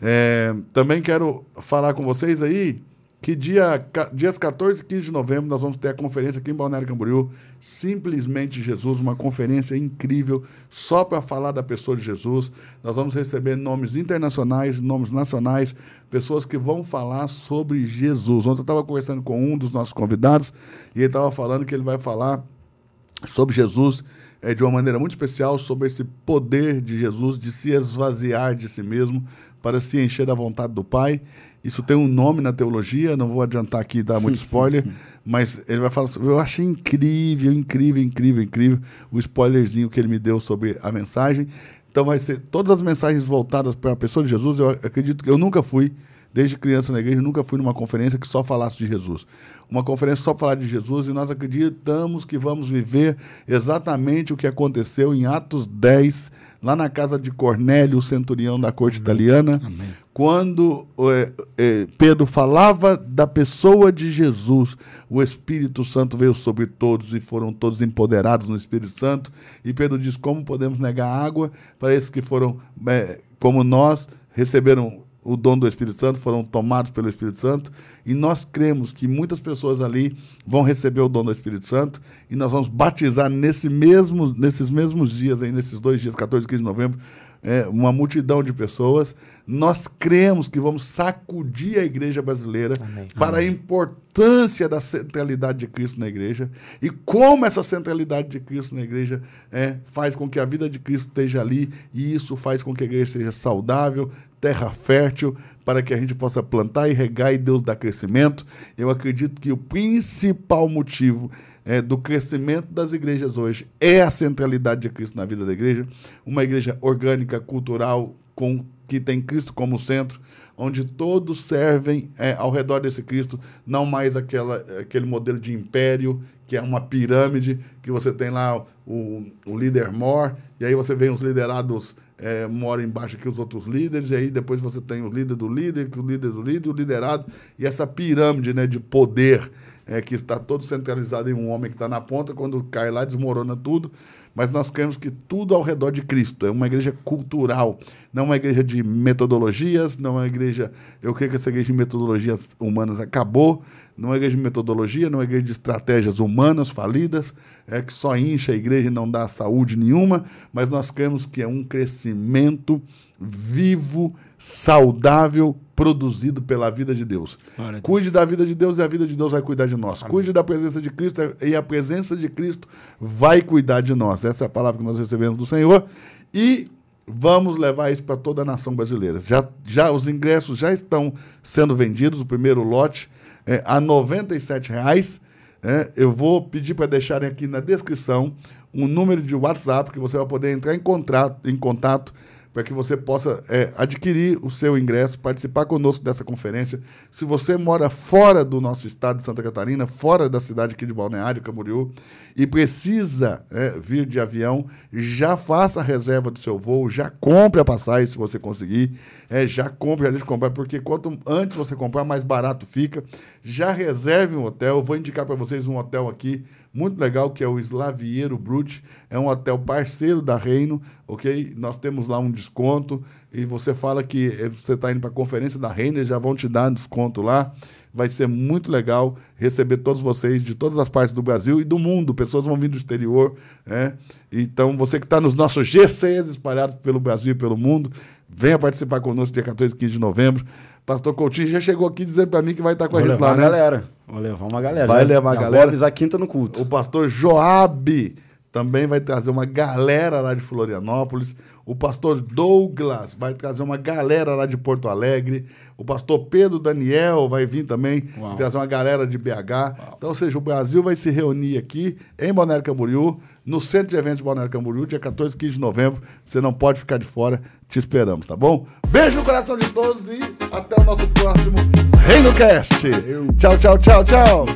É, também quero falar com vocês aí que dia, dias 14 e 15 de novembro nós vamos ter a conferência aqui em Balneário Camboriú, Simplesmente Jesus, uma conferência incrível só para falar da pessoa de Jesus. Nós vamos receber nomes internacionais, nomes nacionais, pessoas que vão falar sobre Jesus. Ontem eu estava conversando com um dos nossos convidados e ele estava falando que ele vai falar sobre Jesus é, de uma maneira muito especial, sobre esse poder de Jesus de se esvaziar de si mesmo para se encher da vontade do Pai. Isso tem um nome na teologia, não vou adiantar aqui dar muito spoiler, mas ele vai falar sobre. Eu achei incrível, incrível, incrível, incrível o spoilerzinho que ele me deu sobre a mensagem. Então vai ser todas as mensagens voltadas para a pessoa de Jesus. Eu acredito que eu nunca fui desde criança na igreja, nunca fui numa conferência que só falasse de Jesus. Uma conferência só para falar de Jesus e nós acreditamos que vamos viver exatamente o que aconteceu em Atos 10, lá na casa de Cornélio, o centurião da corte italiana, Amém. quando é, é, Pedro falava da pessoa de Jesus, o Espírito Santo veio sobre todos e foram todos empoderados no Espírito Santo. E Pedro diz: Como podemos negar água para esses que foram, é, como nós, receberam o dom do Espírito Santo, foram tomados pelo Espírito Santo, e nós cremos que muitas pessoas ali vão receber o dom do Espírito Santo, e nós vamos batizar nesse mesmo, nesses mesmos dias, aí, nesses dois dias, 14 e 15 de novembro, é, uma multidão de pessoas. Nós cremos que vamos sacudir a igreja brasileira Amém. para a importância da centralidade de Cristo na igreja e como essa centralidade de Cristo na igreja é, faz com que a vida de Cristo esteja ali e isso faz com que a igreja seja saudável, terra fértil, para que a gente possa plantar e regar e Deus dar crescimento. Eu acredito que o principal motivo é, do crescimento das igrejas hoje. É a centralidade de Cristo na vida da igreja, uma igreja orgânica, cultural, com que tem Cristo como centro, onde todos servem é, ao redor desse Cristo, não mais aquela, aquele modelo de império, que é uma pirâmide, que você tem lá o, o líder mor, e aí você vem os liderados é, moram embaixo aqui os outros líderes, e aí depois você tem o líder do líder, que o líder do líder, o liderado, e essa pirâmide né, de poder é, que está todo centralizado em um homem que está na ponta, quando cai lá, desmorona tudo. Mas nós queremos que tudo ao redor de Cristo. É uma igreja cultural, não uma igreja de metodologias, não é uma igreja. Eu creio que essa igreja de metodologias humanas acabou. Não é uma igreja de metodologia, não é uma igreja de estratégias humanas falidas, é que só incha a igreja e não dá saúde nenhuma, mas nós queremos que é um crescimento vivo, saudável, produzido pela vida de Deus. Cuide da vida de Deus e a vida de Deus vai cuidar de nós. Cuide da presença de Cristo e a presença de Cristo vai cuidar de nós. Essa é a palavra que nós recebemos do Senhor. E vamos levar isso para toda a nação brasileira. Já, já Os ingressos já estão sendo vendidos, o primeiro lote é, a 97 reais. É, eu vou pedir para deixarem aqui na descrição um número de WhatsApp que você vai poder entrar em, contrato, em contato para que você possa é, adquirir o seu ingresso, participar conosco dessa conferência. Se você mora fora do nosso estado de Santa Catarina, fora da cidade aqui de Balneário Camboriú, e precisa é, vir de avião, já faça a reserva do seu voo, já compre a passagem se você conseguir, é, já compre, já deixe comprar, porque quanto antes você comprar, mais barato fica. Já reserve um hotel, vou indicar para vocês um hotel aqui muito legal, que é o Slaviero Brut. É um hotel parceiro da Reino, ok? Nós temos lá um desconto e você fala que você está indo para a conferência da Reino, eles já vão te dar um desconto lá. Vai ser muito legal receber todos vocês de todas as partes do Brasil e do mundo. Pessoas vão vir do exterior. Né? Então, você que está nos nossos GCs espalhados pelo Brasil e pelo mundo, venha participar conosco dia 14 e 15 de novembro. Pastor Coutinho já chegou aqui dizendo para mim que vai estar com Vou a gente lá, né? galera. Vou levar uma galera. Vai levar a galera? Vou avisar quinta no culto. O pastor Joabe também vai trazer uma galera lá de Florianópolis. O pastor Douglas vai trazer uma galera lá de Porto Alegre. O pastor Pedro Daniel vai vir também Uau. trazer uma galera de BH. Então, ou seja, o Brasil vai se reunir aqui em Balneário Camboriú, no Centro de Eventos de Balneário Camboriú, dia 14 e 15 de novembro. Você não pode ficar de fora. Te esperamos, tá bom? Beijo no coração de todos e até o nosso próximo Reino Cast. Tchau, tchau, tchau, tchau.